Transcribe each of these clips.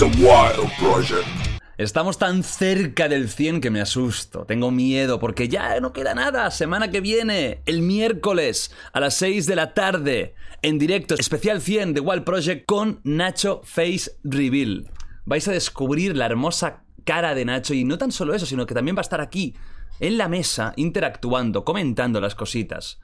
The Wild Project. Estamos tan cerca del 100 que me asusto. Tengo miedo porque ya no queda nada. Semana que viene, el miércoles a las 6 de la tarde, en directo, especial 100 de Wild Project con Nacho Face Reveal. Vais a descubrir la hermosa cara de Nacho y no tan solo eso, sino que también va a estar aquí, en la mesa, interactuando, comentando las cositas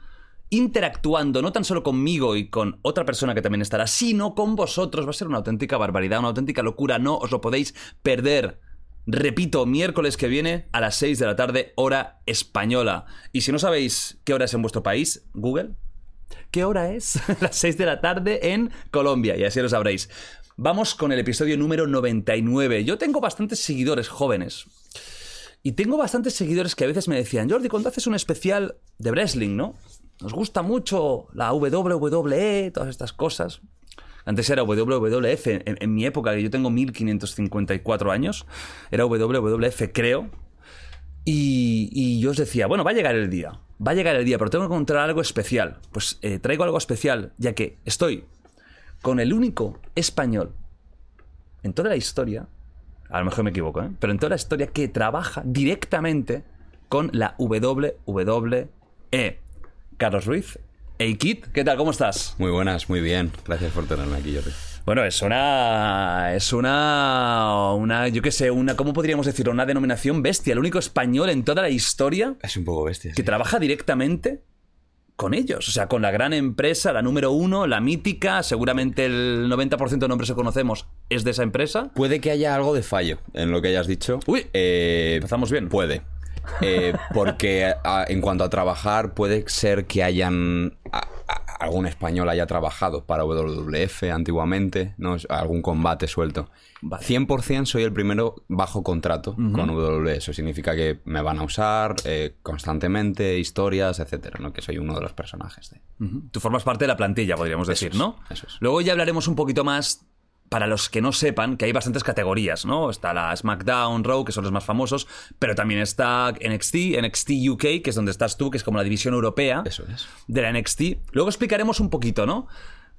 interactuando no tan solo conmigo y con otra persona que también estará, sino con vosotros. Va a ser una auténtica barbaridad, una auténtica locura. No os lo podéis perder. Repito, miércoles que viene a las 6 de la tarde, hora española. Y si no sabéis qué hora es en vuestro país, Google, ¿qué hora es? las 6 de la tarde en Colombia, y así lo sabréis. Vamos con el episodio número 99. Yo tengo bastantes seguidores jóvenes. Y tengo bastantes seguidores que a veces me decían, Jordi, cuando haces un especial de wrestling, ¿no? Nos gusta mucho la WWE, todas estas cosas. Antes era WWF, en, mi época, que yo tengo 1554 años, era WWF, creo. Y, yo os decía, bueno, va a llegar el día, va a llegar el día, pero tengo que encontrar algo especial. Pues eh, traigo algo especial, ya que estoy con el único español en toda la historia, a lo mejor me equivoco, ¿eh? pero en toda la historia que trabaja directamente con la WWE. Carlos Ruiz. Hey Kit, ¿qué tal? ¿Cómo estás? Muy buenas, muy bien. Gracias por tenerme aquí, Jordi. Bueno, es una. Es una. Una. Yo qué sé, una. ¿Cómo podríamos decirlo? Una denominación bestia. El único español en toda la historia. Es un poco bestia. Que trabaja directamente con ellos. O sea, con la gran empresa, la número uno, la mítica. Seguramente el 90% de nombres que conocemos es de esa empresa. Puede que haya algo de fallo en lo que hayas dicho. Uy. Eh, empezamos bien. Puede. Eh, porque en cuanto a trabajar, puede ser que hayan. algún español haya trabajado para WWF antiguamente, ¿no? algún combate suelto. 100% soy el primero bajo contrato con WWF. Eso significa que me van a usar eh, constantemente, historias, etcétera, ¿no? Que soy uno de los personajes. De... Tú formas parte de la plantilla, podríamos decir, ¿no? Eso es. Luego ya hablaremos un poquito más para los que no sepan, que hay bastantes categorías, ¿no? Está la SmackDown, Raw, que son los más famosos, pero también está NXT, NXT UK, que es donde estás tú, que es como la división europea Eso es. de la NXT. Luego explicaremos un poquito, ¿no?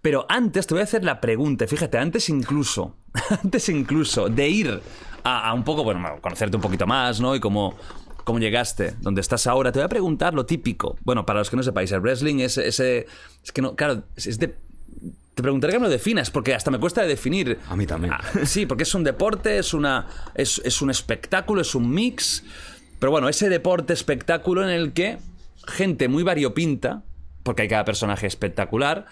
Pero antes te voy a hacer la pregunta, fíjate, antes incluso, antes incluso de ir a, un poco, bueno, conocerte un poquito más, ¿no? Y cómo, cómo llegaste, donde estás ahora, te voy a preguntar lo típico. Bueno, para los que no sepáis, el wrestling es ese... Es que no, claro, es de te preguntaré que me lo definas, porque hasta me cuesta de definir. A mí también. Ah, sí, porque es un deporte, es, una, es, un espectáculo, es un mix. Pero bueno, ese deporte espectáculo en el que gente muy variopinta, porque hay cada personaje espectacular,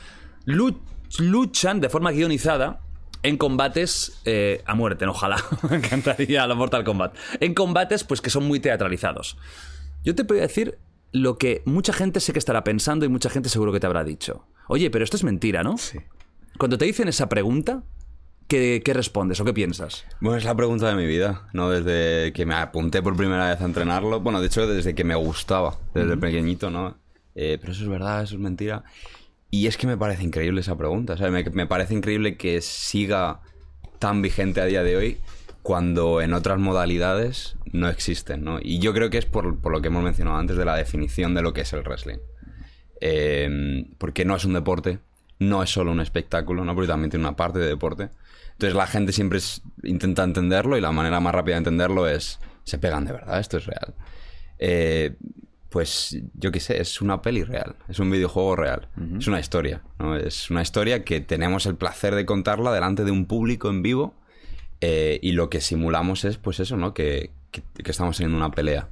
luchan de forma guionizada en combates eh, a muerte, ojalá, me encantaría la Mortal Kombat. En combates pues que son muy teatralizados. Yo te voy a decir lo que mucha gente sé que estará pensando y mucha gente seguro que te habrá dicho. Oye, pero esto es mentira, ¿no? Sí. Cuando te dicen esa pregunta, ¿qué, respondes o qué piensas? Bueno, es la pregunta de mi vida, ¿no? Desde que me apunté por primera vez a entrenarlo. Bueno, de hecho, desde que me gustaba, desde pequeñito, ¿no? Eh, pero eso es verdad, eso es mentira. Y es que me parece increíble esa pregunta. O sea, me, me parece increíble que siga tan vigente a día de hoy cuando en otras modalidades no existen, ¿no? Y yo creo que es por, por, lo que hemos mencionado antes de la definición de lo que es el wrestling. Eh, porque no es un deporte, no es solo un espectáculo, ¿no? Porque también tiene una parte de deporte. Entonces la gente siempre intenta entenderlo y la manera más rápida de entenderlo es, se pegan de verdad, esto es real. Eh, pues yo qué sé, es una peli real, es un videojuego real, es una historia, ¿no? Es una historia que tenemos el placer de contarla delante de un público en vivo eh, y lo que simulamos es pues eso, ¿no? Que, que, que estamos en una pelea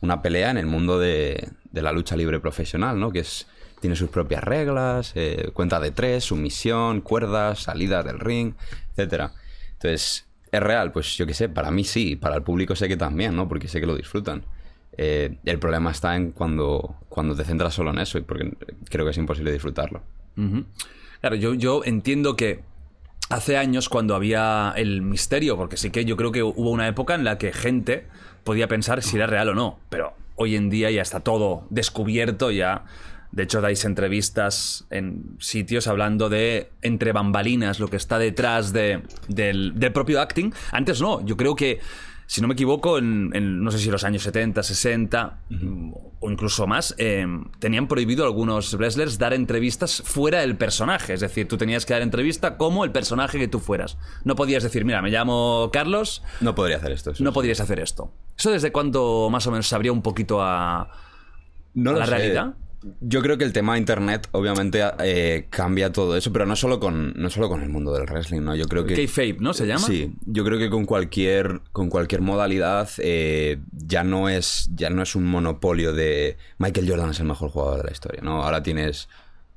una pelea en el mundo de, la lucha libre profesional, ¿no? Que es, tiene sus propias reglas, eh, cuenta de tres, sumisión, cuerdas, salida del ring, etcétera. Entonces, ¿es real? Pues yo qué sé, para mí sí, para el público sé que también, ¿no? Porque sé que lo disfrutan. Eh, el problema está en cuando, cuando te centras solo en eso, porque creo que es imposible disfrutarlo. Claro, yo, yo entiendo que hace años cuando había el misterio, porque sí que yo creo que hubo una época en la que gente podía pensar si era real o no, pero hoy en día ya está todo descubierto, ya de hecho dais entrevistas en sitios hablando de entre bambalinas, lo que está detrás de, del, del propio acting. Antes no, yo creo que si no me equivoco, en, en no sé si los años 70, 60 o incluso más, eh, tenían prohibido a algunos wrestlers dar entrevistas fuera del personaje. Es decir, tú tenías que dar entrevista como el personaje que tú fueras. No podías decir, mira, me llamo Carlos, No podría hacer esto. eso no podrías hacer esto. ¿Eso desde cuándo más o menos sabría un poquito a, No a lo la sé. realidad? Yo creo que el tema de internet obviamente eh, cambia todo eso, pero no solo con no solo con el mundo del wrestling, ¿no? Yo creo que Kayfabe, ¿no? ¿Se llama? Sí, yo creo que con cualquier con cualquier modalidad eh, ya no es ya no es un monopolio de Michael Jordan es el mejor jugador de la historia, ¿no? Ahora tienes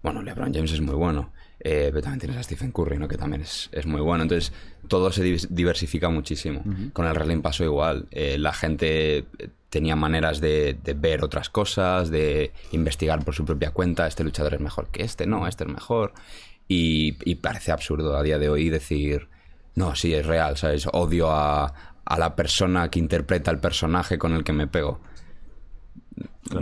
bueno, LeBron James es muy bueno, eh, pero también tienes a Stephen Curry, ¿no? Que también es, es muy bueno. Entonces, todo se divers- diversifica muchísimo. Con el wrestling pasó igual. Eh, la gente eh, tenía maneras de, de ver otras cosas, de investigar por su propia cuenta. Este luchador es mejor que este, no, este es mejor. Y, y parece absurdo a día de hoy decir, no, sí, es real, ¿sabes? Odio a, a la persona que interpreta el personaje con el que me pego.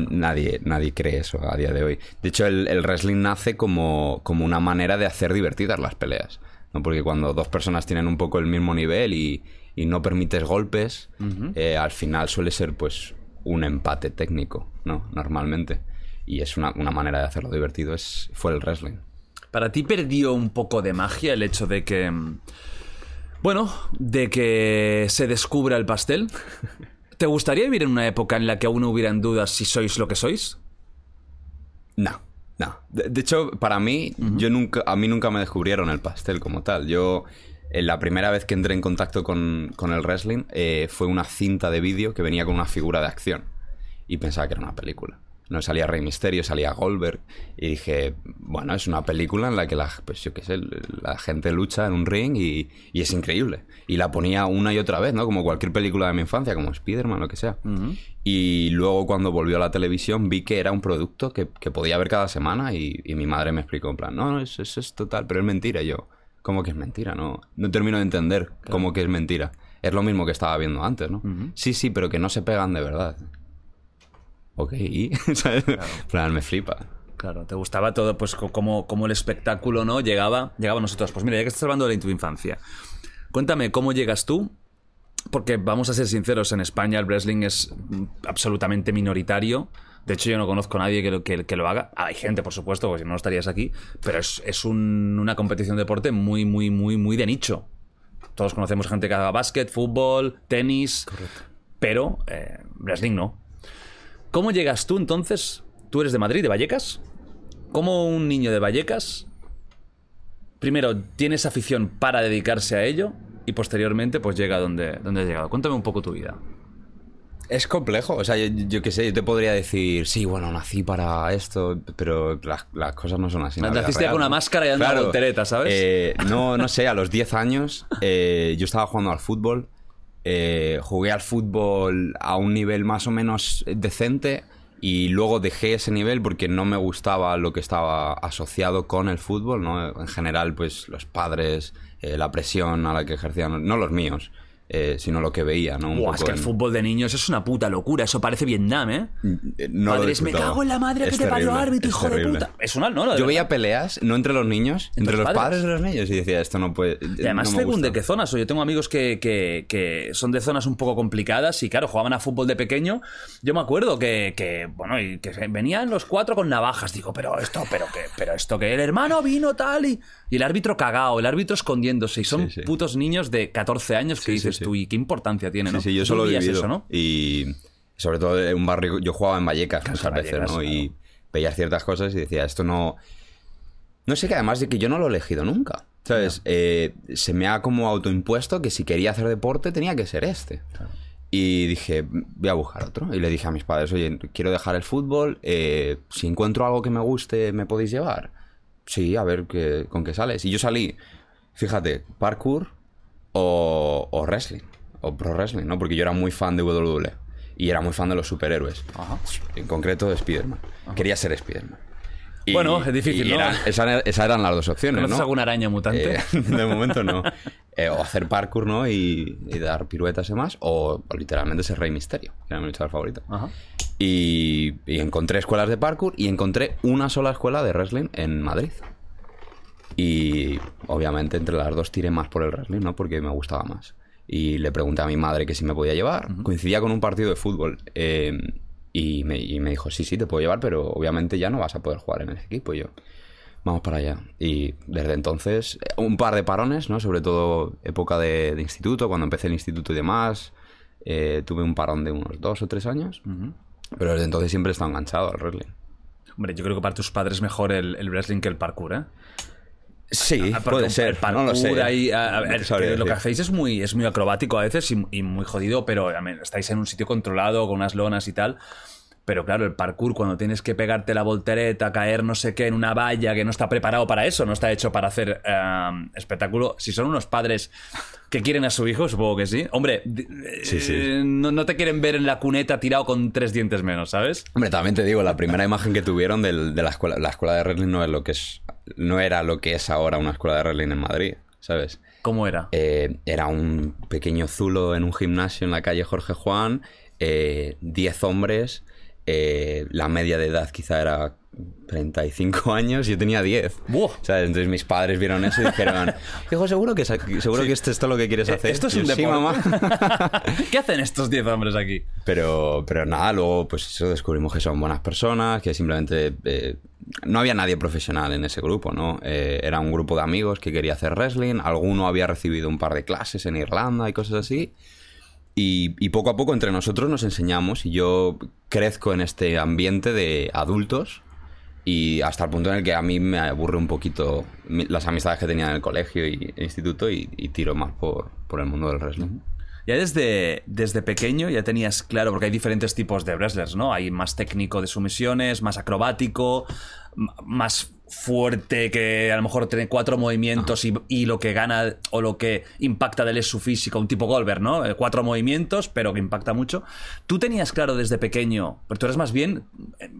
Nadie, nadie cree eso a día de hoy. De hecho, el, el wrestling nace como, como una manera de hacer divertidas las peleas. ¿no? Porque cuando dos personas tienen un poco el mismo nivel y, y no permites golpes, eh, al final suele ser pues un empate técnico, ¿no? Normalmente. Y es una, una manera de hacerlo divertido, es, fue el wrestling. ¿Para ti perdió un poco de magia el hecho de que... mm, Bueno, de que se descubra el pastel? ¿Te gustaría vivir en una época en la que aún no hubieran dudas si sois lo que sois? No, no. De, de hecho, para mí, yo nunca, a mí nunca me descubrieron el pastel como tal. Yo, la primera vez que entré en contacto con, con el wrestling eh, fue una cinta de vídeo que venía con una figura de acción. Y pensaba que era una película. No salía Rey Misterio, salía Goldberg. Y dije, bueno, es una película en la que la, pues yo qué sé, la gente lucha en un ring y, y es increíble. Y la ponía una y otra vez, ¿no? Como cualquier película de mi infancia, como Spider-Man, lo que sea. Y luego cuando volvió a la televisión vi que era un producto que, que podía ver cada semana y, y mi madre me explicó en plan, no, no, eso, eso es total, pero es mentira. Y yo, ¿cómo que es mentira? No, no termino de entender cómo que es mentira. Es lo mismo que estaba viendo antes, ¿no? Sí, sí, pero que no se pegan de verdad. Ok, ¿y? Plan, me flipa. Claro, te gustaba todo, pues co- como, como el espectáculo, ¿no? Llegaba, llegaba a nosotros. Pues mira, ya que estás hablando de tu infancia, cuéntame cómo llegas tú, porque vamos a ser sinceros, en España el wrestling es mm, absolutamente minoritario. De hecho, yo no conozco a nadie que lo, que, que lo haga. Hay gente, por supuesto, porque si no, no estarías aquí. Pero es, es un- una competición de deporte muy, muy, muy, muy de nicho. Todos conocemos gente que haga básquet, fútbol, tenis. Pero eh, wrestling no. ¿Cómo llegas tú entonces? ¿Tú eres de Madrid, de Vallecas? ¿Cómo un niño de Vallecas, primero, tiene esa afición para dedicarse a ello y posteriormente pues llega donde, donde has llegado? Cuéntame un poco tu vida. Es complejo, o sea, yo, yo qué sé, yo te podría decir, sí, bueno, nací para esto, pero las, las cosas no son así. Naciste con una máscara y dando Claro, volteretas, ¿sabes? eh, no, no sé, a los 10 años eh, yo estaba jugando al fútbol, eh, jugué al fútbol a un nivel más o menos decente y luego dejé ese nivel porque no me gustaba lo que estaba asociado con el fútbol, ¿no? En general, pues los padres, eh, la presión a la que ejercían, no los míos, eh, sino lo que veía, ¿no? Un Buah, es poco que el en- fútbol de niños es una puta locura. Eso parece Vietnam, ¿eh? Eh, no Padres, me cago en la madre que Es te parió árbitro, es hijo de puta. Es una, no, Yo verdad. veía peleas, no entre los niños, entre, los padres? padres de los niños, y decía, esto no puede. Y además, no según gusta. de qué zonas. O Yo tengo amigos que, que- que son de zonas un poco complicadas y, claro, jugaban a fútbol de pequeño. Yo me acuerdo que, que, bueno, y que venían los cuatro con navajas. Digo, pero esto, pero que, pero esto que el hermano vino tal y. Y el árbitro cagao, el árbitro escondiéndose. Y son Sí, sí. putos niños de 14 años que Sí, dices tú, y qué importancia tiene, ¿no? Sí, sí, yo solo he vivido. eso, ¿no? Y sobre todo en un barrio. Yo jugaba en Vallecas muchas Vallecas, veces, ¿no? claro. Y veías ciertas cosas y decía, esto no. No sé que además de que yo no lo he elegido nunca. ¿Sabes? Eh, se me ha como autoimpuesto que si quería hacer deporte tenía que ser este. Y dije, voy a buscar otro. Y le dije a mis padres, oye, quiero dejar el fútbol. eh, si encuentro algo que me guste, ¿me podéis llevar? Sí, a ver qué, con qué sales. Y yo salí, fíjate, parkour o, o wrestling. O pro wrestling, ¿no? Porque yo era muy fan de WWE. Y era muy fan de los superhéroes. Ajá. En concreto de Spider-Man. Quería ser Spider-Man. Y- Bueno, es difícil, y ¿no? eran- esas eran las dos opciones, ¿Conoces ¿no? alguna araña mutante? Eh, de momento no. Eh, o hacer parkour, ¿no? Y, y dar piruetas y demás. O, o literalmente ser Rey Misterio, que era mi luchador favorito. Ajá. Y, y encontré escuelas de parkour y encontré una sola escuela de wrestling en Madrid. Y obviamente entre las dos tiré más por el wrestling, ¿no? Porque me gustaba más. Y le pregunté a mi madre que si me podía llevar. Coincidía con un partido de fútbol. eh, y, me, y me dijo, sí, sí, te puedo llevar, pero obviamente ya no vas a poder jugar en ese equipo. Y yo, vamos para allá. Y desde entonces, eh, un par de parones, ¿no? Sobre todo época de, de instituto, cuando empecé el instituto y demás. eh, tuve un parón de unos dos o tres años. Pero desde entonces siempre he estado enganchado al wrestling. Hombre, yo creo que para tus padres es mejor el, el wrestling que el parkour, ¿eh? Sí, porque puede ser. parkour no lo sé. ahí, a- a ver, que lo que hacéis es muy, es muy acrobático a veces y, y muy jodido, pero a ver, estáis en un sitio controlado con unas lonas y tal. Pero claro, el parkour, cuando tienes que pegarte la voltereta, caer no sé qué en una valla que no está preparado para eso, no está hecho para hacer eh, espectáculo. Si son unos padres que quieren a su hijo, supongo que sí. Hombre, di- Sí, sí. eh, No, no te quieren ver en la cuneta tirado con tres dientes menos, ¿sabes? Hombre, también te digo, la primera imagen que tuvieron del- de la escuela, la escuela de wrestling no es lo que es, no era lo que es ahora una escuela de wrestling en Madrid, ¿sabes? ¿Cómo era? Eh, era un pequeño zulo en un gimnasio en la calle Jorge Juan, eh, 10 hombres, eh, la media de edad quizá era 35 años, yo tenía 10. Buah. ¿Sabes? Entonces mis padres vieron eso y dijeron, hijo, seguro que, seguro que esto es todo lo que quieres Eh, hacer. Esto es Y un yo, "Sí, deporte. mamá. ¿Qué hacen estos 10 hombres aquí? Pero, pero nada, luego pues eso descubrimos que son buenas personas, que simplemente eh, no había nadie profesional en ese grupo, ¿no? Eh, era un grupo de amigos que quería hacer wrestling, alguno había recibido un par de clases en Irlanda y cosas así. Y, poco a poco entre nosotros nos enseñamos y yo crezco en este ambiente de adultos y hasta el punto en el que a mí me aburre un poquito las amistades que tenía en el colegio y e instituto y, y tiro más por, por el mundo del wrestling. Ya desde, desde pequeño ya tenías claro, porque hay diferentes tipos de wrestlers, ¿no? Hay más técnico de sumisiones, más acrobático, más fuerte que a lo mejor tiene cuatro movimientos y, y lo que gana o lo que impacta de él es su físico, un tipo Goldberg, ¿no? Eh, Cuatro movimientos, pero que impacta mucho. Tú tenías claro desde pequeño, pero tú eres más bien eh,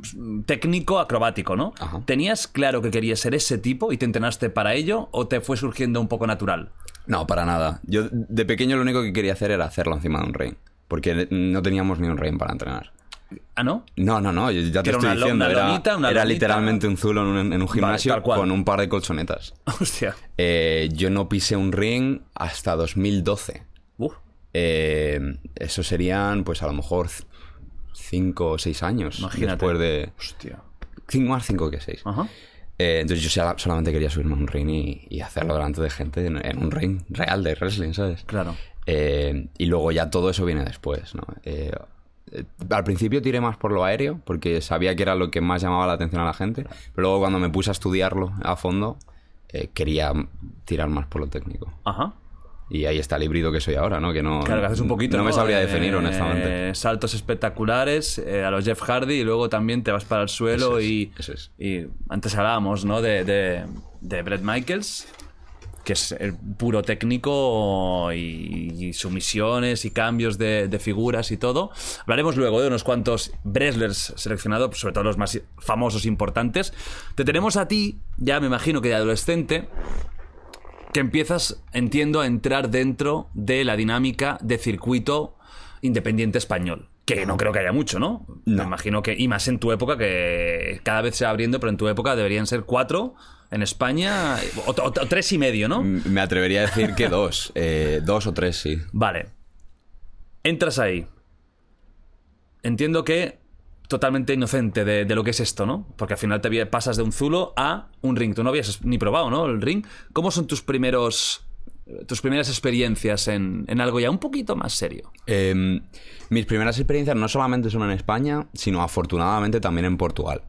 técnico acrobático, ¿no? Ajá. ¿Tenías claro que querías ser ese tipo y te entrenaste para ello o te fue surgiendo un poco natural? No, para nada. Yo de pequeño lo único que quería hacer era hacerlo encima de un ring. Porque no teníamos ni un ring para entrenar. ¿Ah, no? No, no, no, yo ya te era estoy una diciendo. una era lonita, una era lonita. literalmente un zulo en un, en un gimnasio con un par de colchonetas. Hostia. Eh, yo no pisé un ring hasta 2012. Uf. Eh, eso serían, pues a lo mejor 5 o 6 años. Imagínate. Después de. Hostia. 5 más 5 que 6. Ajá. entonces yo sola- solamente quería subirme a un ring y, y hacerlo delante de gente en, en un ring real de wrestling, ¿sabes? Claro. Eh, y luego ya todo eso viene después, ¿no? Eh, al principio tiré más por lo aéreo, porque sabía que era lo que más llamaba la atención a la gente, pero luego cuando me puse a estudiarlo a fondo, eh, quería tirar más por lo técnico. Ajá. Y ahí está el híbrido que soy ahora, ¿no? Que no, Claro, que haces un poquito. no me sabría Eh, definir, honestamente. Saltos espectaculares eh, a los Jeff Hardy y luego también te vas para el suelo Eso es, y, eso es. y antes hablábamos, ¿no? De, de, de Brett Michaels, que es el puro técnico y, sumisiones y cambios de, figuras y todo. Hablaremos luego de unos cuantos wrestlers seleccionados, sobre todo los más famosos e importantes. Te tenemos a ti, ya me imagino que de adolescente, que empiezas, entiendo, a entrar dentro de la dinámica de circuito independiente español. Que no creo que haya mucho, ¿no? No. Me imagino que, y más en tu época, que cada vez se va abriendo, pero en tu época deberían ser cuatro en España, o, o- o tres y medio, ¿no? M- Me atrevería a decir que dos. eh, dos o tres, sí. Vale. Entras ahí. Entiendo que totalmente inocente de, de lo que es esto, ¿no? Porque al final te pasas de un zulo a un ring. Tú no habías ni probado, ¿no? El ring. ¿Cómo son tus primeros tus primeras experiencias en, en algo ya un poquito más serio? Eh, mis primeras experiencias no solamente son en España, sino afortunadamente también en Portugal.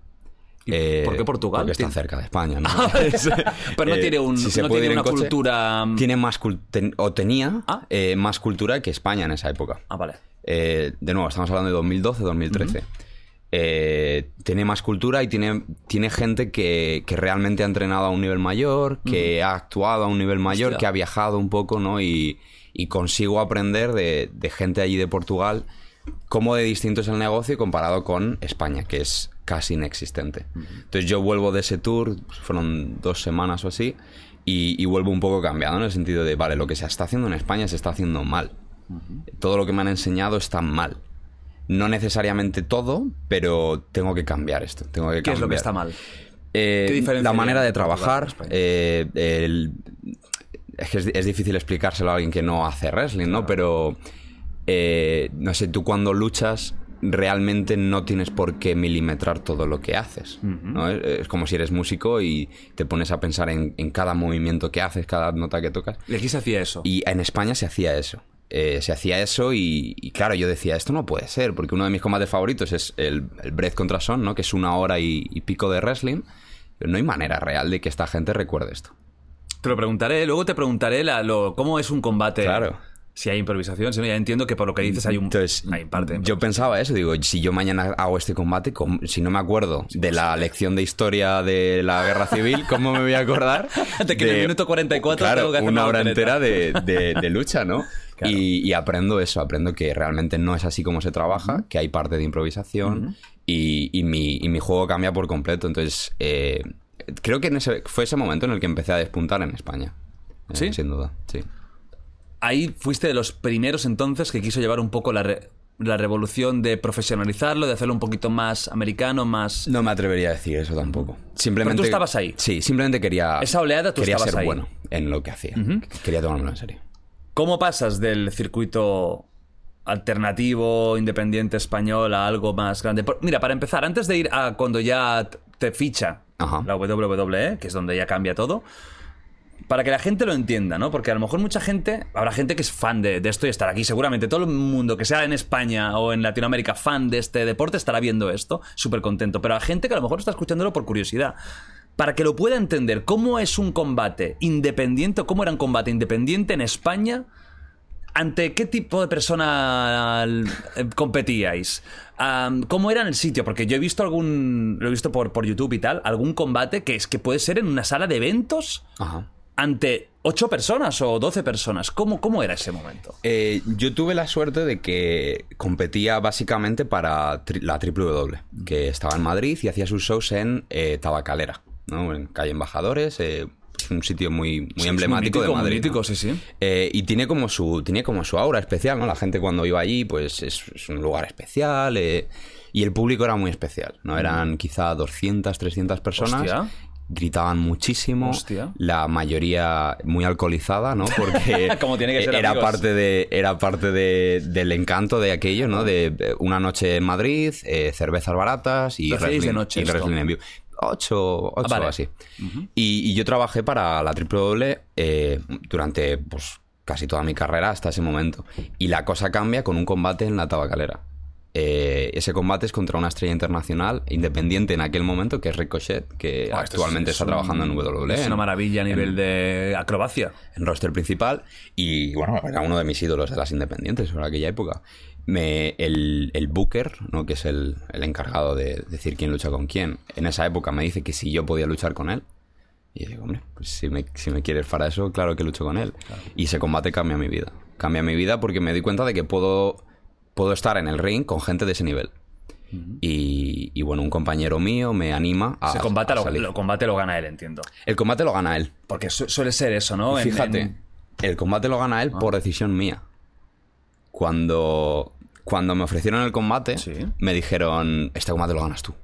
Eh, por qué Portugal? Porque está cerca de España, ¿no? Pero no Eh, tiene, un, si no tiene una coche, cultura... Tiene más ten- o tenía Ah. eh, más cultura que España en esa época. Ah, vale. Eh, de nuevo, estamos hablando de 2012, 2013. Eh, tiene más cultura y tiene, tiene gente que, que realmente ha entrenado a un nivel mayor, que ha actuado a un nivel mayor, Hostia. que ha viajado un poco, ¿no? Y, y consigo aprender de, de gente allí de Portugal cómo de distinto es el negocio comparado con España, que es casi inexistente. Entonces yo vuelvo de ese tour, fueron dos semanas o así, y, y vuelvo un poco cambiado en el sentido de, vale, lo que se está haciendo en España se está haciendo mal. Todo lo que me han enseñado está mal. No necesariamente todo, pero tengo que cambiar esto. Tengo que ¿Qué es lo que cambiar. está mal? Eh, ¿Qué diferencia la manera de trabajar. eh, el- es que es, es difícil explicárselo a alguien que no hace wrestling, ¿no? Pero, eh, no sé, tú cuando luchas realmente no tienes por qué milimetrar todo lo que haces. ¿no? Es, es como si eres músico y te pones a pensar en, en cada movimiento que haces, cada nota que tocas. Y aquí se hacía eso. Y en España se hacía eso. Eh, se hacía eso y, y claro, yo decía, esto no puede ser, porque uno de mis combates favoritos es el, el Breath contra Son, ¿no? Que es una hora y, y pico de wrestling. Pero no hay manera real de que esta gente recuerde esto. Te lo preguntaré, luego te preguntaré la- lo- cómo es un combate. Claro. Si hay improvisación, si no, ya entiendo que por lo que dices hay un. Entonces, hay parte. yo pensaba eso, digo, si yo mañana hago este combate, ¿cómo- si no me acuerdo de la lección de historia de la guerra civil, ¿cómo me voy a acordar? De que en el minuto 44 claro, tengo que hacer una hora entera de, de- de lucha, ¿no? Claro. Y, y aprendo eso, aprendo que realmente no es así como se trabaja, que hay parte de improvisación y, y mi, y mi juego cambia por completo. Entonces, eh, creo que en ese, fue ese momento en el que empecé a despuntar en España. Eh, ¿Sí? Sin duda, sí. Ahí fuiste de los primeros entonces que quiso llevar un poco la, re- la revolución de profesionalizarlo, de hacerlo un poquito más americano, más. No me atrevería a decir eso tampoco. Simplemente, Pero tú estabas ahí. Sí, simplemente quería. Esa oleada, tú quería estabas ser ahí. bueno en lo que hacía. Quería tomármelo en serio. ¿Cómo pasas del circuito alternativo, independiente español a algo más grande? Por- mira, para empezar, antes de ir a cuando ya te ficha Ajá. la WWE, que es donde ya cambia todo, para que la gente lo entienda, ¿no? Porque a lo mejor mucha gente, habrá gente que es fan de, esto y estará aquí. Seguramente todo el mundo que sea en España o en Latinoamérica fan de este deporte estará viendo esto, súper contento. Pero hay gente que a lo mejor está escuchándolo por curiosidad. Para que lo pueda entender, ¿cómo es un combate independiente o cómo era un combate independiente en España? ¿Ante qué tipo de persona eh, competíais? ¿Cómo era en el sitio? Porque yo he visto algún. Lo he visto por, por YouTube y tal. Algún combate que es que puede ser en una sala de eventos Ajá. Ante 8 personas o 12 personas. ¿Cómo, cómo era ese momento? Eh, yo tuve la suerte de que competía básicamente para tri- la Triple W, que estaba en Madrid y hacía sus shows en eh, Tabacalera, ¿no? en calle Embajadores, eh, un sitio muy, muy emblemático mítico, de Madrid. muy mítico, ¿no? sí, sí. Eh, y tiene como su tiene como su aura especial, ¿no? La gente cuando iba allí, pues es, es un lugar especial. eh, y el público era muy especial, ¿no? Eran quizá 200, 300 personas. Hostia. Gritaban muchísimo. Hostia. La mayoría muy alcoholizada, ¿no? Porque Como tiene que ser, era amigos. parte de era parte de- del encanto de aquello, ¿no? De una noche en Madrid, eh, cervezas baratas y wrestling, de noche y wrestling en vivo. Ocho, ocho Ah, vale. así. y, y yo trabajé para la Triple W eh, durante pues, casi toda mi carrera hasta ese momento. Y la cosa cambia con un combate en la tabacalera. Eh, ese combate es contra una estrella internacional independiente en aquel momento, que es Ricochet, que esto actualmente es- está es trabajando en WWE. Es una maravilla a nivel de acrobacia. en roster principal y bueno, era uno de mis ídolos de las independientes por aquella época. Me, el, el Booker, ¿no? que es el, el encargado de decir quién lucha con quién, en esa época me dice que si yo podía luchar con él. Y yo digo, hombre, pues si me, si me quieres para eso, claro que lucho con él. Y ese combate cambia mi vida. Cambia mi vida porque me doy cuenta de que puedo, puedo estar en el ring con gente de ese nivel. y, y, bueno, un compañero mío me anima a, Ese combate a lo, salir. lo- combate lo gana él, entiendo. El combate lo gana él. Porque su- suele ser eso, ¿no? En- Fíjate, en- el combate lo gana él Ah. por decisión mía. Cuando, cuando me ofrecieron el combate, Sí. me dijeron, este combate lo ganas tú.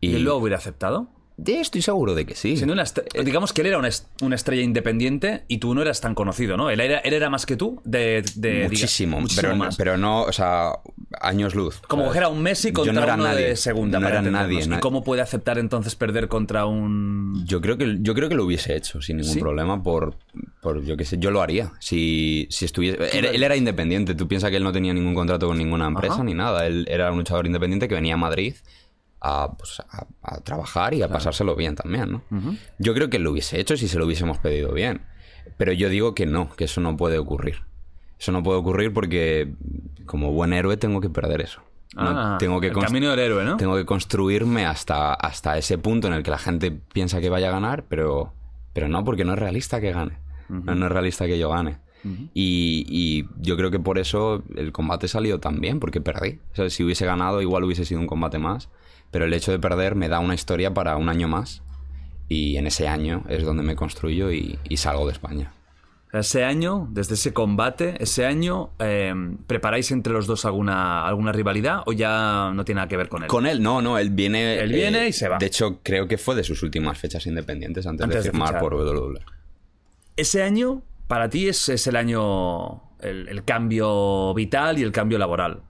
¿Y él lo hubiera aceptado? De estoy seguro de que sí. Siendo una estre- digamos que él era una, est- una estrella independiente y tú no eras tan conocido, ¿no? Él era, él era más que tú, de, de- diga- muchísimo, muchísimo pero, más. pero no, o sea, años luz. Como coger a un Messi contra no era uno nadie, de segunda. No para era nadie. ¿Y cómo puede aceptar entonces perder contra un... Yo creo que yo creo que lo hubiese hecho sin ningún ¿Sí? problema por, por yo qué sé, yo lo haría. Si, si estuviese él, él era independiente, tú piensas que él no tenía ningún contrato con ninguna empresa Ajá. ni nada, él era un luchador independiente que venía a Madrid a, pues, a- a trabajar y a pasárselo bien también, ¿no? Yo creo que lo hubiese hecho si se lo hubiésemos pedido bien, pero yo digo que no, que eso no puede ocurrir. Eso no puede ocurrir porque como buen héroe tengo que perder eso. No, Ah, tengo que el camino del héroe, ¿no? tengo que construirme hasta, hasta ese punto en el que la gente piensa que vaya a ganar, pero, pero no, porque no es realista que gane. no, no es realista que yo gane. Y, y yo creo que por eso el combate salió tan bien, porque perdí. O sea, si hubiese ganado, igual hubiese sido un combate más. pero el hecho de perder me da una historia para un año más y en ese año es donde me construyo y, y salgo de España. Ese año, desde ese combate, ese año, eh, ¿preparáis entre los dos alguna, alguna rivalidad o ya no tiene nada que ver con él? Con él, no, no, él viene. Él viene y se va. De hecho, creo que fue de sus últimas fechas independientes antes, Antes de firmar por WWE. Ese año, para ti, es, es el año. El, el cambio vital y el cambio laboral.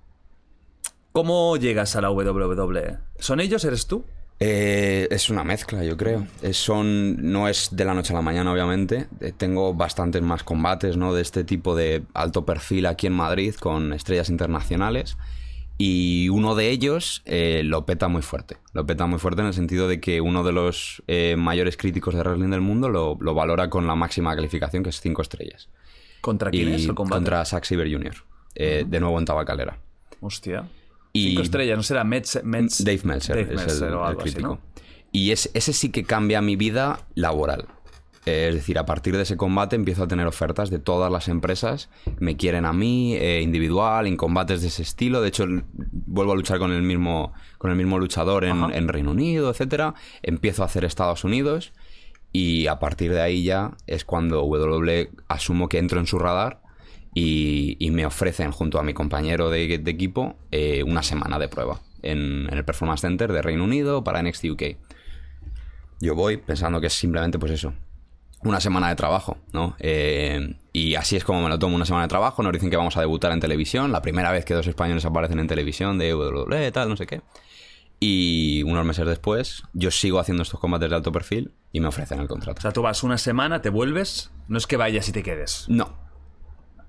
¿Cómo llegas a la WWE? ¿Son ellos? ¿Eres tú? Eh, es una mezcla, yo creo. Eh, son, no es de la noche a la mañana, obviamente. Eh, tengo bastantes más combates ¿no? de este tipo de alto perfil aquí en Madrid con estrellas internacionales. Y uno de ellos eh, lo peta muy fuerte. Lo peta muy fuerte en el sentido de que uno de los eh, mayores críticos de wrestling del mundo lo, lo valora con la máxima calificación, que es 5 estrellas. ¿Contra quién y es el combate? contra Zack Sabre Jr., eh, de nuevo en Tabacalera. Hostia. Y- Cinco estrellas, ¿no será Metz, Metz- Dave Meltzer Dave es Meltzer el, o el así, crítico. ¿no? Y es- ese sí que cambia mi vida laboral. Eh, Es decir, a partir de ese combate empiezo a tener ofertas de todas las empresas. Me quieren a mí, eh, individual, en combates de ese estilo. De hecho, vuelvo a luchar con el mismo, con el mismo luchador en, Reino Unido, etcétera. Empiezo a hacer Estados Unidos. Y a partir de ahí ya es cuando WWE asumo que entro en su radar y, y me ofrecen junto a mi compañero de, de equipo eh, una semana de prueba en, en el Performance Center de Reino Unido para NXT UK. Yo voy pensando que es simplemente pues eso, una semana de trabajo, ¿no? Eh, y así es como me lo tomo, una semana de trabajo, nos dicen que vamos a debutar en televisión, la primera vez que dos españoles aparecen en televisión de WWE, tal, no sé qué. Y unos meses después, yo sigo haciendo estos combates de alto perfil y me ofrecen el O contrato. sea, tú vas una semana, te vuelves, no es que vayas y te quedes. No,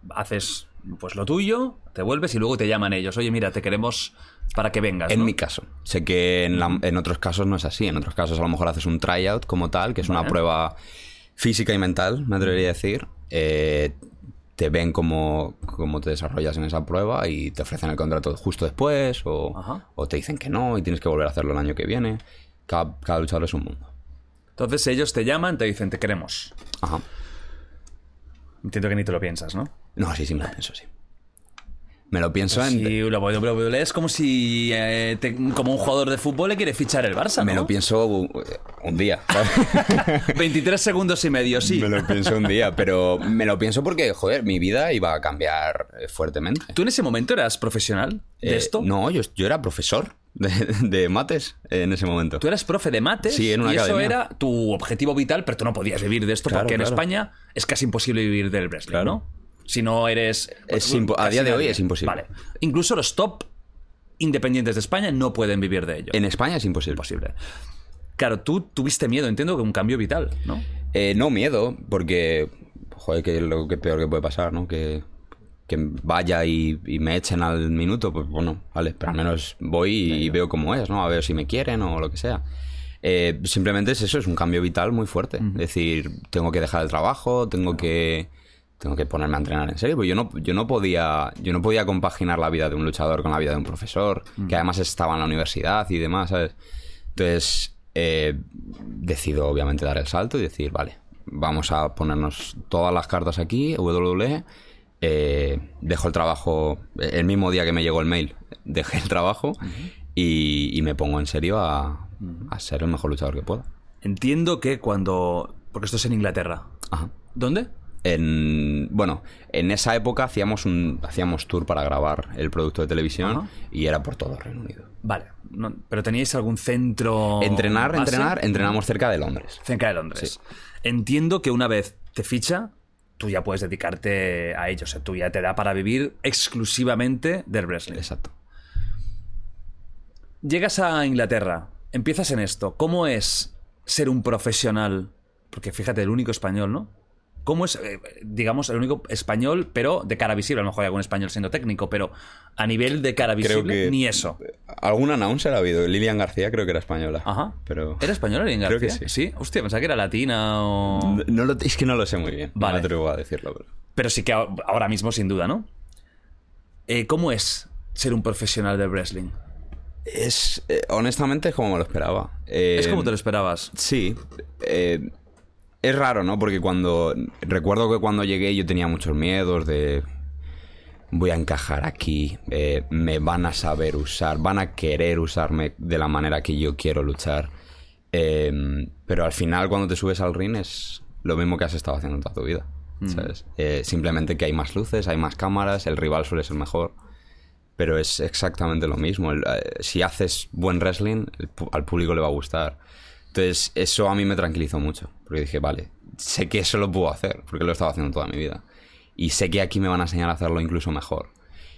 Haces pues lo tuyo, te vuelves y luego te llaman ellos. Oye, mira, te queremos para que vengas. En ¿no? mi caso. Sé que en, la- en otros casos no es así. En otros casos a lo mejor haces un tryout como tal, que es una prueba física y mental, me atrevería a decir. Eh, te ven cómo, cómo te desarrollas en esa prueba y te ofrecen el contrato justo después o, o te dicen que no y tienes que volver a hacerlo el año que viene. Cada, cada luchador es un mundo. Entonces ellos te llaman, te dicen, te queremos. Ajá. Entiendo que ni te lo piensas, ¿no? No, sí, sí, me lo pienso, sí. Me lo pienso en... Si la WWE es como si eh, te- como un jugador de fútbol le quiere fichar el Barça, Me ¿no? lo pienso un, un día. ¿sabes? 23 segundos y medio, sí. Me lo pienso un día, pero me lo pienso porque, joder, mi vida iba a cambiar eh, fuertemente. ¿Tú en ese momento eras profesional de Eh, esto? No, yo, yo era profesor de, de mates en ese momento. Tú eras profe de mates Sí, en una y eso era tu objetivo vital, pero tú no podías vivir de esto Claro, porque en. España es casi imposible vivir del wrestling, Claro. ¿no? Si no eres... Es impo- a día de hoy es imposible. Vale. Incluso los top independientes de España no pueden vivir de ello. En España es imposible. Imposible. Claro, tú tuviste miedo, entiendo que un cambio vital, ¿no? Eh, no miedo, porque, joder, que es lo que peor que puede pasar, ¿no? Que, que vaya y, y me echen al minuto, pues bueno, vale, pero al menos voy y veo cómo es, ¿no? A ver si me quieren o lo que sea. Eh, simplemente es eso, es un cambio vital muy fuerte. Es decir, tengo que dejar el trabajo, tengo que tengo que ponerme a entrenar en serio, porque yo no, yo no podía yo no podía compaginar la vida de un luchador con la vida de un profesor, que además estaba en la universidad y demás, ¿sabes? Entonces, eh, decido obviamente dar el salto y decir, vale, vamos a ponernos todas las cartas aquí, WWE, eh, dejo el trabajo, el mismo día que me llegó el mail, dejé el trabajo y, y me pongo en serio a, a ser el mejor luchador que pueda. Entiendo que cuando... Porque esto es en Inglaterra. Ajá. ¿Dónde? En, bueno, en esa época hacíamos un hacíamos tour para grabar el producto de televisión Ajá. y era por todo el Reino Unido. Vale. no- ¿Pero teníais algún centro... Entrenar, base? entrenar, entrenamos cerca de Londres. Cerca de Londres. Entiendo que una vez te ficha, tú ya puedes dedicarte a ello. O sea, tú ya te da para vivir exclusivamente del wrestling. Exacto. Llegas a Inglaterra, empiezas en esto. ¿Cómo es ser un profesional? Porque fíjate, el único español, ¿no? ¿Cómo es, eh, digamos, el único español, pero de cara visible? A lo mejor hay algún español siendo técnico, pero a nivel de cara Creo visible, ni eso. Algún announcer ha habido. Lilian García creo que era española. Ajá. Pero ¿Era española Lilian Creo García? que sí. Hostia, pensaba que era latina o... No- no lo- es que no lo sé muy bien. Vale. No me atrevo a decirlo. Pero... Pero sí que ahora mismo, sin duda, ¿no? Eh, ¿Cómo es ser un profesional del wrestling? Es, eh, honestamente, es como me lo esperaba. ¿Es como te lo esperabas? Sí. eh, es raro, ¿no? Porque cuando. Recuerdo que cuando llegué yo tenía muchos miedos de. voy a encajar aquí, eh, me van a saber usar, van a querer usarme de la manera que yo quiero luchar. Eh, pero al final cuando te subes al ring es lo mismo que has estado haciendo toda tu vida. ¿sabes? Eh, simplemente que hay más luces, hay más cámaras, el rival suele ser mejor. Pero es exactamente lo mismo. El, eh, si haces buen wrestling, el al público le va a gustar. Entonces, eso a mí me tranquilizó mucho. Porque dije, vale, sé que eso lo puedo hacer, porque lo he estado haciendo toda mi vida. Y sé que aquí me van a enseñar a hacerlo incluso mejor.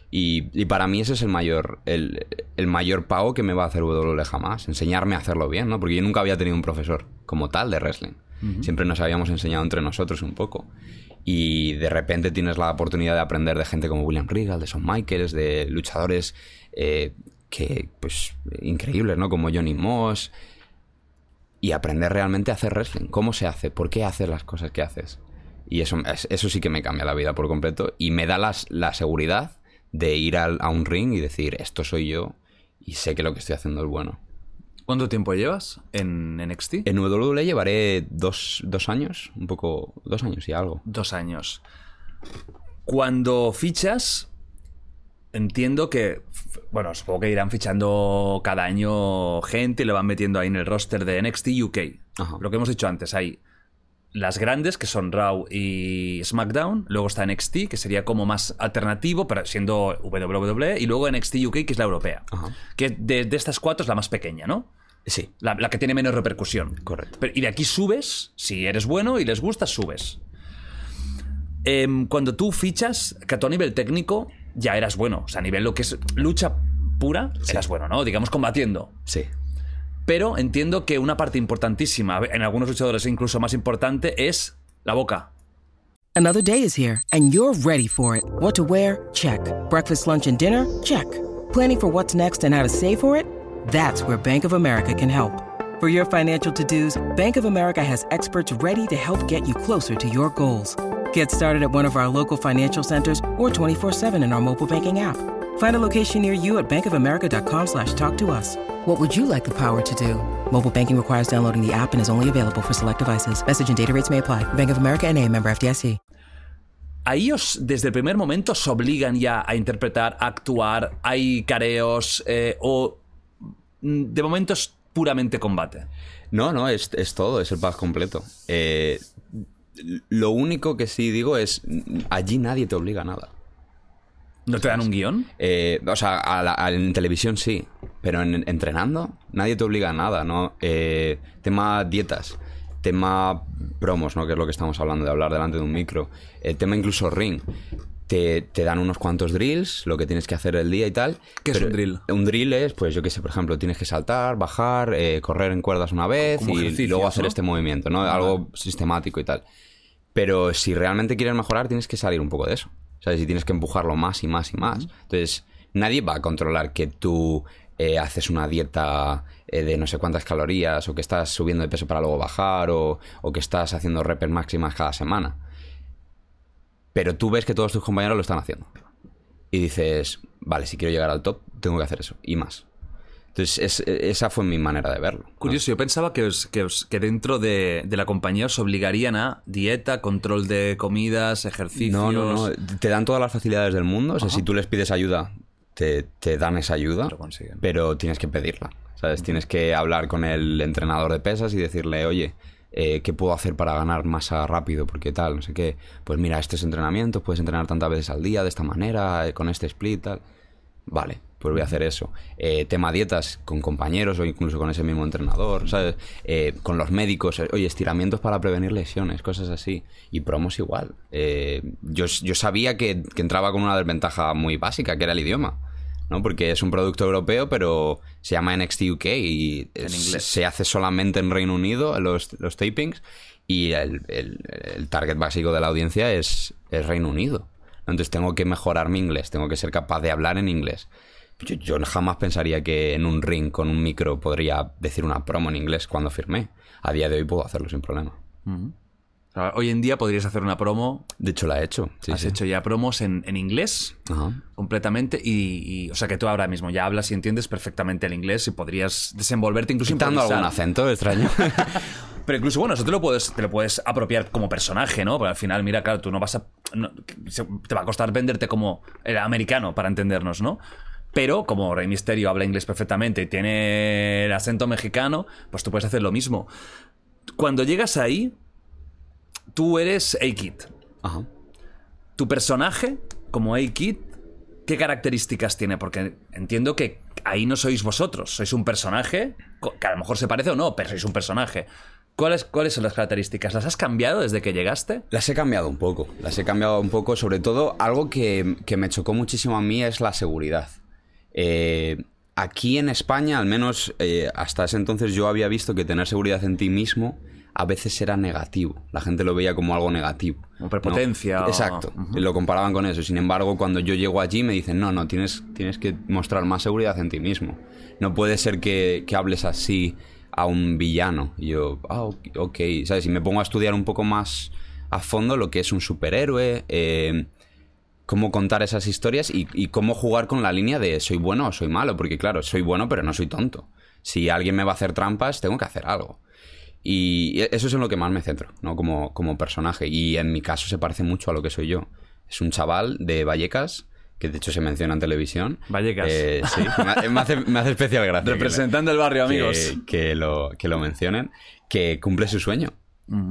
Y, y para mí ese es el mayor, el, el mayor pago que me va a hacer WWE jamás. Enseñarme a hacerlo bien, ¿no? Porque yo nunca había tenido un profesor como tal de wrestling. Siempre nos habíamos enseñado entre nosotros un poco. Y de repente tienes la oportunidad de aprender de gente como William Regal, de Shawn Michaels, de luchadores eh, que, pues, increíbles, ¿no? Como Johnny Moss. Y aprender realmente a hacer wrestling. ¿Cómo se hace? ¿Por qué haces las cosas que haces? Y eso, es- eso sí que me cambia la vida por completo. Y me da las- la seguridad de ir al- a un ring y decir, esto soy yo y sé que lo que estoy haciendo es bueno. ¿Cuánto tiempo llevas en NXT? En WWE llevaré dos, dos años, un poco, dos años y algo. Dos años. Cuando fichas, entiendo que, bueno, supongo que irán fichando cada año gente y lo van metiendo ahí en el roster de NXT UK. Ajá. Lo que hemos dicho antes, hay las grandes, que son Raw y SmackDown, luego está NXT, que sería como más alternativo, pero siendo WWE, y luego NXT UK, que es la europea. Ajá. Que de, de estas cuatro es la más pequeña, ¿no? Sí, La, la que tiene menos repercusión. Correcto. Pero- y de aquí subes, si eres bueno y les gusta, subes. Em, cuando tú fichas, que a tu nivel técnico ya eras bueno. O sea, a nivel lo que es lucha pura, eras bueno, ¿no? Digamos combatiendo. sí. Pero entiendo que una parte importantísima, en algunos luchadores incluso más importante, es la boca. Another day is here, and you're ready for it. What to wear? Check. Breakfast, lunch, and dinner? Check. Planning for what's next and how to save for it? That's where Bank of America can help. For your financial to dos, Bank of America has experts ready to help get you closer to your goals. Get started at one of our local financial centers or 24-7 in our mobile banking app. Find a location near you at bankofamerica.com slash talk to us. What would you like the power to do? Mobile banking requires downloading the app and is only available for select devices. Message and data rates may apply. Bank of America and a member FDIC. Ahí os, desde el primer momento, os obligan ya a interpretar, a actuar, hay careos, eh, o mm, de momento es puramente combate. No, no, es, es todo, es el pack completo. Eh, lo único que sí digo es, allí nadie te obliga a nada. ¿No te dan un guion? Eh, o sea, a la- a- en televisión sí, pero en, entrenando nadie te obliga a nada, ¿no? Eh, tema dietas, tema promos, ¿no? Que es lo que estamos hablando de hablar delante de un micro. El tema incluso ring. Te, te dan unos cuantos drills, lo que tienes que hacer el día y tal. ¿Qué es un drill? Un drill es, pues yo qué sé, por ejemplo, tienes que saltar, bajar, eh, correr en cuerdas una vez Como y luego hacer ¿no? este movimiento, ¿no? Algo sistemático y tal. Pero si realmente quieres mejorar, tienes que salir un poco de eso. ¿Sabes? Y tienes que empujarlo más y más y más. Entonces, nadie va a controlar que tú eh, haces una dieta eh, de no sé cuántas calorías, o que estás subiendo de peso para luego bajar, o, o que estás haciendo repes máximas cada semana. Pero tú ves que todos tus compañeros lo están haciendo. Y dices, vale, si quiero llegar al top, tengo que hacer eso. Y más. Entonces, es- esa fue mi manera de verlo. ¿no? Curioso, yo pensaba que, os- que, os- que dentro de, de la compañía os obligarían a dieta, control de comidas, ejercicios. No, no, no. Te dan todas las facilidades del mundo. O sea, si tú les pides ayuda, te, te dan esa ayuda. Lo consiguen. Pero tienes que pedirla. ¿Sabes? Tienes que hablar con el entrenador de pesas y decirle, oye, eh, ¿qué puedo hacer para ganar masa rápido? Porque tal, no sé qué. Pues mira, estos entrenamientos, puedes entrenar tantas veces al día, de esta manera, eh, con este split, tal. Vale, pues voy a hacer eso. Eh, tema dietas con compañeros o incluso con ese mismo entrenador, ¿sabes? Eh, con los médicos, eh, oye, estiramientos para prevenir lesiones, cosas así. Y promos igual. Yo, yo sabía que entraba con una desventaja muy básica, que era el idioma. ¿No? Porque es un producto europeo, pero se llama NXT UK y se hace solamente en Reino Unido, los, los tapings, y el, el- el target básico de la audiencia es, es Reino Unido. Entonces tengo que mejorar mi inglés, tengo que ser capaz de hablar en inglés. Yo, yo jamás pensaría que en un ring con un micro podría decir una promo en inglés cuando firmé. A día de hoy puedo hacerlo sin problema. Hoy en día podrías hacer una promo. De hecho, la he hecho. Sí, Has sí. hecho ya promos en, en inglés Ajá. completamente y, y- o sea que tú ahora mismo ya hablas y entiendes perfectamente el inglés y podrías desenvolverte incluso Quitando algún acento extraño. Pero incluso, bueno, eso te lo puedes, te lo puedes apropiar como personaje, ¿no? Porque al final, mira, claro, tú no vas a. no- te va a costar venderte como el americano, para entendernos, ¿no? Pero como Rey Misterio habla inglés perfectamente y tiene el acento mexicano, pues tú puedes hacer lo mismo. Cuando llegas ahí, tú eres A-Kid. Ajá. Tu personaje, como A-Kid, ¿qué características tiene? Porque entiendo que ahí no sois vosotros, sois un personaje, que a lo mejor se parece o no, pero sois un personaje. ¿Cuáles, ¿Cuáles son las características? ¿Las has cambiado desde que llegaste? Las he cambiado un poco, las he cambiado un poco, sobre todo algo que, que me chocó muchísimo a mí es la seguridad. Eh, aquí en España, al menos eh, hasta ese entonces yo había visto que tener seguridad en ti mismo a veces era negativo, la gente lo veía como algo negativo. Como prepotencia ¿no? o- Exacto, y lo comparaban con eso. Sin embargo, cuando yo llego allí me dicen, no, no, tienes, tienes que mostrar más seguridad en ti mismo. No puede ser que, que hables así a un villano. Y yo, ah, ok, ok, ¿sabes? Y me pongo a estudiar un poco más a fondo lo que es un superhéroe, eh, cómo contar esas historias y, y cómo jugar con la línea de soy bueno o soy malo. Porque claro, soy bueno pero no soy tonto. Si alguien me va a hacer trampas, tengo que hacer algo. Y eso es en lo que más me centro, ¿no? Como, como personaje. Y en mi caso se parece mucho a lo que soy yo. Es un chaval de Vallecas, que de hecho se menciona en televisión. Vallecas. Eh, sí, me, me hace, me hace especial gracia. que Representando el barrio, que- amigos. Que, lo, que lo mencionen. Que cumple su sueño.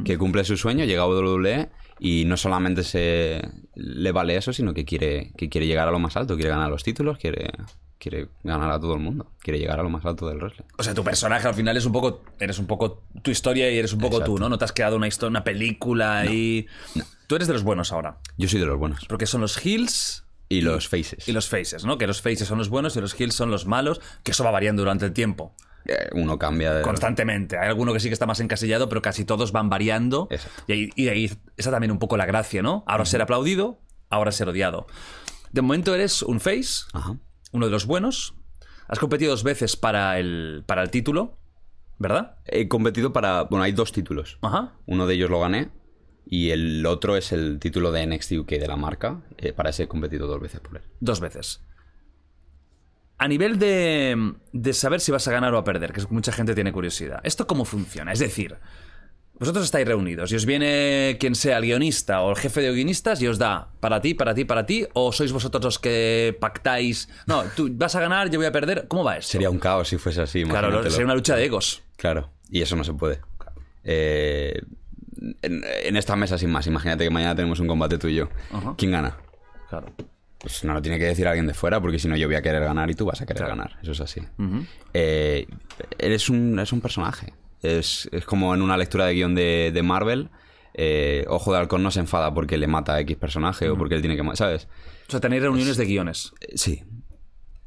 Que cumple su sueño, llega a WWE y no solamente se le vale eso, sino que quiere, que quiere llegar a lo más alto, quiere ganar los títulos, quiere, quiere ganar a todo el mundo, quiere llegar a lo más alto del wrestling. O sea, tu personaje al final es un poco. Eres un poco tu historia y eres un poco Exacto. tú, ¿no? No te has creado una historia, una película y. Tú eres de los buenos ahora. Yo soy de los buenos. Porque son los heels Y los faces. y los faces, ¿no? Que los faces son los buenos y los heels son los malos, que eso va variando durante el tiempo. Eh, Uno cambia de... Constantemente. Hay alguno que sí que está más encasillado, pero casi todos van variando. Exacto. Y ahí, y ahí está también un poco la gracia, ¿no? Ahora ser aplaudido, ahora ser odiado. De momento eres un face, Ajá. Uno de los buenos. Has competido dos veces para el, para el título, ¿verdad? He competido para... Bueno, hay dos títulos. Ajá. Uno de ellos lo gané y el otro es el título de NXT UK de la marca. Eh, para ese he competido dos veces por él. Dos veces. A nivel de, de saber si vas a ganar o a perder, que mucha gente tiene curiosidad. ¿Esto cómo funciona? Es decir, vosotros estáis reunidos y os viene quien sea el guionista o el jefe de guionistas y os da para ti, para ti, para ti, o sois vosotros los que pactáis. No, tú vas a ganar, yo voy a perder. ¿Cómo va esto? Sería un caos si fuese así. Claro, sería una lucha de egos. Claro, y eso no se puede. Eh, en, en esta mesa sin más, imagínate que mañana tenemos un combate tú y yo. Ajá. ¿Quién gana? Claro. Pues no lo tiene que decir alguien de fuera, porque si no yo voy a querer ganar y tú vas a querer Claro. ganar. Eso es así. Eh, eres, un, eres un personaje. Es, es como en una lectura de guion de, de Marvel. eh, Ojo de Halcón no se enfada porque le mata a X personaje o porque él tiene que... ¿Sabes? O sea, tenéis reuniones de guiones. Eh, Sí.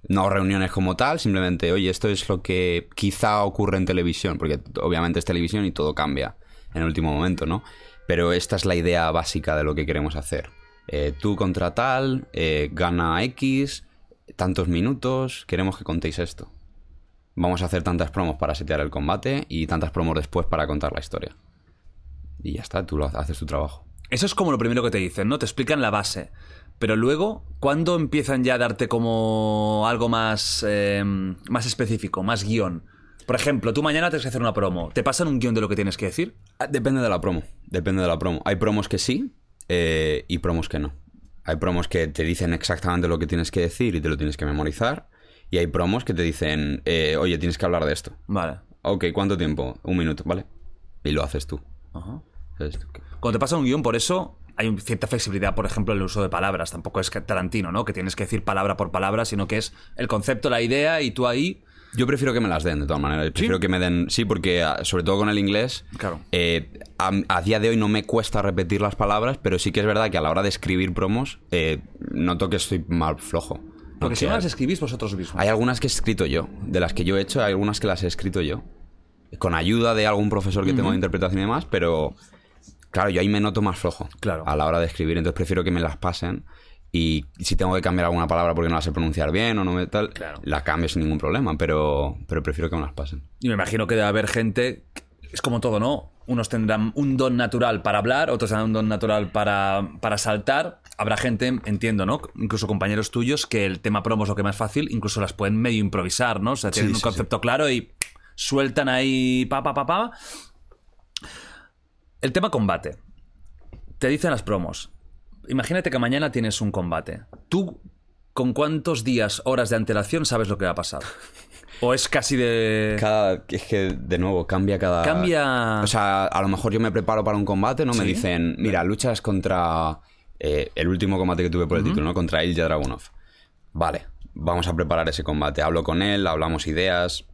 No reuniones como tal, simplemente, oye, esto es lo que quizá ocurre en televisión, porque obviamente es televisión y todo cambia en el último momento, ¿no? Pero esta es la idea básica de lo que queremos hacer. Eh, tú contra tal, gana X, tantos minutos, queremos que contéis esto. Vamos a hacer tantas promos para setear el combate y tantas promos después para contar la historia. Y ya está, tú lo haces- tu trabajo. Eso es como lo primero que te dicen, ¿no? Te explican la base. Pero luego, ¿cuándo empiezan ya a darte como algo más, eh, más específico, más guion? Por ejemplo, tú mañana tienes que hacer una promo. ¿Te pasan un guion de lo que tienes que decir? Ah, Depende de la promo. Depende de la promo. Hay promos que sí eh, y promos que no. Hay promos que te dicen exactamente lo que tienes que decir y te lo tienes que memorizar. Y hay promos que te dicen, eh, oye, tienes que hablar de esto. Vale. Ok, ¿cuánto tiempo? Un minuto, ¿vale? Y lo haces tú. Ajá. Cuando te pasa un guion, por eso hay cierta flexibilidad, por ejemplo, en el uso de palabras. Tampoco es Tarantino, ¿no? Que tienes que decir palabra por palabra, sino que es el concepto, la idea y tú ahí... Yo prefiero que me las den, de todas maneras. Prefiero que me den. Sí, porque ah, sobre todo con el inglés. Claro. eh, a, a día de hoy no me cuesta repetir las palabras, pero sí que es verdad que a la hora de escribir promos, eh, noto que estoy mal flojo. Porque si no las escribís vosotros mismos. Hay algunas que he escrito yo. De las que yo he hecho, hay algunas que las he escrito yo. Con ayuda de algún profesor que tengo de interpretación y demás, pero. Claro, yo ahí me noto más flojo. Claro. A la hora de escribir, entonces prefiero que me las pasen. Y si tengo que cambiar alguna palabra porque no la sé pronunciar bien o no me tal, Claro. la cambio sin ningún problema, pero, pero prefiero que me las pasen. Y me imagino que debe haber gente. Es como todo, ¿no? Unos tendrán un don natural para hablar, otros tendrán un don natural para, para saltar. Habrá gente, entiendo, ¿no? Incluso compañeros tuyos que el tema promo es lo que más fácil, incluso las pueden medio improvisar, ¿no? O sea, tienen Sí, un sí, concepto claro y sueltan ahí pa, pa, pa, pa. El tema combate. Te dicen las promos. Imagínate que mañana tienes un combate. ¿Tú con cuántos días, horas de antelación sabes lo que va a pasar? ¿O es casi de...? Cada, es que, de nuevo, cambia cada... Cambia- O sea, a lo mejor yo me preparo para un combate, ¿no? Me dicen, mira, luchas contra... eh, el último combate que tuve por el título, ¿no? Contra Ilya Dragunov. Vale, vamos a preparar ese combate. Hablo con él, hablamos ideas.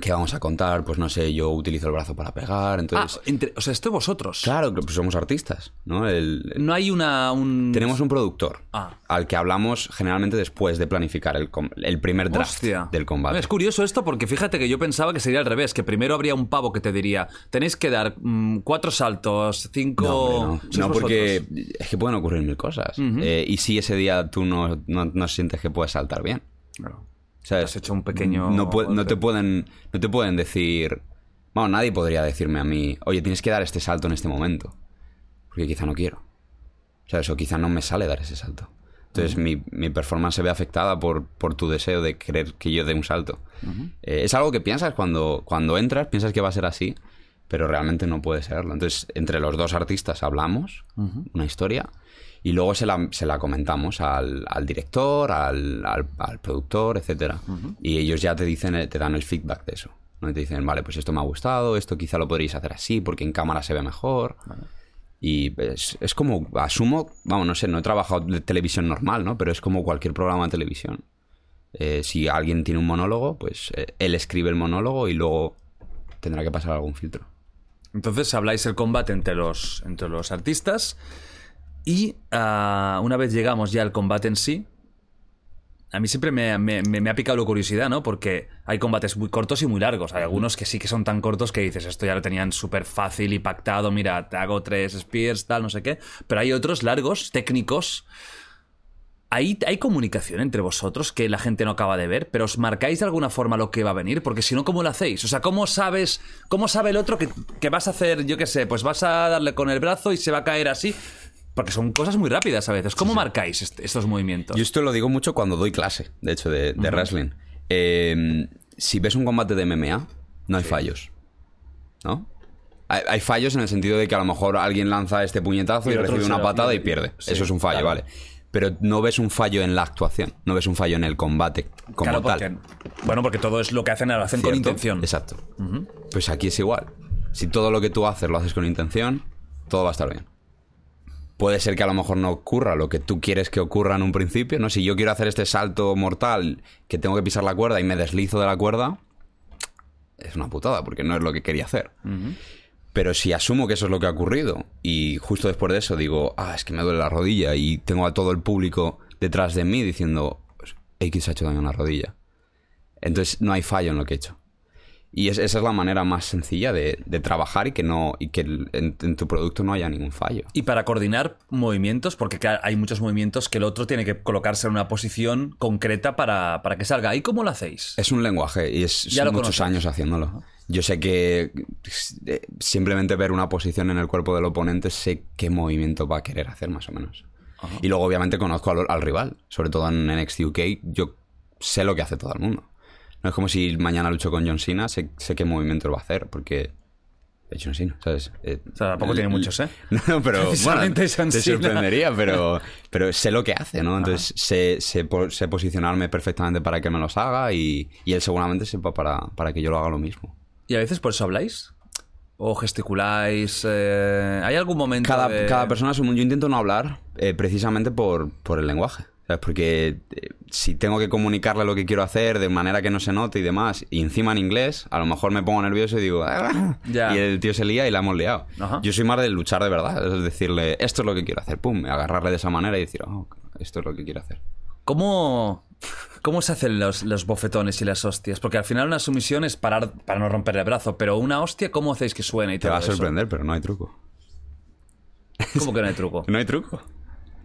¿Qué vamos a contar? Pues no sé, yo utilizo el brazo para pegar, Ah, entonces... entre- o sea, esto vosotros. Claro, que pues somos artistas, ¿no? El- el- No hay una... Un... tenemos un productor Ah. al que hablamos generalmente después de planificar el, el primer draft Hostia. del combate. Es curioso esto porque fíjate que yo pensaba que sería al revés, que primero habría un pavo que te diría, tenéis que dar mm, cuatro saltos, cinco... No, hombre, no. No, porque es que pueden ocurrir mil cosas. Eh, y si ese día tú no, no, no sientes que puedes saltar bien. Claro. ¿Sabes? Has hecho un pequeño No, te pueden, no te pueden decir... Bueno, nadie podría decirme a mí, oye, tienes que dar este salto en este momento. Porque quizá no quiero. ¿Sabes? O quizá no me sale dar ese salto. Entonces mi, mi performance se ve afectada por, por tu deseo de querer que yo dé un salto. Eh, es algo que piensas cuando, cuando entras, piensas que va a ser así, pero realmente no puede serlo. Entonces, entre los dos artistas hablamos una historia y luego se la, se la comentamos al, al director, al, al- al productor, etcétera. Y ellos ya te dicen, eh, te dan el feedback de eso. ¿no? Y te dicen, vale, pues esto me ha gustado, esto quizá lo podríais hacer así porque en cámara se ve mejor. Y es, es como, asumo, vamos, no sé, no he trabajado de televisión normal, ¿no? Pero es como cualquier programa de televisión. Eh, si alguien tiene un monólogo, pues eh, él escribe el monólogo y luego tendrá que pasar algún filtro. Entonces habláis el combate entre los, entre los artistas y ah, una vez llegamos ya al combate en sí, a mí siempre me, me- me- me ha picado la curiosidad, ¿no? Porque hay combates muy cortos y muy largos. Hay algunos que sí que son tan cortos que dices, esto ya lo tenían súper fácil y pactado, mira, te hago tres spears, tal, no sé qué. Pero hay otros largos, técnicos. ¿Hay, ¿Hay comunicación entre vosotros que la gente no acaba de ver? ¿Pero os marcáis de alguna forma lo que va a venir? Porque si no, ¿cómo lo hacéis? O sea, ¿cómo sabes, cómo sabe el otro que, que vas a hacer, yo qué sé, pues vas a darle con el brazo y se va a caer así? Porque son cosas muy rápidas a veces. ¿Cómo marcáis est- estos movimientos? Yo esto lo digo mucho cuando doy clase, de hecho, de, de wrestling. Eh, si ves un combate de MMA, no hay fallos. ¿No? Hay, hay fallos en el sentido de que a lo mejor alguien lanza este puñetazo Y recibe una patada y y- pierde. sí, Eso es un fallo, claro. vale. Pero no ves un fallo en la actuación, no ves un fallo en el combate como Claro, tal. porque- bueno, porque todo es lo que hacen, lo hacen con intención. Exacto. Pues aquí es igual. Si todo lo que tú haces lo haces con intención, todo va a estar bien. Puede ser que a lo mejor no ocurra lo que tú quieres que ocurra en un principio, ¿no? Si yo quiero hacer este salto mortal que tengo que pisar la cuerda y me deslizo de la cuerda, es una putada, porque no es lo que quería hacer. Pero si asumo que eso es lo que ha ocurrido y justo después de eso digo, ah, es que me duele la rodilla y tengo a todo el público detrás de mí diciendo, X ha hecho daño en la rodilla. Entonces no hay fallo en lo que he hecho. Y es- esa es la manera más sencilla de, de trabajar y que no y que en, en tu producto no haya ningún fallo. Y para coordinar movimientos, porque claro, hay muchos movimientos que el otro tiene que colocarse en una posición concreta para, para que salga. ¿Y cómo lo hacéis? Es un lenguaje y es Ya son muchos conoces. años haciéndolo. Yo sé que eh, simplemente ver una posición en el cuerpo del oponente sé qué movimiento va a querer hacer más o menos. Y luego obviamente conozco al, al rival, sobre todo en NXT UK, yo sé lo que hace todo el mundo. No es como si mañana lucho con John Cena, sé, sé qué movimiento va a hacer, porque es John Cena, ¿sabes? Eh, O sea, tampoco tiene muchos, ¿eh? No, pero bueno, te sorprendería, pero, pero sé lo que hace, ¿no? Entonces sé, sé, sé posicionarme perfectamente para que me los haga y, y él seguramente sepa para, para que yo lo haga lo mismo. ¿Y a veces por eso habláis? ¿O gesticuláis? eh, ¿Hay algún momento Cada, de- cada persona es un mundo. Yo intento no hablar eh, precisamente por, por el lenguaje. ¿Sabes? Porque eh, si tengo que comunicarle lo que quiero hacer de manera que no se note y demás, y encima en inglés, a lo mejor me pongo nervioso y digo, "Ah", y el tío se lía y la hemos liado. Ajá. Yo soy más de luchar de verdad, es decirle, esto es lo que quiero hacer, pum, agarrarle de esa manera y decir, oh, esto es lo que quiero hacer. ¿Cómo, ¿Cómo se hacen los, los bofetones y las hostias? Porque al final una sumisión es parar para no romper el brazo, pero una hostia, ¿cómo hacéis que suene y Te todo va a eso? sorprender, pero no hay truco. ¿Cómo que no hay truco? No hay truco.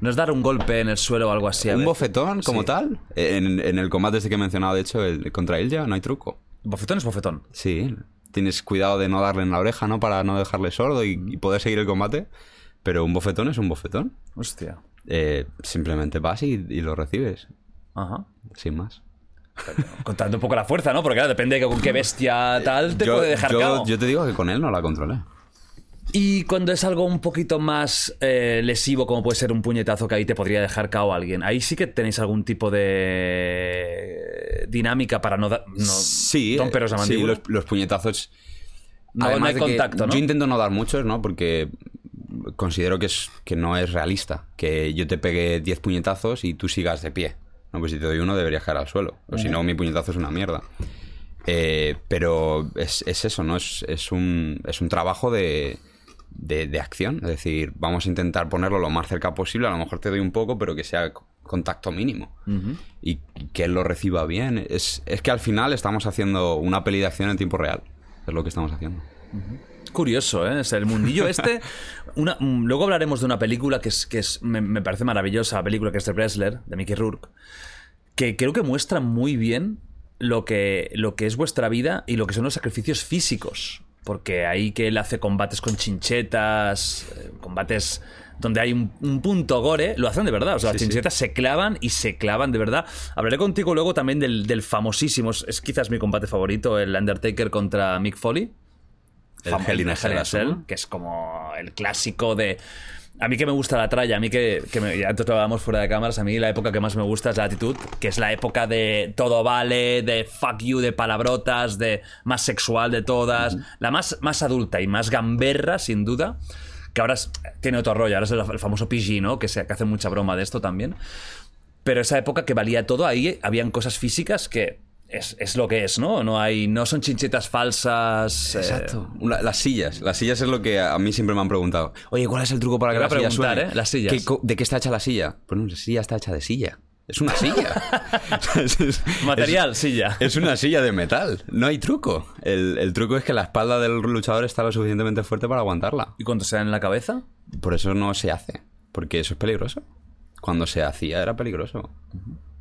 ¿No es dar un golpe en el suelo o algo así? a Un bofetón como Sí. tal. En, en el combate este que he mencionado, de hecho, el contra él ya no hay truco. Bofetón es bofetón. Sí, tienes cuidado de no darle en la oreja, ¿no? Para no dejarle sordo y, y poder seguir el combate. Pero un bofetón es un bofetón. Hostia. Eh, simplemente vas y, y lo recibes, Ajá. sin más. Contando un poco la fuerza, ¿no? Porque claro, depende de con qué bestia tal te yo, puede dejar yo te digo que con él no la controlé. Y cuando es algo un poquito más eh, lesivo, como puede ser un puñetazo que ahí te podría dejar cao a alguien, ahí sí que tenéis algún tipo de dinámica para no, dar no Sí, romperos la sí, mandíbula. los, los puñetazos. No- además no hay contacto, ¿no? Yo intento no dar muchos, ¿no? Porque considero que, es, que no es realista. Que yo te pegue 10 puñetazos y tú sigas de pie. No, pues si te doy uno deberías caer al suelo. O si no, mi puñetazo es una mierda. Eh, pero es, es eso, ¿no? Es, es un, es un trabajo de, de, de acción. Es decir, vamos a intentar ponerlo lo más cerca posible. A lo mejor te doy un poco, pero que sea contacto mínimo. Y que él lo reciba bien. Es, es que al final estamos haciendo una peli de acción en tiempo real. Es lo que estamos haciendo. Curioso, ¿eh? O sea, el mundillo este. Una, mm, luego hablaremos de una película que es, que es me, me parece maravillosa, la película que es de Bresler, de Mickey Rourke, que creo que muestra muy bien lo que, lo que es vuestra vida y lo que son los sacrificios físicos. Porque ahí que él hace combates con chinchetas, eh, combates donde hay un, un punto gore, lo hacen de verdad. O sea, las chinchetas se clavan y se clavan de verdad. Hablaré contigo luego también del, del famosísimo, es- es quizás mi combate favorito, el Undertaker contra Mick Foley El famo- Hell in a Hell que es como el clásico de... A mí que me gusta la tralla, a mí que, que me- ya antes lo hablábamos fuera de cámaras, a mí la época que más me gusta es la actitud, que es la época de todo vale, de fuck you, de palabrotas, de más sexual de todas, la más, más adulta y más gamberra, sin duda, que ahora es- tiene otro rollo, ahora es el, el famoso PG, ¿no? Que, se, que hace mucha broma de esto también. Pero esa época que valía todo, ahí habían cosas físicas que es, es lo que es, ¿no? No hay, no son chinchetas falsas. eh, Exacto. Una- las sillas. Las sillas es lo que a mí siempre me han preguntado. Oye, ¿cuál es el truco para que la silla suene? ¿eh? Las sillas. ¿Qué co- ¿De qué está hecha la silla? Pues la silla está hecha de silla. Es una silla. Es- es- Material, es- silla. Es una silla de metal. No hay truco. El, el truco es que la espalda del luchador está lo suficientemente fuerte para aguantarla. ¿Y cuando se da en la cabeza? Por eso no se hace. Porque eso es peligroso. Cuando se hacía era peligroso.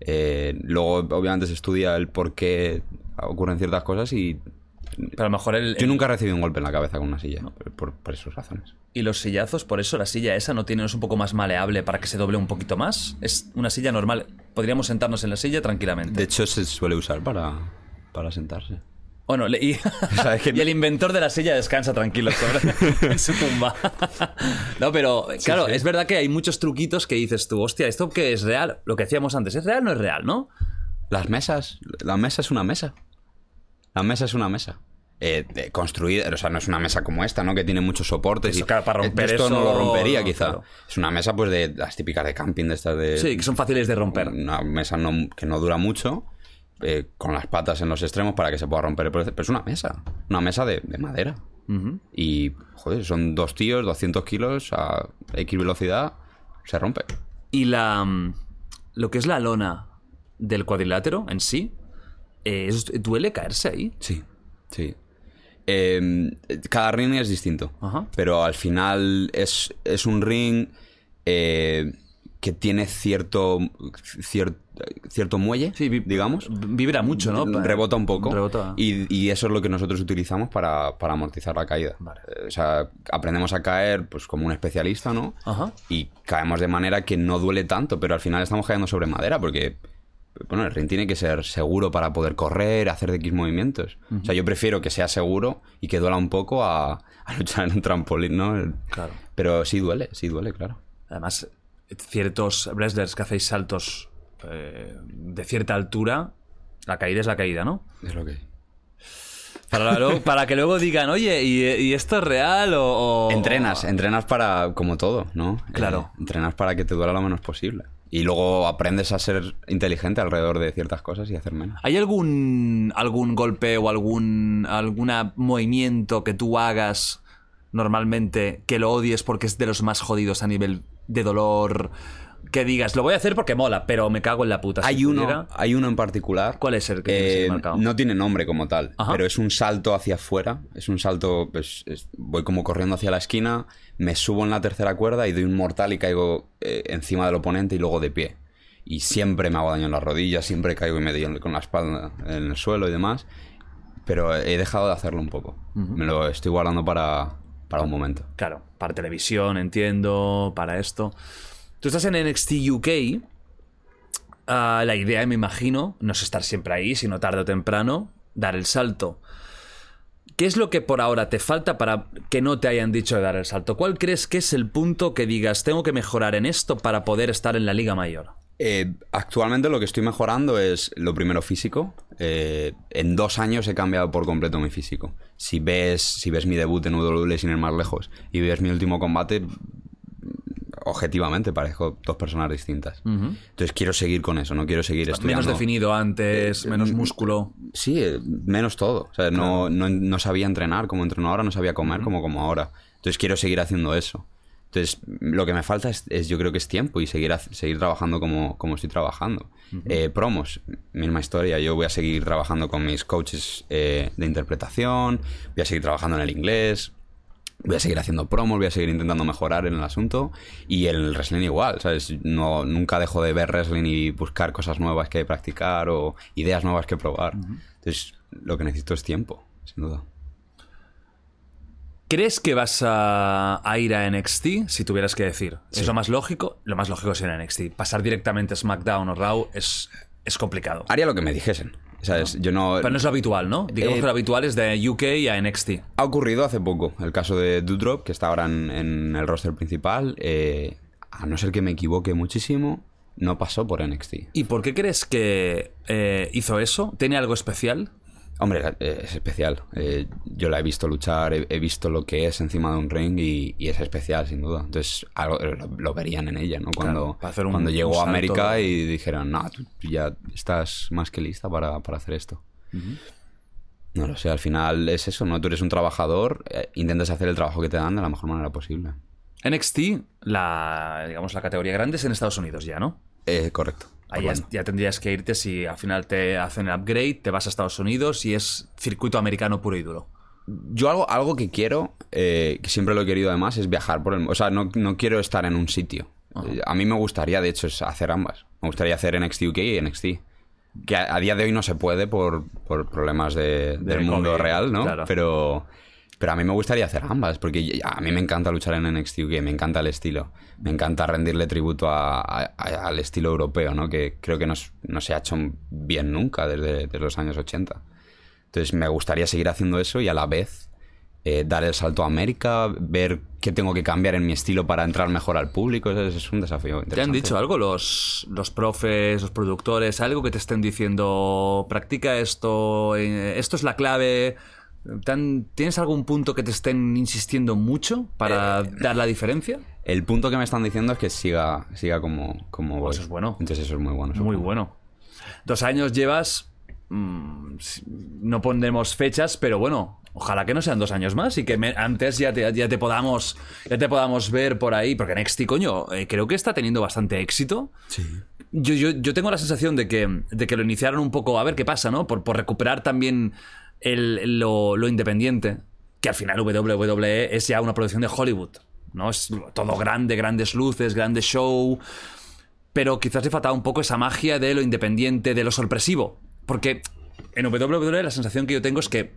Eh, luego, obviamente, se estudia el por qué ocurren ciertas cosas y Pero a lo mejor el, yo nunca he recibido un golpe en la cabeza con una silla. Por, por esas razones. Y los sillazos, por eso la silla esa no tiene, no es un poco más maleable para que se doble un poquito más. Es una silla normal. Podríamos sentarnos en la silla tranquilamente. De hecho, se suele usar para, para sentarse. Bueno, le- y, y el inventor de la silla descansa tranquilo sobre- en su tumba. no, pero claro, es verdad que hay muchos truquitos que dices tú, hostia, ¿esto qué es real? Lo que decíamos antes, ¿es real o no es real, no? Las mesas. La mesa es una mesa. La mesa es una mesa. Eh, construida, o sea, no es una mesa como esta, ¿no? Que tiene muchos soportes. Eso, y, claro, para romper esto no lo rompería, no, quizá. claro. Es una mesa, pues, de las típicas de camping, de estas de. Sí, que son fáciles de romper. Una mesa no- que no dura mucho, eh, con las patas en los extremos para que se pueda romper. Pero es una mesa. Una mesa de, de madera. Y, joder, son dos tíos, 200 kilos a X velocidad, se rompe. Y la mm, lo que es la lona del cuadrilátero en sí, eh, duele caerse ahí. Sí, sí. Eh, cada ring es distinto. Ajá. Pero al final es, es un ring eh, que tiene cierto, cier- cierto muelle, Sí, digamos. Vibra mucho, ¿no? Rebota un poco. Rebota. Y, y eso es lo que nosotros utilizamos para, para amortizar la caída. Vale. Eh, O sea, aprendemos a caer pues como un especialista, ¿no? Ajá. Y caemos de manera que no duele tanto, pero al final estamos cayendo sobre madera porque bueno, el ring tiene que ser seguro para poder correr, hacer de X movimientos. O sea, yo prefiero que sea seguro y que duela un poco a, a luchar en un trampolín, ¿no? Claro. Pero sí duele, sí duele, claro. Además, ciertos wrestlers que hacéis saltos eh, de cierta altura, la caída es la caída, ¿no? Es lo que hay. Para, luego- para que luego digan, oye, ¿y, y esto es real o...? o- Entrenas, entrenas para, como todo, ¿no? Claro. Eh, entrenas para que te duela lo menos posible. Y luego aprendes a ser inteligente alrededor de ciertas cosas y hacer menos. ¿Hay algún, algún golpe o algún alguna movimiento que tú hagas normalmente que lo odies porque es de los más jodidos a nivel de dolor? Que digas, lo voy a hacer porque mola, pero me cago en la puta. si Hay uno, pudiera. hay uno en particular. ¿Cuál es el que Eh, marcado? No tiene nombre como tal, Ajá. pero es un salto hacia afuera. Es un salto, pues, es- voy como corriendo hacia la esquina, me subo en la tercera cuerda y doy un mortal y caigo eh, encima del oponente y luego de pie. Y siempre me hago daño en las rodillas, siempre caigo y me doy con la espalda en el suelo y demás. Pero he dejado de hacerlo un poco. Me lo estoy guardando para, para un momento. Claro, para televisión, entiendo, para esto. Tú estás en NXT UK. ah, la idea, me imagino, no es estar siempre ahí, sino tarde o temprano, dar el salto. ¿Qué es lo que por ahora te falta para que no te hayan dicho de dar el salto? ¿Cuál crees que es el punto que digas, tengo que mejorar en esto para poder estar en la Liga Mayor? Eh, actualmente lo que estoy mejorando es lo primero físico. Eh, en dos años he cambiado por completo mi físico. Si ves, si ves mi debut en WWE sin ir más lejos y ves mi último combate, objetivamente parezco dos personas distintas. Entonces quiero seguir con eso, no quiero seguir estudiando. Menos definido antes, menos músculo. Sí, eh, menos todo. O sea, no, no, no sabía entrenar como entreno ahora, no sabía comer como como ahora. Entonces quiero seguir haciendo eso. Entonces, lo que me falta es, es- yo creo que es tiempo y seguir, seguir trabajando como, como estoy trabajando. Eh, promos, misma historia. Yo voy a seguir trabajando con mis coaches eh, de interpretación, voy a seguir trabajando en el inglés, voy a seguir haciendo promos, voy a seguir intentando mejorar en el asunto. Y el wrestling igual, ¿sabes? No, nunca dejo de ver wrestling y buscar cosas nuevas que practicar o ideas nuevas que probar. Entonces, lo que necesito es tiempo, sin duda. ¿Crees que vas a, a ir a NXT si tuvieras que decir? ¿Es lo más lógico? Lo más lógico es ir a NXT. Pasar directamente a SmackDown o Raw es, es complicado. Haría lo que me dijesen. ¿Sabes? Yo no. Pero no es lo habitual, ¿no? Digamos Eh, que lo habitual es de UK a NXT. Ha ocurrido hace poco el caso de Doudrop, que está ahora en, en el roster principal. eh, a no ser que me equivoque muchísimo, no pasó por NXT. ¿Y por qué crees que eh, hizo eso? ¿Tiene algo especial? Hombre, eh, es especial. Eh, yo la he visto luchar, he, he visto lo que es encima de un ring y, y es especial, sin duda. Entonces, algo, lo, lo verían en ella, ¿no? Cuando, Claro, para hacer un- cuando llegó a América de- y dijeron, no, tú ya estás más que lista para, para hacer esto. No lo sé, al final es eso, ¿no? Tú eres un trabajador, eh, intentas hacer el trabajo que te dan de la mejor manera posible. NXT, la, digamos, la categoría grande es en Estados Unidos ya, ¿no? Eh, correcto. Ahí ya, tendrías que irte si al final te hacen el upgrade, te vas a Estados Unidos y es circuito americano puro y duro. Yo algo, algo que quiero, eh, que siempre lo he querido además, es viajar por el mundo. O sea, no, no quiero estar en un sitio. A mí me gustaría, de hecho, es hacer ambas. Me gustaría hacer NXT UK y NXT. Que a, a día de hoy no se puede por, por problemas de- del mundo real, ¿no? claro. Pero, pero a mí me gustaría hacer ambas, porque a mí me encanta luchar en NXT UK, me encanta el estilo. Me encanta rendirle tributo a- a- a- al estilo europeo, ¿no? Que creo que no, no se ha hecho bien nunca desde, desde los años 80. Entonces me gustaría seguir haciendo eso y a la vez eh, dar el salto a América, ver qué tengo que cambiar en mi estilo para entrar mejor al público. Es, es un desafío ¿Te han interesante. dicho algo los, los profes, los productores, algo que te estén diciendo, practica esto, eh, esto es la clave? ¿Te han- ¿Tienes algún punto que te estén insistiendo mucho para Eh, dar la diferencia? El punto que me están diciendo es que siga, siga como, como voy. eso es bueno. Entonces eso es muy bueno. Muy supongo. bueno. Dos años llevas. mm, no pondremos fechas, pero bueno, ojalá que no sean dos años más y que me- antes ya te, ya te podamos ya te podamos ver por ahí, porque NXT, coño, eh, creo que está teniendo bastante éxito. Yo, yo, yo tengo la sensación de que, de que lo iniciaron un poco a ver qué pasa, ¿no? Por, por recuperar también el- lo, lo independiente, que al final WWE es ya una producción de Hollywood, ¿no? Es todo grande, grandes luces, grandes show, pero quizás le faltaba un poco esa magia de lo independiente, de lo sorpresivo. Porque en WWE la sensación que yo tengo es que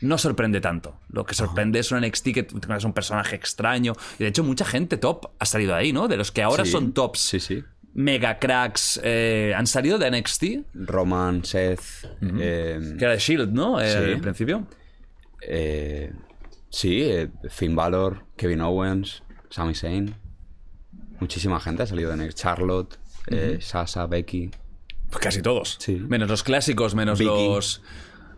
no sorprende tanto. Lo que sorprende es un NXT que tengas un personaje extraño. Y de hecho, mucha gente top ha salido de ahí, ¿no? De los que ahora Sí, son tops, Sí, sí. Mega cracks, eh, han salido de NXT, Roman, Seth. eh, que era de Shield, ¿no? Eh, Sí. Al principio. eh, sí, eh, Finn Balor, Kevin Owens, Sami Zayn. Muchísima gente ha salido de NXT. Charlotte, eh, Sasha, Becky. Pues casi todos. Sí. Menos los clásicos, menos Vicky. los.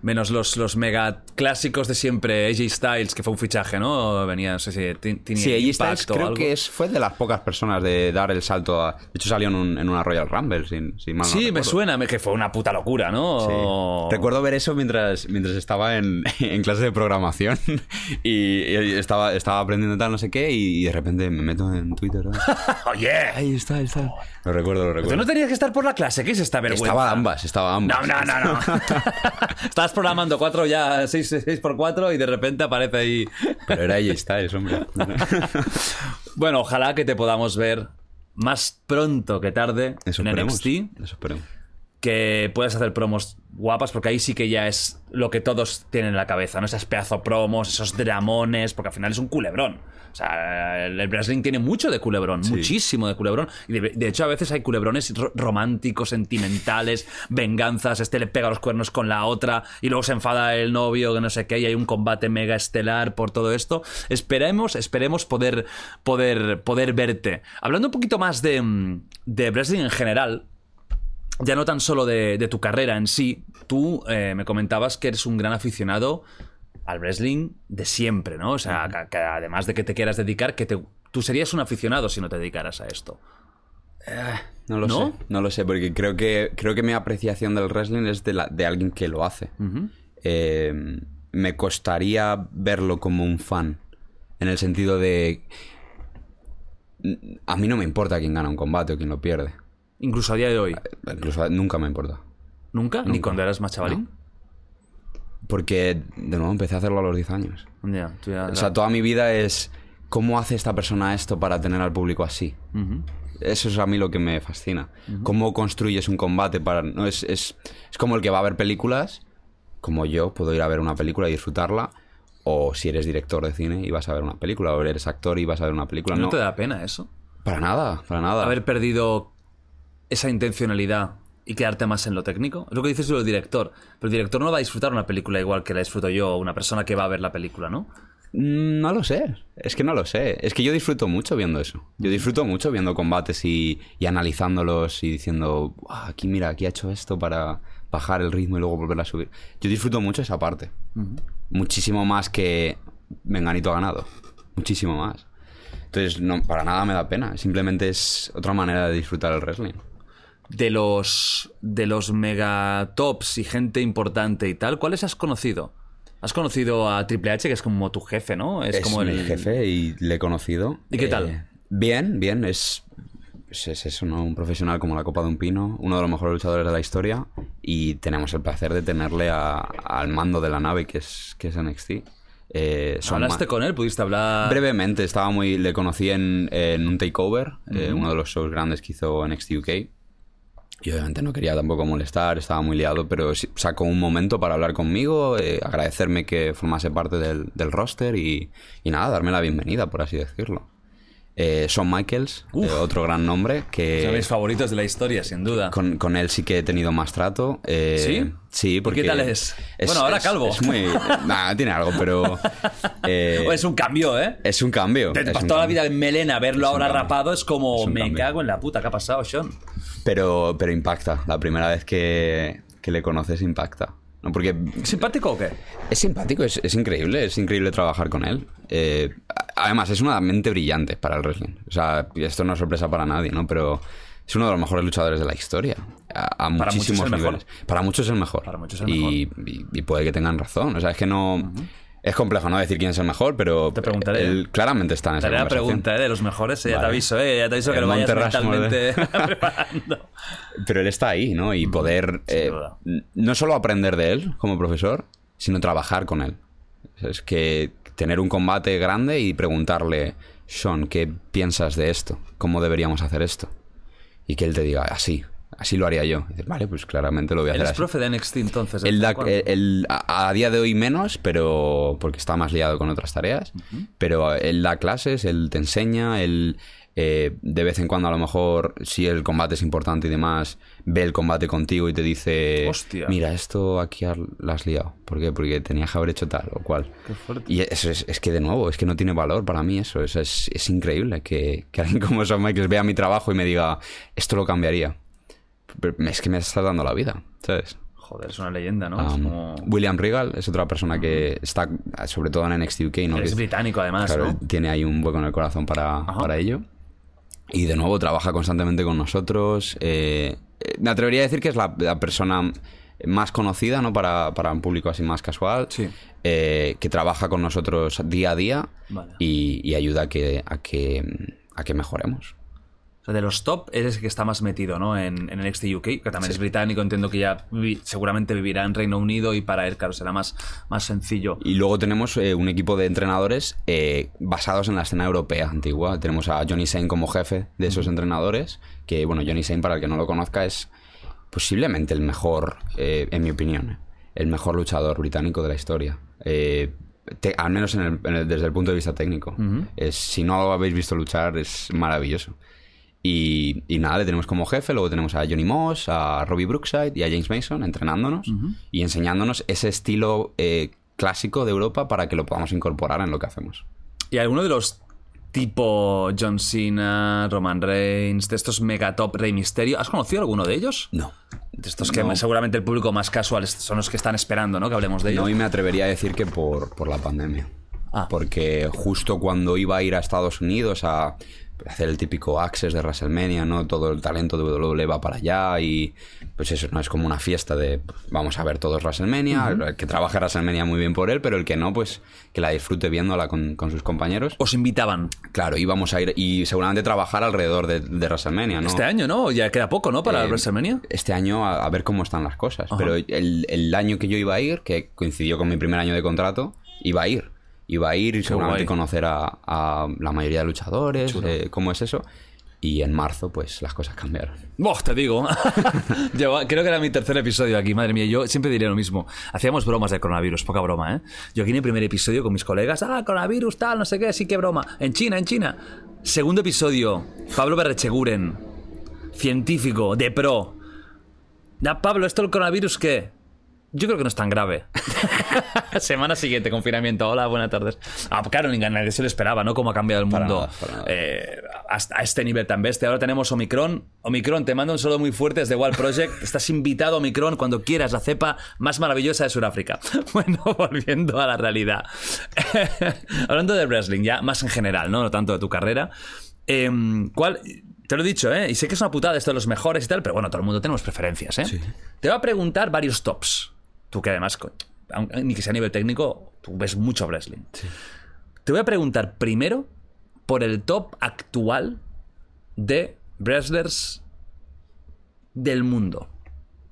Menos los, los mega clásicos de siempre. AJ Styles, que fue un fichaje, ¿no? Venía, no sé si tenía Sí, AJ Styles o creo algo. que es, fue de las pocas personas de dar el salto a... De hecho salió en, un- en una Royal Rumble, sin, sin mal no Sí, me recuerdo. suena me- que fue una puta locura, ¿no? Sí. Recuerdo ver eso mientras, mientras estaba en, en clase de programación y, y estaba, estaba aprendiendo tal, no sé qué, y, de repente me meto en Twitter. ¿no? Oye, Ahí está, ahí está. Lo recuerdo, lo tú recuerdo. no tenías que estar por la clase, ¿qué es esta vergüenza? Estaba ambas, estaba ambas. No, no, no, no. Programando cuatro ya, 6 por 4 y de repente aparece ahí. Pero era AJ Styles, hombre. Bueno, ojalá que te podamos ver más pronto que tarde Eso en. NXT. Eso esperemos. Que puedas hacer promos guapas, porque ahí sí que ya es lo que todos tienen en la cabeza, ¿no? Esas pedazo promos, esos dramones, porque al final es un culebrón. O sea, el wrestling tiene mucho de culebrón, muchísimo de culebrón. Y de, de hecho, a veces hay culebrones ro- románticos, sentimentales, venganzas. Este le pega los cuernos con la otra y luego se enfada el novio, que no sé qué, y hay un combate mega estelar por todo esto. Esperemos, esperemos poder, poder, poder verte. Hablando un poquito más de, mm, de wrestling en general, ya no tan solo de, de tu carrera en sí, tú eh, me comentabas que eres un gran aficionado al wrestling de siempre, ¿no? O sea, que, que además de que te quieras dedicar, que te, tú serías un aficionado si no te dedicaras a esto. No lo ¿No? sé, no lo sé, porque creo que, creo que mi apreciación del wrestling es de, la- de alguien que lo hace. Eh, me costaría verlo como un fan, en el sentido de... A mí no me importa quién gana un combate o quién lo pierde. Incluso a día de hoy. Incluso nunca me importa. ¿Nunca? ¿Ni cuando eras más chavalín? Porque, de nuevo, empecé a hacerlo a los 10 años. Ya, tú ya- O sea, toda mi vida es cómo hace esta persona esto para tener al público así. Eso es a mí lo que me fascina. Cómo construyes un combate para... No, es, es, es como el que va a ver películas, como yo puedo ir a ver una película y disfrutarla, o si eres director de cine y vas a ver una película, o eres actor y vas a ver una película. ¿No No, te da pena eso? para nada, para nada. Haber perdido esa intencionalidad y quedarte más en lo técnico. Es lo que dices del director. Pero el director no va a disfrutar una película igual que la disfruto yo o una persona que va a ver la película, ¿no? Mm, No lo sé, es que no lo sé. Es que yo disfruto mucho viendo eso. Yo disfruto mucho viendo combates y, y analizándolos y diciendo, "Ah, aquí mira, aquí ha hecho esto para bajar el ritmo y luego volver a subir. Yo disfruto mucho esa parte. Muchísimo más que Menganito ha ganado. Muchísimo más. Entonces, no, para nada me da pena. Simplemente es otra manera de disfrutar el wrestling. De los de los megatops y gente importante y tal, ¿cuáles has conocido? Has conocido a Triple H, que es como tu jefe, ¿no? Es, como mi jefe y le he conocido. ¿Y qué tal? Eh, bien, bien. Es, es, es eso, ¿no? Un profesional como la copa de un pino, uno de los mejores luchadores de la historia y tenemos el placer de tenerle a- al mando de la nave que es, que es NXT. Eh, ¿Hablaste con él? ¿Pudiste hablar? Brevemente, estaba muy, le conocí en, en un takeover, eh, uno de los shows grandes que hizo NXT UK. Y obviamente no quería tampoco molestar, estaba muy liado, pero sacó un momento para hablar conmigo, eh, agradecerme que formase parte del, del roster y, y nada, darme la bienvenida, por así decirlo. Eh, Shawn Michaels, eh, otro gran nombre, Son que mis favoritos de la historia, sin duda. con, con él sí que he tenido más trato. eh, ¿Sí? Sí, porque... qué tal es? Bueno, ahora calvo. Es muy... Nada, tiene algo, pero... eh, es un cambio, ¿eh? es un cambio. Te pasó toda la vida en melena, verlo ahora rapado es como, me cambio. cago en la puta, ¿qué ha pasado, Sean? Pero, pero impacta. La primera vez que, que le conoces impacta. ¿no? Porque ¿Simpático o qué? es simpático, es, es increíble, es increíble trabajar con él. Eh, además, es una mente brillante para el wrestling. O sea, esto no es sorpresa para nadie, ¿no? Pero es uno de los mejores luchadores de la historia. A, muchísimos mejor. niveles. Para muchos es el mejor. Para muchos es el y, y- y puede que tengan razón. O sea, es que no... Es complejo no decir quién es el mejor, pero Te preguntaré. él claramente está en esa Te haré la pregunta, ¿eh? De los mejores, eh, ya te aviso, ¿eh? Ya te aviso que lo vayas mentalmente preparando. Pero él está ahí, ¿no? Y poder eh, no solo aprender de él como profesor, sino trabajar con él. Es que tener un combate grande y preguntarle, Sean, ¿qué piensas de esto? ¿Cómo deberíamos hacer esto? Y que él te diga, así, así lo haría yo. Dices, vale, pues claramente lo voy a hacer es así. profe de NXT entonces. ¿desde da- él- él- a, a día de hoy menos, pero porque está más liado con otras tareas. Pero él da clases, él te enseña, él eh, de vez en cuando a lo mejor, si el combate es importante y demás, ve el combate contigo y te dice, Hostia. mira, esto aquí la has liado. ¿Por qué? Porque tenías que haber hecho tal o cual. Qué fuerte. Y eso es, es que de nuevo, es que no tiene valor para mí eso. Es, es, es increíble que, que alguien como Shawn Michaels vea mi trabajo y me diga, esto lo cambiaría. Es que me está dando la vida, ¿sabes? Joder, es una leyenda, ¿no? Um, como... William Regal es otra persona que está, sobre todo en NXT UK, ¿no? Es británico, además, claro, ¿no? él tiene ahí un hueco en el corazón para, para ello. Y de nuevo trabaja constantemente con nosotros. eh, eh, me atrevería a decir que es la, la persona más conocida, ¿no? Para, para un público así más casual. Sí. eh, que trabaja con nosotros día a día Vale. y, y ayuda a que, a que, a que mejoremos. O sea, de los top, eres el que está más metido, ¿no? En, en NXT UK, que también es británico, entiendo que ya vi- seguramente vivirá en Reino Unido y para él, claro, será más, más sencillo. Y luego tenemos eh, un equipo de entrenadores eh, basados en la escena europea antigua. Tenemos a Johnny Sain como jefe de esos entrenadores. Que, bueno, Johnny Sain, para el que no lo conozca, es posiblemente el mejor, eh, en mi opinión, el mejor luchador británico de la historia. Eh, te- al menos en el- en el- desde el punto de vista técnico. Es- si no lo habéis visto luchar, es maravilloso. Y, y nada, le tenemos como jefe, luego tenemos a Johnny Moss, a Robbie Brookside y a James Mason entrenándonos y enseñándonos ese estilo eh, clásico de Europa para que lo podamos incorporar en lo que hacemos. ¿Y alguno de los tipo John Cena, Roman Reigns, de estos megatop Rey Misterio, ¿has conocido alguno de ellos? No. De estos que No. seguramente el público más casual son los que están esperando, ¿no? Que hablemos de ellos. No, y me atrevería a decir que por, por la pandemia. Ah. Porque justo cuando iba a ir a Estados Unidos a hacer el típico access de WrestleMania, ¿no? Todo el talento de WWE va para allá y pues eso, no es como una fiesta de vamos a ver todos WrestleMania, el que trabaje WrestleMania muy bien por él, pero el que no, pues que la disfrute viéndola con, con sus compañeros. Os invitaban. Claro, íbamos a ir y seguramente trabajar alrededor de, de WrestleMania, ¿no? Este año, ¿no? Ya queda poco, ¿no? Para Eh, WrestleMania. Este año a, a ver cómo están las cosas. Pero el, el año que yo iba a ir, que coincidió con mi primer año de contrato, iba a ir. Iba a ir y seguramente guay. conocer a, a la mayoría de luchadores, eh, cómo es eso. Y en marzo, pues las cosas cambiaron. Buah, te digo. Yo, creo que era mi tercer episodio aquí, madre mía. Yo siempre diré lo mismo. Hacíamos bromas del coronavirus, poca broma, ¿eh? Yo aquí en el primer episodio con mis colegas, ah, coronavirus, tal, no sé qué, sí que broma. En China, en China. Segundo episodio, Pablo Berrecheguren, científico, de pro. Ya, Pablo, ¿esto del coronavirus qué? Yo creo que no es tan grave. Semana siguiente, confinamiento. Hola, buenas tardes. Ah, claro, ni nadie se lo esperaba, ¿no? Cómo ha cambiado el Para mundo nada, para nada. eh, hasta a este nivel tan bestia. Ahora tenemos Omicron. Omicron, te mando un saludo muy fuerte desde Wild Project. Estás invitado, Omicron, cuando quieras, la cepa más maravillosa de Sudáfrica. Bueno, volviendo a la realidad. Hablando de wrestling, ya más en general, ¿no? No tanto de tu carrera. Em, ¿Cuál? Te lo he dicho, ¿eh? Y sé que es una putada esto de los mejores y tal, pero bueno, todo el mundo tenemos preferencias, ¿eh? Te voy a preguntar varios tops. Tú que además, aunque- ni que sea a nivel técnico, tú ves mucho wrestling. Te voy a preguntar primero por el top actual de wrestlers del mundo.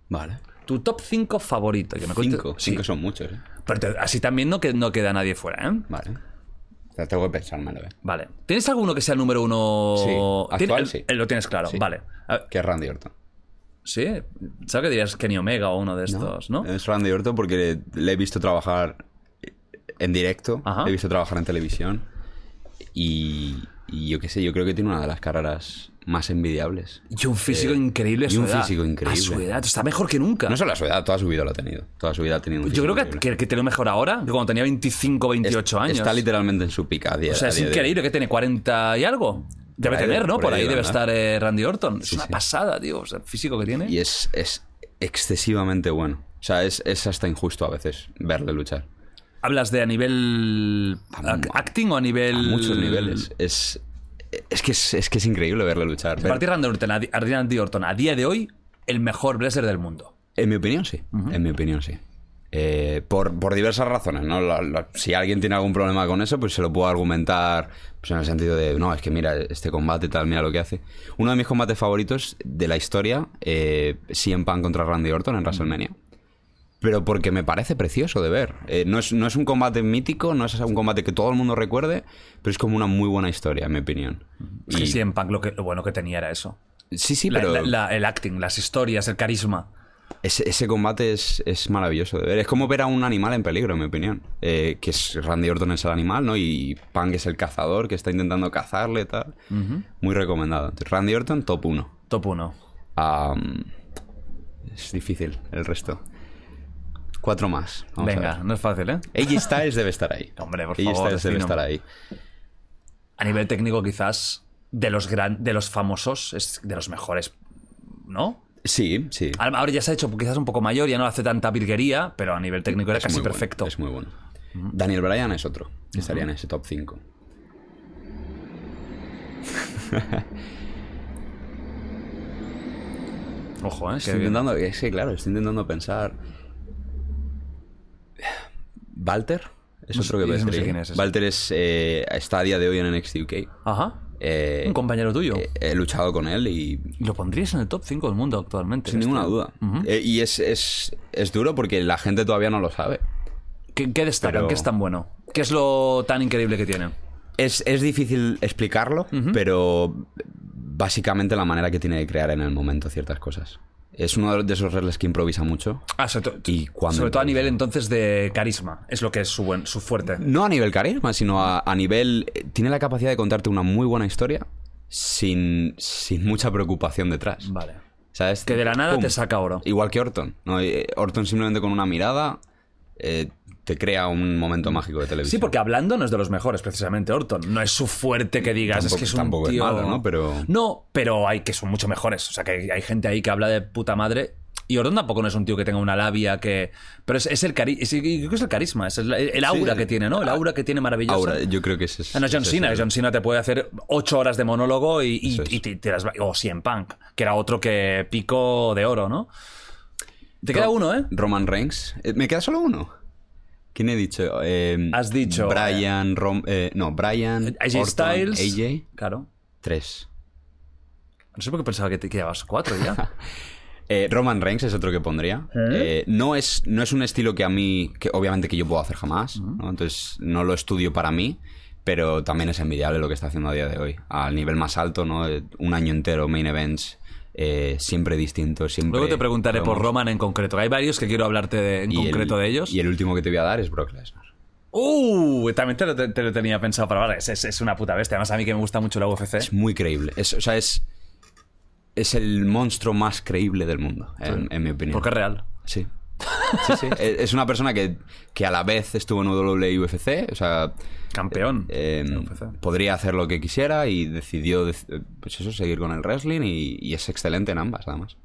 Vale. Tu top 5 favorito. Que me Cinco. Sí. Cinco son muchos, ¿eh? Pero te- así también no, que, no queda nadie fuera, ¿eh? Vale. Tengo que pensármelo, ¿eh? Vale. ¿Tienes alguno que sea el número uno? Sí, actual, sí. lo tienes claro, Sí. vale. Que es Randy Orton. Sí, ¿sabes que dirías Kenny Omega o uno de estos, no? Es Randy Orton porque le he visto trabajar en directo, Ajá. le he visto trabajar en televisión y, y yo qué sé, yo creo que tiene una de las carreras más envidiables. Y un físico increíble a y su un edad. físico increíble. A su edad, está mejor que nunca. No solo a su edad, toda su vida lo ha tenido. Toda su vida ha tenido un Yo físico creo que, que, que te lo mejor ahora, que cuando tenía 25, 28 Es- años. Está literalmente en su pica. a día- O sea, a es día increíble que tiene 40 y algo. Debe ahí, tener, ¿no? por Por ahí, ahí debe estar eh, Randy Orton. Es una sí. pasada, tío. O sea, el físico que tiene. Y es, es excesivamente bueno. O sea, es, es hasta injusto a veces verle luchar. ¿Hablas de a nivel A- acting o a nivel...? A muchos niveles. Es, es, que es, es que es increíble verle luchar. De Randy Orton, a Randy Orton, a día de hoy, el mejor wrestler del mundo. En mi opinión, sí. En mi opinión, sí. Eh, por, por diversas razones, ¿no? La- la- si alguien tiene algún problema con eso, pues se lo puedo argumentar pues en el sentido de, no, es que mira, este combate tal, mira lo que hace. Uno de mis combates favoritos de la historia, eh, CM Punk contra Randy Orton en WrestleMania. Pero porque me parece precioso de ver. Eh, no, es, no es un combate mítico, no es un combate que todo el mundo recuerde, pero es como una muy buena historia, en mi opinión. Es que Y- sí, en Punk lo, que, lo bueno que tenía era eso. sí, sí, La- pero... el acting, las historias, el carisma. Ese, ese combate es, es maravilloso de ver. Es como ver a un animal en peligro, en mi opinión. Eh, que es Randy Orton es el animal, ¿no? Y Punk es el cazador que está intentando cazarle y tal. Muy recomendado. Randy Orton, top 1. Top 1. es difícil el resto. Cuatro más. Vamos Venga, no es fácil, ¿eh? AJ Styles debe estar ahí. Hombre, por AJ favor, Styles debe estar ahí. A nivel técnico, quizás, de los, gran, de los famosos, es de los mejores, ¿no? Sí, sí. Ahora ya se ha hecho quizás un poco mayor, ya no hace tanta virguería, pero a nivel técnico era Es casi bueno, perfecto. es muy bueno. Daniel Bryan es otro. Que estaría en ese top 5. Ojo, ¿eh? Estoy bien. intentando, es que claro, estoy intentando pensar. Walter es No otro que no sé quién es. Walter es, eh, está a día de hoy en NXT UK. Ajá. Eh, Un compañero tuyo. eh, he luchado con él y lo pondrías en el top 5 del mundo actualmente. sin este. ninguna duda. Eh, y es, es, es duro porque la gente todavía no lo sabe. ¿Qué? Pero- ¿Qué es tan bueno? ¿Qué es lo tan increíble que tiene? Es, es difícil explicarlo, pero básicamente la manera que tiene de crear en el momento ciertas cosas. Es uno de esos wrestlers que improvisa mucho. Ah, sobre, to- Y cuando sobre todo a nivel entonces de carisma. Es lo que es su, buen, su fuerte. No a nivel carisma, sino a, a nivel... eh, Tiene la capacidad de contarte una muy buena historia sin, sin mucha preocupación detrás. Vale. ¿Sabes? Que de la nada Pum. te saca oro. Igual que Orton. ¿no? Eh, Orton simplemente con una mirada eh, te crea un momento mágico de televisión. Sí, porque hablando no es de los mejores, precisamente Orton. No es su fuerte que digas, es que es un tampoco es tío... malo, ¿no? Pero- No, pero hay que son mucho mejores. O sea, que hay, hay gente ahí que habla de puta madre. Y Orton tampoco no es un tío que tenga una labia que... Pero es, es el carisma, creo que es el carisma, es el, el aura Sí. que tiene, ¿no? El aura que tiene maravilloso. Ahora, yo creo que es... Ah, no, John es Cena. el- John Cena te puede hacer ocho horas de monólogo y, y, Eso es. y te, te las O CM Punk, que era otro que pico de oro, ¿no? Te queda uno, ¿eh? Roman Reigns. Eh, ¿Me queda solo uno? ¿Quién he dicho? Eh, Has dicho, Brian... Rom- eh, no, Brian... AJ Orton, Styles. AJ. Claro. Tres. No sé por qué pensaba que te que llevabas cuatro ya. Eh, Roman Reigns es otro que pondría. Eh, no, es, no es un estilo que a mí, que obviamente que yo puedo hacer jamás, ¿no? entonces no lo estudio para mí, pero también es envidiable lo que está haciendo a día de hoy. Al nivel más alto, ¿no? Eh, Un año entero, main events, eh, siempre distintos, siempre... Luego te preguntaré por Roman en concreto. Hay varios que quiero hablarte de- en el- concreto de ellos. Y el último que te voy a dar es Brock Lesnar. ¡Uh! También te lo, te- te lo tenía pensado para ahora. Es, es- es una puta bestia. Además, a mí que me gusta mucho la UFC. Es muy creíble. Es, o sea, es, es el monstruo más creíble del mundo, en, en mi opinión. Porque es real. Sí. Sí, sí. Es una persona que, que a la vez estuvo en WWE y UFC, o sea, Campeón. eh, de UFC. podría hacer lo que quisiera y decidió, dec- pues eso, seguir con el wrestling y, y es excelente en ambas, además.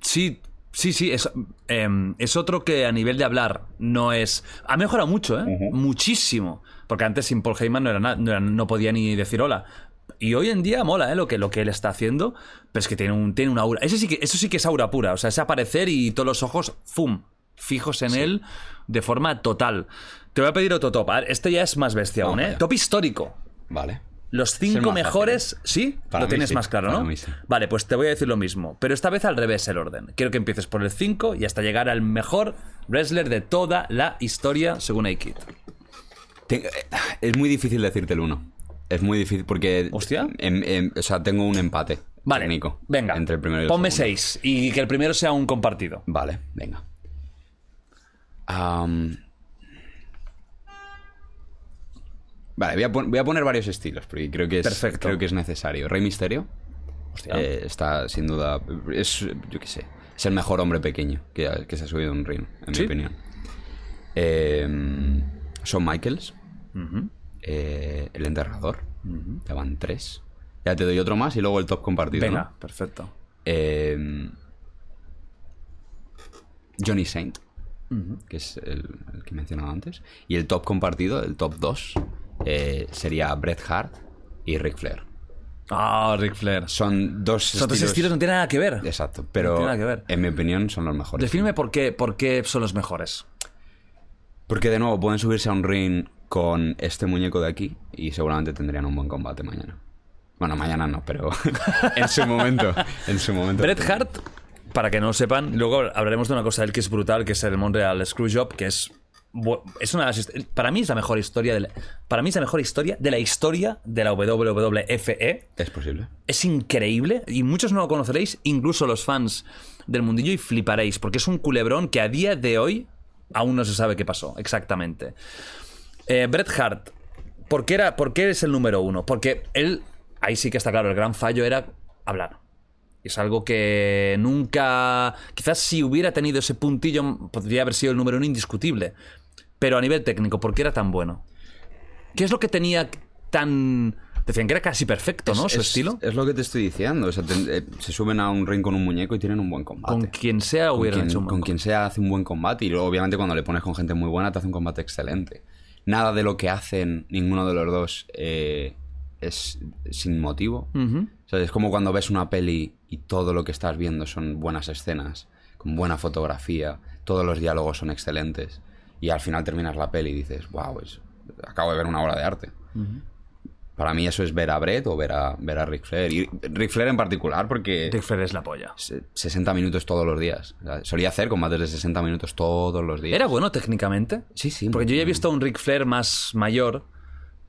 Sí, sí, sí. Es, em, es otro que a nivel de hablar no es. Ha mejorado mucho, ¿eh? Muchísimo. Porque antes sin Paul Heyman no, era na- no, era- no podía ni decir hola. Y hoy en día mola, ¿eh? Lo que, lo que él está haciendo. Pero es que tiene un, tiene una aura. Ese sí que, eso sí que es aura pura. O sea, es aparecer y todos los ojos, ¡fum! Fijos en él de forma total. Te voy a pedir otro top. A ver, Este ya es más bestia aún, Vamos ¿eh? allá. Top histórico. Vale. Los cinco mejores, ¿sí? Para lo tienes sí, más claro, para ¿no? sí. Vale, pues te voy a decir lo mismo, pero esta vez al revés el orden. Quiero que empieces por el 5 y hasta llegar al mejor wrestler de toda la historia, según Aikid. Eh, es muy difícil decirte el uno. Es muy difícil porque... ¿Hostia? em- em- o sea, tengo un empate Vale, técnico venga, entre el primero y el ponme segundo. 6 y que el primero sea un compartido. Vale, venga. Vale, voy a, voy a poner varios estilos porque creo que es, Perfecto. creo que es necesario. Rey Misterio Hostia. eh, está sin duda. Es, yo qué sé, es el mejor hombre pequeño que, que se ha subido a un ring, en ¿Sí? mi opinión. Eh, Shawn Michaels, eh, El Enterrador, ya van tres. Ya te doy otro más y luego el top compartido. ¿no? Venga, perfecto. Eh, Johnny Saint, que es el, el que he mencionado antes. Y el top compartido, el top 2, eh, sería Bret Hart y Ric Flair. Ah, Ric Flair. Son dos Son dos estilos no tienen nada que ver. Exacto, pero tiene nada que ver. en mi opinión son los mejores. Defíneme por qué, por qué son los mejores. Porque de nuevo pueden subirse a un ring con este muñeco de aquí y seguramente tendrían un buen combate mañana. Bueno, mañana no, pero en su momento. En su momento. Bret Hart, para que no lo sepan, luego hablaremos de una cosa de él que es brutal, que es el Montreal Screwjob, que es es una de las para mí es la mejor historia de la, para mí es la mejor historia de la historia de la WWFE. Es posible. Es increíble y muchos no lo conoceréis, incluso los fans del mundillo y fliparéis, porque es un culebrón que a día de hoy aún no se sabe qué pasó exactamente. Eh, Bret Hart, ¿por qué, era, ¿por qué es el número uno? Porque él, ahí sí que está claro, el gran fallo era hablar. Es algo que nunca. Quizás si hubiera tenido ese puntillo, podría haber sido el número uno indiscutible. Pero a nivel técnico, ¿por qué era tan bueno? ¿Qué es lo que tenía tan. Decían que era casi perfecto, ¿no? Es- Su es- estilo. Es lo que te estoy diciendo. o sea, te- eh, se suben a un ring con un muñeco y tienen un buen combate. Con quien sea Con hubieran quien, hecho un buen con quien sea hace un buen combate y luego obviamente cuando le pones con gente muy buena te hace un combate excelente. Nada de lo que hacen ninguno de los dos eh, es sin motivo. O sea, es como cuando ves una peli y todo lo que estás viendo son buenas escenas, con buena fotografía, todos los diálogos son excelentes y al final terminas la peli y dices, wow, es- acabo de ver una obra de arte. Para mí eso es ver a Brett o ver a, ver a Ric Flair. Y Ric Flair en particular porque... Ric Flair es la polla. se- 60 minutos todos los días. O sea, solía hacer combates de 60 minutos todos los días. ¿Era bueno técnicamente? Sí, sí. Porque yo ya he visto a un Ric Flair más mayor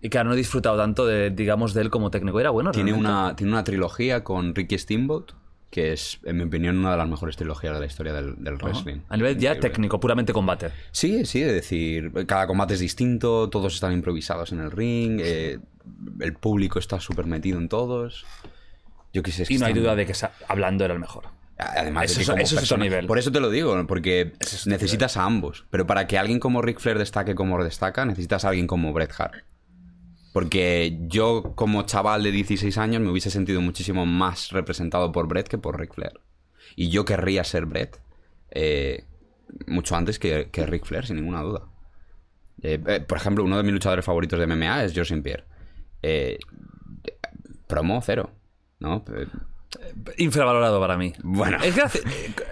y claro, no he disfrutado tanto de, digamos, de él como técnico. Era bueno, Tiene realmente? una, tiene una trilogía con Ricky Steamboat, que es, en mi opinión, una de las mejores trilogías de la historia del, del wrestling. A nivel ya técnico, puramente combate. Sí, sí, es decir, cada combate es distinto, todos están improvisados en el ring, eh, el público está súper metido en todos. Yo qué sé, es que Y no hay duda de que hablando era el mejor. Además, Eso de que como eso es nivel. Por eso te lo digo, porque es necesitas a ambos. Pero para que alguien como Ric Flair destaque como destaca, necesitas a alguien como Bret Hart. Porque yo, como chaval de 16 años, me hubiese sentido muchísimo más representado por Bret que por Ric Flair. Y yo querría ser Bret eh, mucho antes que, que Ric Flair, sin ninguna duda. Eh, eh, por ejemplo, uno de mis luchadores favoritos de MMA es George St. Pierre. Eh, promo cero, ¿no? Eh, Infravalorado para mí. Bueno. Es que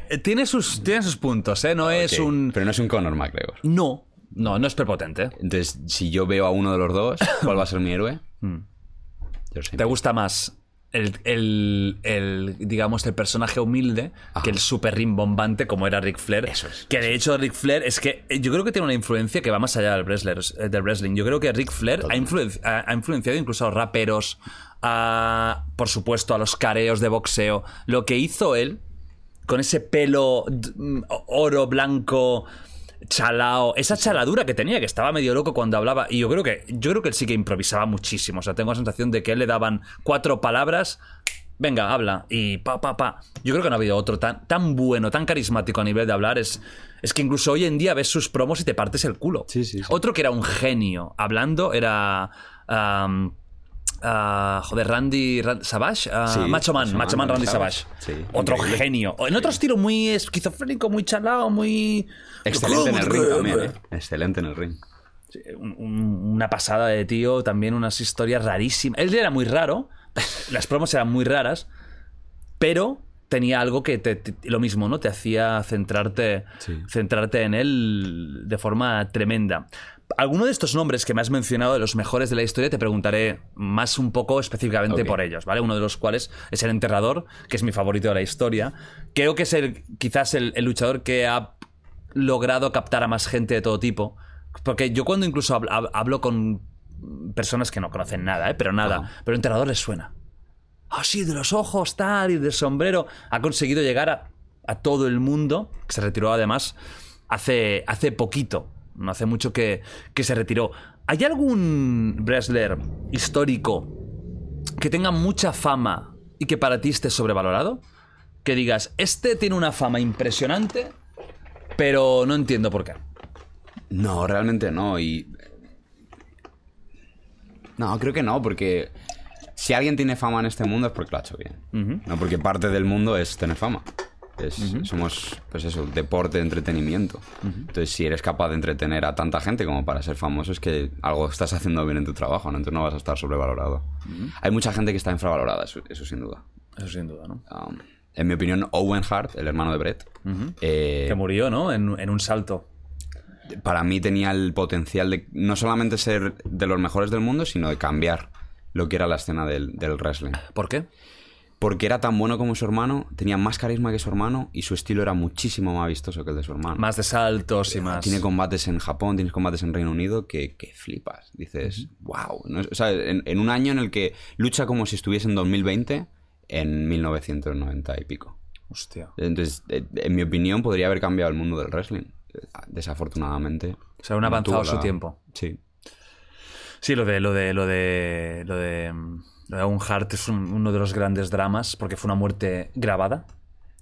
eh, tiene, sus, tiene sus puntos, ¿eh? No es un. Pero no es un Conor McGregor. No, no, no es prepotente. Entonces, si yo veo a uno de los dos, ¿cuál va a ser mi héroe? George ¿Te St. gusta más el, el- el, digamos, el personaje humilde que el super rimbombante como era Ric Flair? Eso es, Que de hecho Ric Flair es que eh, yo creo que tiene una influencia que va más allá del, wrestler, eh, del wrestling. Yo creo que Ric Flair ha, influen- ha- ha influenciado incluso a los raperos, a, por supuesto, a los careos de boxeo. Lo que hizo él con ese pelo oro blanco chalao, esa chaladura que tenía, que estaba medio loco cuando hablaba. Y yo creo que, yo creo que él sí que improvisaba muchísimo. O sea, tengo la sensación de que él le daban cuatro palabras. Venga, habla. Y pa, pa, pa. Yo creo que no ha habido otro tan, tan bueno, tan carismático a nivel de hablar. Es, es que incluso hoy en día ves sus promos y te partes el culo. Sí, sí, sí. Otro que era un genio hablando era. Ah, joder, Randy, Ran- Savage, Ah, Sí, Macho Man, Macho Man, Man, Randy Savage. Savage. Sí, Otro increíble. genio. En otro estilo muy esquizofrénico, muy chalao, muy. Excelente en el ¿Cómo ring también? ¿eh? Excelente en el ring. Un- un- una pasada de tío, también unas historias rarísimas. Él era muy raro, las promos eran muy raras, pero tenía algo que te, te- lo mismo, ¿no? Te hacía centrarte, Sí. centrarte en él de forma tremenda. Alguno de estos nombres que me has mencionado, de los mejores de la historia, te preguntaré más un poco específicamente por ellos, ¿vale? Uno de los cuales es el enterrador, que es mi favorito de la historia. Creo que es el, quizás el, el luchador que ha logrado captar a más gente de todo tipo. Porque yo cuando incluso hablo, hab- hablo con personas que no conocen nada, ¿eh? pero nada, pero enterrador les suena. Ah, sí, de los ojos, tal, y del sombrero. Ha conseguido llegar a, a todo el mundo, que se retiró además hace, hace poquito, no hace mucho que, que se retiró. ¿Hay algún wrestler histórico que tenga mucha fama y que para ti esté sobrevalorado? Que digas, este tiene una fama impresionante, pero no entiendo por qué. No, realmente no. Y. No, creo que no, porque si alguien tiene fama en este mundo es porque lo ha hecho bien. No, porque parte del mundo es tener fama. Es- Somos, pues eso, deporte, entretenimiento. Entonces, si eres capaz de entretener a tanta gente como para ser famoso, es que algo estás haciendo bien en tu trabajo, ¿no? Entonces no vas a estar sobrevalorado. Hay mucha gente que está infravalorada, eso, eso sin duda. Eso sin duda, ¿no? Um, en mi opinión, Owen Hart, el hermano de Brett, eh, Que murió, ¿no? En, en un salto. para mí tenía el potencial de no solamente ser de los mejores del mundo, sino de cambiar lo que era la escena del, del wrestling. ¿Por qué? Porque era tan bueno como su hermano, tenía más carisma que su hermano y su estilo era muchísimo más vistoso que el de su hermano. Más de saltos y más. Tiene combates en Japón, tienes combates en Reino Unido que, que flipas. Dices, wow. ¿no? O sea, en, en un año en el que lucha como si estuviese en 2020 en 1990 y pico. Hostia. Entonces, eh, en mi opinión, podría haber cambiado el mundo del wrestling. Desafortunadamente. O sea, un no avanzado su tiempo. Sí. Sí, lo de lo de lo de lo de, Owen Hart es un- uno de los grandes dramas porque fue una muerte grabada,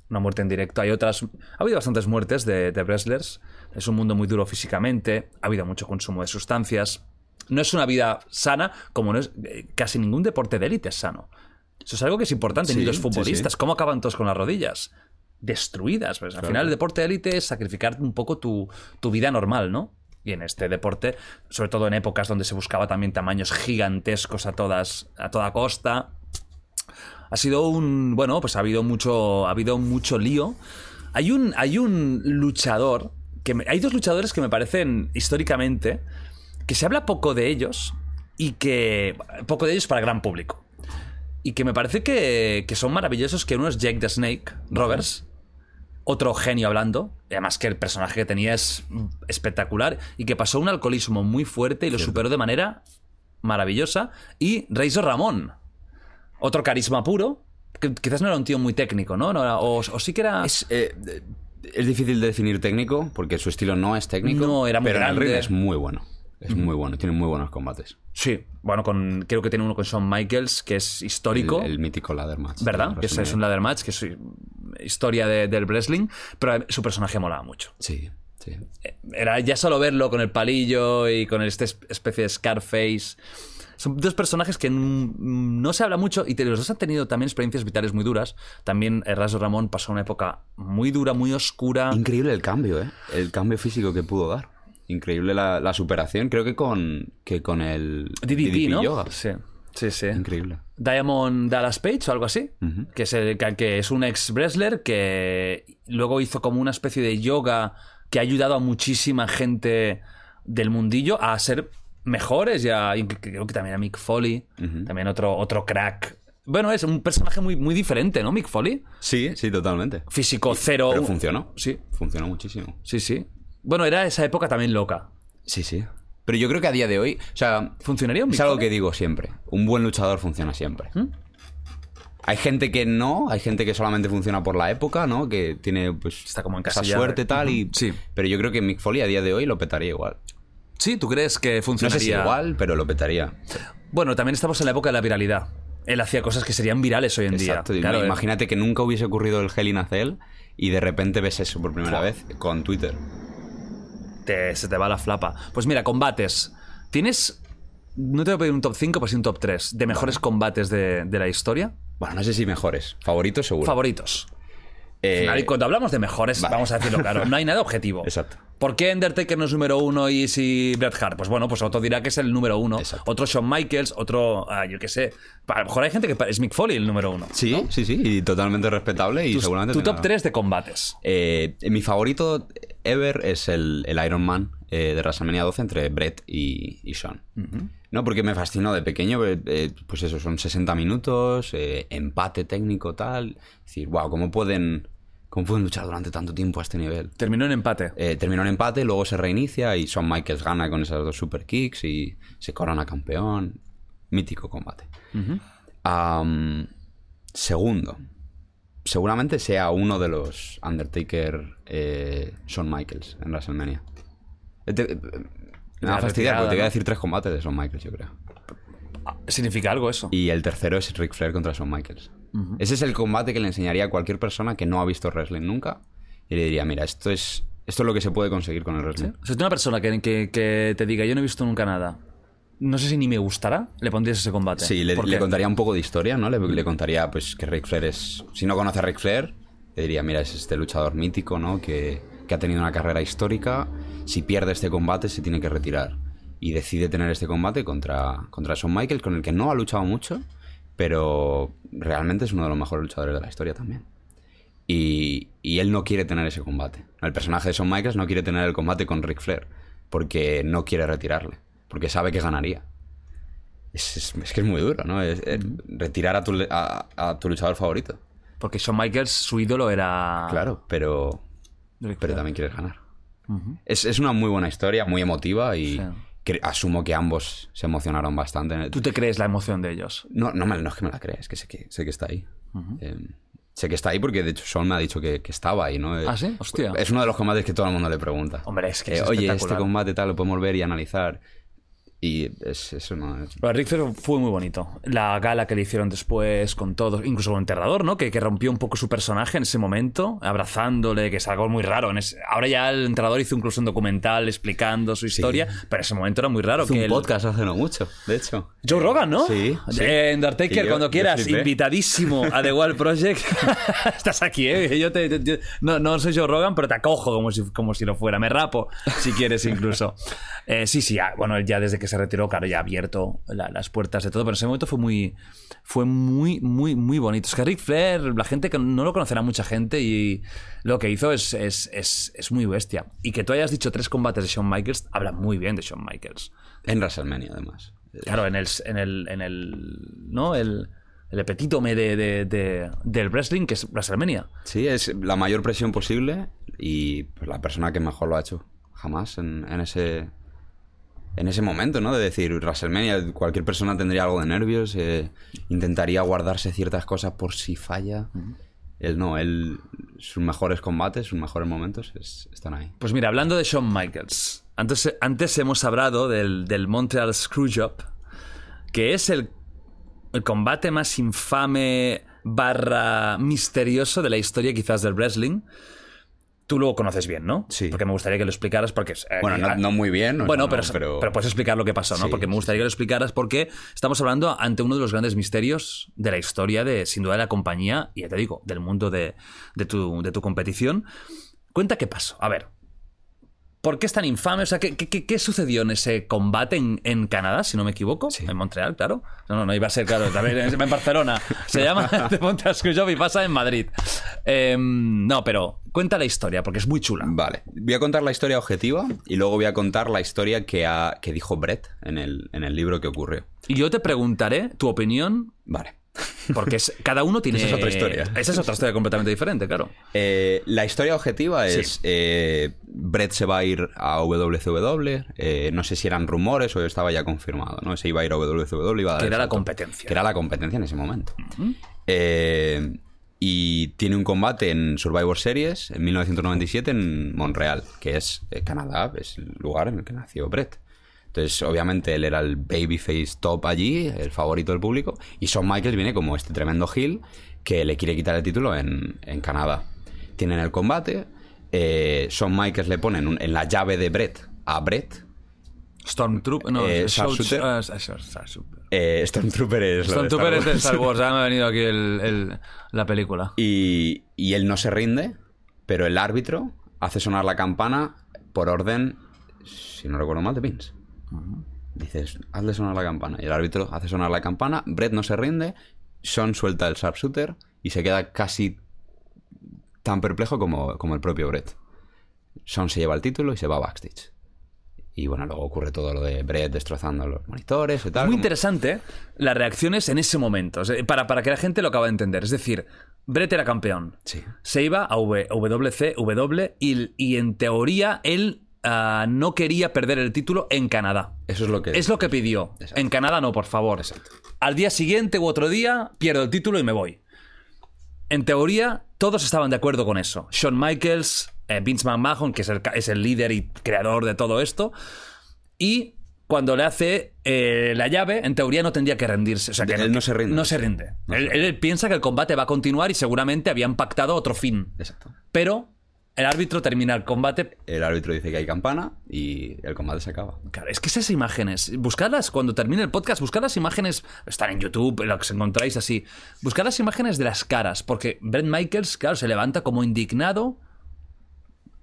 una muerte en directo. Hay otras, ha habido bastantes muertes de, de wrestlers. Es un mundo muy duro físicamente. Ha habido mucho consumo de sustancias. No es una vida sana, como no es eh, casi ningún deporte de élite es sano. Eso es algo que es importante. Ni Sí, los sí, futbolistas, sí. ¿cómo acaban todos con las rodillas? Destruidas. Pues, Al final, el deporte de élite es sacrificar un poco tu, tu vida normal, ¿no? Y en este deporte, sobre todo en épocas donde se buscaba también tamaños gigantescos a todas a toda costa, ha sido un bueno, pues ha habido mucho ha habido mucho lío. Hay un hay un luchador que hay dos luchadores que me parecen históricamente que se habla poco de ellos y que poco de ellos para el gran público. Y que me parece que, que son maravillosos, que uno es Jake the Snake Roberts, otro genio hablando, y además que el personaje que tenía es espectacular, y que pasó un alcoholismo muy fuerte y lo superó de manera maravillosa, y Razor Ramón, otro carisma puro, que quizás no era un tío muy técnico, ¿no? No era- o, o sí que era... Es, eh, es difícil de definir técnico porque su estilo no es técnico. No, era muy pero en el grande. ring es muy bueno. Es muy bueno, tiene muy buenos combates. Sí, bueno, con, creo que tiene uno con Shawn Michaels, que es histórico. El, el mítico ladder match. ¿Verdad? Que es, un ladder match, que es eh, historia de- del wrestling, pero su personaje molaba mucho. Sí, sí. Era ya solo verlo con el palillo y con esta es- especie de Scarface. Son dos personajes que mm, no se habla mucho y los dos han tenido también experiencias vitales muy duras. También Erasmo Ramón pasó una época muy dura, muy oscura. Increíble el cambio, ¿eh? El cambio físico que pudo dar. Increíble la, la superación, creo que con, que con el DDP, ¿no? Yoga. Sí, sí, sí. Increíble. Diamond Dallas Page o algo así, que, es el- que- es un ex wrestler que luego hizo como una especie de yoga que ha ayudado a muchísima gente del mundillo a ser mejores y, a- y creo que también a Mick Foley, también otro, otro crack. Bueno, es un personaje muy, muy diferente, ¿no? Mick Foley. Sí, sí, totalmente. Físico cero. Pero funcionó. Sí, Funcionó muchísimo. sí, sí. Bueno, era esa época también loca. Sí, sí. Pero yo creo que a día de hoy, o sea, ¿Funcionaría un es algo que digo siempre. Un buen luchador funciona siempre. ¿Mm? Hay gente que no, hay gente que solamente funciona por la época, ¿no? Que tiene pues Está como esa suerte tal y Sí. pero yo creo que Mick Foley a día de hoy lo petaría igual. Sí, ¿tú crees que No funcionaría? sé si igual, pero lo petaría. Bueno, también estamos en la época de la viralidad. Él hacía cosas que serían virales hoy en Exacto. día. Claro, eh. Imagínate que nunca hubiese ocurrido el Hell in a Cell y de repente ves eso por primera vez con Twitter. Te- se te va la flapa. Pues mira, combates. Tienes. No te voy a pedir un top 5, pero sí un top 3 de mejores combates de, de la historia. Bueno, no sé si mejores. Favoritos seguro. Favoritos. Eh, final, cuando hablamos de mejores, vale. vamos a decirlo claro, no hay nada objetivo. Exacto. ¿Por qué Undertaker no es número uno y si Bret Hart? Pues bueno, pues otro dirá que es el número uno. Exacto. Otro Shawn Michaels, otro, ah, yo qué sé. A lo mejor hay gente que es Mick Foley el número uno. Sí, sí, sí, y totalmente respetable y Tu, seguramente tu top 3 de combates. Eh, mi favorito ever es el, el Iron Man eh, de WrestleMania 12 entre Brett y, y Sean. No, porque me fascinó de pequeño, eh, eh, pues eso, son 60 minutos, eh, empate técnico, tal. Es decir, wow, ¿cómo pueden, ¿cómo pueden luchar durante tanto tiempo a este nivel? Terminó en empate. Eh, terminó en empate, luego se reinicia y Shawn Michaels gana con esas dos super kicks y se corona campeón. Mítico combate. Segundo, seguramente sea uno de los Undertaker Shawn Michaels en WrestleMania. Me va a fastidiar retirada, porque te voy a decir tres combates de Shawn Michaels, yo creo. Significa algo eso. Y el tercero es Ric Flair contra Shawn Michaels. Ese es el combate que le enseñaría a cualquier persona que no ha visto wrestling nunca y le diría, mira, esto es, esto es lo que se puede conseguir con el wrestling. O sea, si una persona que, que- que te diga, yo no he visto nunca nada, no sé si ni me gustará, le pondrías ese combate. Sí, le, ¿Por le contaría un poco de historia, ¿no? Le, le contaría pues que Ric Flair es... Si no conoce a Ric Flair, le diría, mira, es este luchador mítico, ¿no? Que, que ha tenido una carrera histórica. Si pierde este combate, se tiene que retirar. Y decide tener este combate contra, contra Shawn Michaels, con el que no ha luchado mucho, pero realmente es uno de los mejores luchadores de la historia también. Y, y él no quiere tener ese combate. El personaje de Shawn Michaels no quiere tener el combate con Ric Flair, porque no quiere retirarle, porque sabe que ganaría. Es, es- es que es muy duro, ¿no? Es- es retirar a tu, a, a tu luchador favorito. Porque Shawn Michaels, su ídolo era. Claro, pero, pero también quieres ganar. es, es una muy buena historia, muy emotiva y Sí. asumo que ambos se emocionaron bastante. ¿Tú te crees la emoción de ellos? No, no, no es que me la creas, es que sé que, sé que está ahí. Eh, sé que está ahí porque de hecho Sean me ha dicho que, que estaba ahí, ¿no? ¿Ah, sí? Hostia. Es uno de los combates que todo el mundo le pregunta. Hombre, es que Eh, es Oye, este combate tal lo podemos ver y analizar. Y es, eso no es... Lo de Ric Flair fue muy bonito. La gala que le hicieron después con todos, incluso con Enterrador, ¿no? Que, que rompió un poco su personaje en ese momento, abrazándole, que es algo muy raro. En ese- Ahora ya el Enterrador hizo incluso un documental explicando su historia, pero en ese momento era muy raro. Hizo que un podcast hace no mucho, de hecho. Joe Rogan, ¿no? Sí, sí. Eh, Y Undertaker, yo- cuando quieras, invitadísimo a The Wild Project. Estás aquí, ¿eh? Yo te- no, no soy Joe Rogan, pero te acojo como si, como si lo fuera. Me rapo, si quieres, incluso. Eh, sí, sí, ya, bueno, ya desde que se retiró, claro, ya ha abierto la- las puertas de todo, pero en ese momento fue muy, fue muy, muy, muy bonito. Es que Ric Flair, la gente que no lo conocerá mucha gente y lo que hizo es, es, es, es muy bestia. Y que tú hayas dicho tres combates de Shawn Michaels, habla muy bien de Shawn Michaels. En WrestleMania, además. Claro, en el, en el, en el ¿no? El, el epítome de, de- de- del wrestling, que es WrestleMania. Sí, es la mayor presión posible y pues, la persona que mejor lo ha hecho jamás en, en ese en ese momento, ¿no? De decir, WrestleMania, cualquier persona tendría algo de nervios, eh, intentaría guardarse ciertas cosas por si falla. Él no, él, sus mejores combates, sus mejores momentos es- están ahí. Pues mira, hablando de Shawn Michaels, antes, antes hemos hablado del, del Montreal Screwjob, que es el, el combate más infame barra misterioso de la historia quizás del wrestling. Tú lo conoces bien, ¿no? Sí. Porque me gustaría que lo explicaras porque... eh, Bueno, no, no muy bien. bueno, pero, pero... pero, puedes explicar lo que pasó, ¿no? Sí, porque me gustaría que lo explicaras porque estamos hablando ante uno de los grandes misterios de la historia de, sin duda, de la compañía y, ya te digo, del mundo de, de tu, de tu competición. Cuenta qué pasó. A ver, ¿por qué es tan infame? O sea, ¿qué, qué- qué- sucedió en ese combate en, en Canadá, si no me equivoco? Sí. En Montreal, claro. No, no, no iba a ser, claro, también en en Barcelona. Se llama Montreal Screwjob y pasa en Madrid. Em, no, pero cuenta la historia porque es muy chula. Vale, voy a contar la historia objetiva y luego voy a contar la historia que, ha- que dijo Brett en el, en el libro que ocurrió. Y yo te preguntaré tu opinión Vale. Porque es- cada uno tiene. Esa es otra historia. Esa es otra historia completamente diferente, claro. Eh, la historia objetiva Sí. es eh, Brett se va a ir a WCW. eh, no sé si eran rumores o estaba ya confirmado, ¿no? Se iba a ir a WCW. Iba a dar Que era la competencia. Que era la competencia en ese momento. Eh, y tiene un combate en Survivor Series en 1997 en Montreal, que es Canadá, es el lugar en el que nació Brett. Entonces, obviamente, él era el babyface top allí, el favorito del público. Y Shawn Michaels viene como este tremendo heel que le quiere quitar el título en, en Canadá. Tienen el combate. Eh, Shawn Michaels le ponen en la llave de Brett a Brett. Stormtrooper. No, Eh, es es- es- es- Sharpshooter. Eh, Stormtrooper es lo de Stormtrooper es Star de Wars. Star Wars. Ya me ha venido aquí el- el- la película. Y, y él no se rinde, pero el árbitro hace sonar la campana por orden, si no recuerdo mal, de Vince. Dices, hazle sonar la campana. Y el árbitro hace sonar la campana, Brett no se rinde, Sean suelta el sharpshooter y se queda casi tan perplejo como, como el propio Brett. Sean se lleva el título y se va backstage. Y bueno, luego ocurre todo lo de Brett destrozando los monitores y tal. Muy como- interesante las reacciones en ese momento. Para, para que la gente lo acabe de entender. Es decir, Brett era campeón. Sí. Se iba a W y, y en teoría él ah, no quería perder el título en Canadá. Eso es lo que... Es lo que pidió. Exacto. En Canadá no, por favor. Exacto. Al día siguiente u otro día pierdo el título y me voy. En teoría, todos estaban de acuerdo con eso. Shawn Michaels, eh, Vince McMahon, que es el, es el líder y creador de todo esto. Y cuando le hace eh, la llave, en teoría no tendría que rendirse. O sea, que Él no se rinde. No se rinde. No él, se rinde. él piensa que el combate va a continuar y seguramente habían pactado otro fin. Exacto. Pero el árbitro termina el combate El árbitro dice que hay campana y el combate se acaba. Claro, es que esas imágenes, buscadlas cuando termine el podcast, buscad las imágenes, están en YouTube, en lo que os encontráis así, buscad las imágenes de las caras, porque Brett Michaels, claro, se levanta como indignado,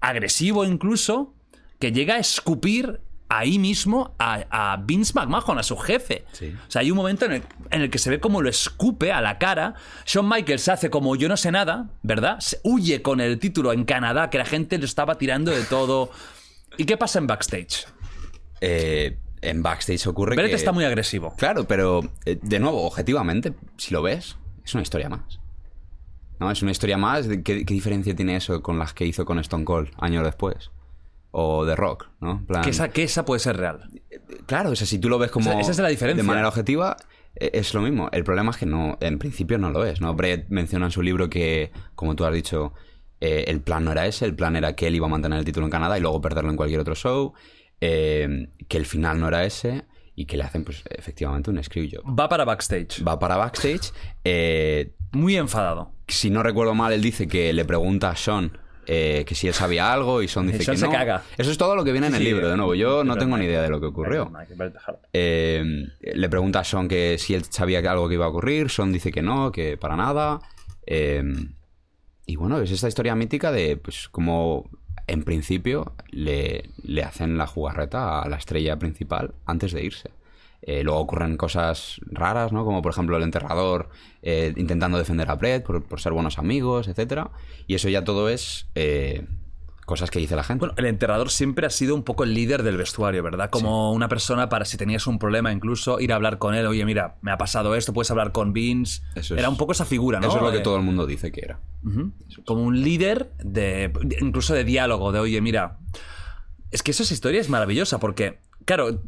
agresivo incluso, que llega a escupir ahí mismo a, a Vince McMahon, a su jefe. Sí. O sea, hay un momento en el, en el que se ve como lo escupe a la cara. Shawn Michaels hace como yo no sé nada, ¿verdad? Se huye con el título en Canadá, que la gente le estaba tirando de todo. ¿Y qué pasa en backstage? Eh, en backstage ocurre Brett que... está muy agresivo. Claro, pero eh, de nuevo, objetivamente, si lo ves, es una historia más. ¿No? Es una historia más. ¿Qué, qué diferencia tiene eso con las que hizo con Stone Cold años después? O The Rock, ¿no? Plan- Que esa, que esa puede ser real. Claro, o sea, si tú lo ves como. Esa- esa es la diferencia. De manera objetiva, eh, es lo mismo. El problema es que no, en principio no lo es, ¿no? Brett menciona en su libro que, como tú has dicho, eh, el plan no era ese. El plan era que él iba a mantener el título en Canadá y luego perderlo en cualquier otro show. eh, que el final no era ese. Y que le hacen, pues, efectivamente un screw job. Va para backstage. Va para backstage. eh, Muy enfadado. si no recuerdo mal, él dice que le pregunta a Sean eh, que si él sabía algo y Sean dice que se no. caga. Eso es todo lo que viene en el Sí, libro, de nuevo. Yo no tengo ni idea de lo que ocurrió. Eh, le pregunta a Sean que si él sabía que algo que iba a ocurrir. Sean dice que no, que para nada. Eh, y bueno, es esta historia mítica de pues como en principio le, le hacen la jugarreta a la estrella principal antes de irse. Eh, luego ocurren cosas raras, ¿no? Como por ejemplo el enterrador eh, intentando defender a Brett por, por ser buenos amigos, etcétera. Y eso ya todo es eh, cosas que dice la gente. Bueno, el enterrador siempre ha sido un poco el líder del vestuario, ¿verdad? Como una persona para si tenías un problema, incluso ir a hablar con él. Oye, mira, me ha pasado esto, puedes hablar con Vince. Eso es- Era un poco esa figura, ¿no? Eso es lo que todo el mundo dice que era. Como un líder de. incluso de diálogo, de oye, mira. Es que esa historia es maravillosa porque, claro,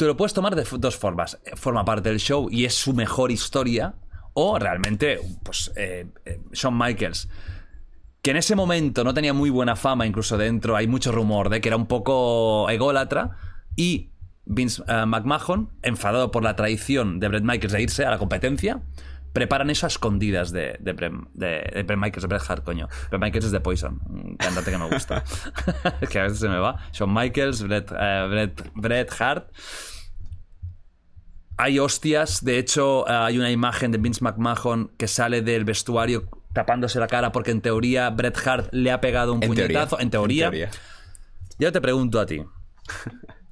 tú lo puedes tomar de dos formas. Forma parte del show y es su mejor historia. O realmente, pues, eh, eh, Shawn Michaels, que en ese momento no tenía muy buena fama, incluso dentro hay mucho rumor de que era un poco ególatra. Y Vince eh, McMahon, enfadado por la traición de Bret Michaels de irse a la competencia, preparan eso a escondidas de, de, Bret- de- de Michaels, Bret Hart, coño. Bret Michaels es de Poison, un cantante que me gusta. es que a veces se me va. Shawn Michaels, Bret, eh, Bret- Bret Hart. Hay hostias, de hecho eh, hay una imagen de Vince McMahon que sale del vestuario tapándose la cara porque en teoría Bret Hart le ha pegado un En teoría. puñetazo. En teoría. Yo te pregunto a ti,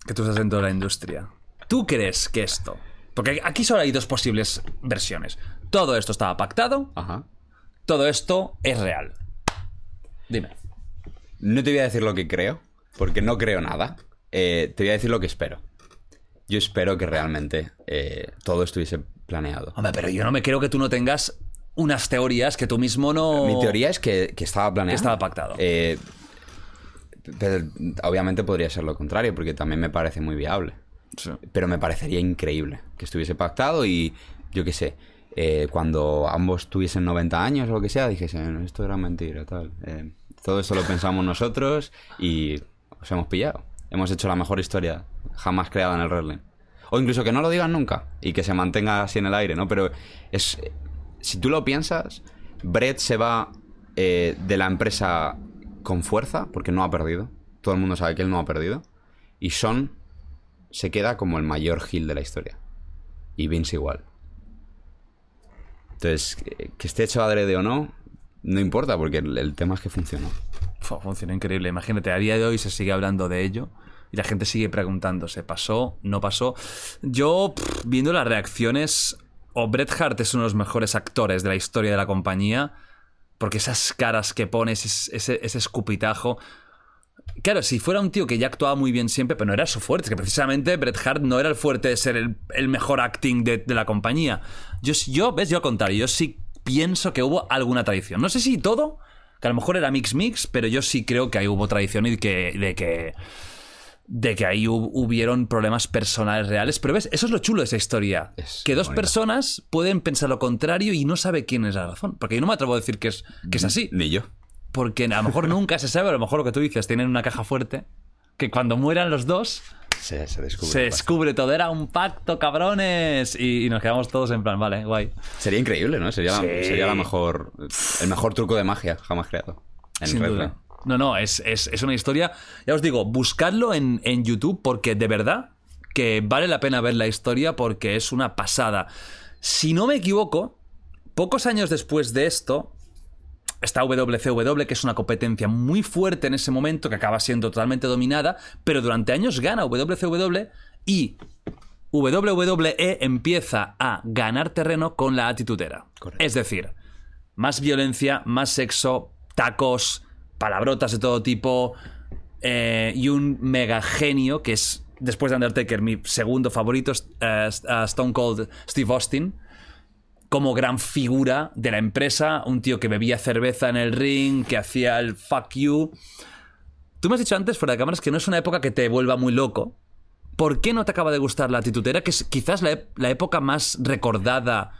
que tú estás dentro de la industria. ¿Tú crees que esto? Porque aquí solo hay dos posibles versiones. Todo esto estaba pactado, Ajá. todo esto es real. Dime. No te voy a decir lo que creo, porque no creo nada. Eh, te voy a decir lo que espero. Yo espero que realmente eh, todo estuviese planeado. Hombre, pero yo no me creo que tú no tengas unas teorías que tú mismo no... Mi teoría es que, que estaba planeado. Que estaba pactado. Eh, pero obviamente podría ser lo contrario, porque también me parece muy viable. Sí. Pero me parecería increíble que estuviese pactado y yo qué sé, eh, cuando ambos tuviesen 90 años o lo que sea, dijesen, esto era mentira, tal. Eh, todo esto lo pensamos nosotros y os hemos pillado. Hemos hecho la mejor historia jamás creada en el wrestling. O incluso que no lo digan nunca y que se mantenga así en el aire, ¿no? Pero es. Si tú lo piensas, Brett se va eh, de la empresa con fuerza, porque no ha perdido. Todo el mundo sabe que él no ha perdido. Y Son se queda como el mayor heel de la historia. Y Vince igual. Entonces, que- esté hecho adrede o no, no importa, porque el, tema es que funcionó. Fua, funciona increíble. Imagínate, a día de hoy se sigue hablando de ello y la gente sigue preguntándose, ¿pasó? ¿No pasó? Yo, viendo las reacciones, o Bret Hart es uno de los mejores actores de la historia de la compañía, porque esas caras que pones, ese, ese, ese escupitajo... Claro, si fuera un tío que ya actuaba muy bien siempre, pero no era su fuerte, es que precisamente Bret Hart no era el fuerte de ser el, el mejor acting de, de la compañía. Yo, yo, ves, yo al contrario, yo sí pienso que hubo alguna tradición. No sé si todo, que a lo mejor era mix mix, pero yo sí creo que ahí hubo tradición y que, de que de que ahí hub- hubieron problemas personales reales. Pero ves, eso es lo chulo de esa historia. Es que dos bonita. personas pueden pensar lo contrario y no sabe quién es la razón. Porque yo no me atrevo a decir que es, que es así. Ni yo. Porque a lo mejor nunca se sabe, a lo mejor lo que tú dices, tienen una caja fuerte. Que cuando mueran los dos, Se, se descubre. se todo. Era un pacto, cabrones. Y, y nos quedamos todos en plan, vale, guay. Sería increíble, ¿no? Sería, Sí. la, sería la mejor, el mejor truco de magia jamás creado. En Sin duda. No, no, es, es- es una historia. Ya os digo, buscadlo en, en YouTube porque de verdad que vale la pena ver la historia porque es una pasada. Si no me equivoco, pocos años después de esto, está WCW, que es una competencia muy fuerte en ese momento, que acaba siendo totalmente dominada, pero durante años gana WCW y WWE empieza a ganar terreno con la atitudera. Correcto. Es decir, más violencia, más sexo, tacos, palabrotas de todo tipo eh, y un mega genio que es, después de Undertaker, mi segundo favorito, eh, Stone Cold Steve Austin como gran figura de la empresa, un tío que bebía cerveza en el ring, que hacía el fuck you. Tú me has dicho antes, fuera de cámaras, que no es una época que te vuelva muy loco. ¿Por qué no te acaba de gustar la titutera? Que es quizás la, época más recordada.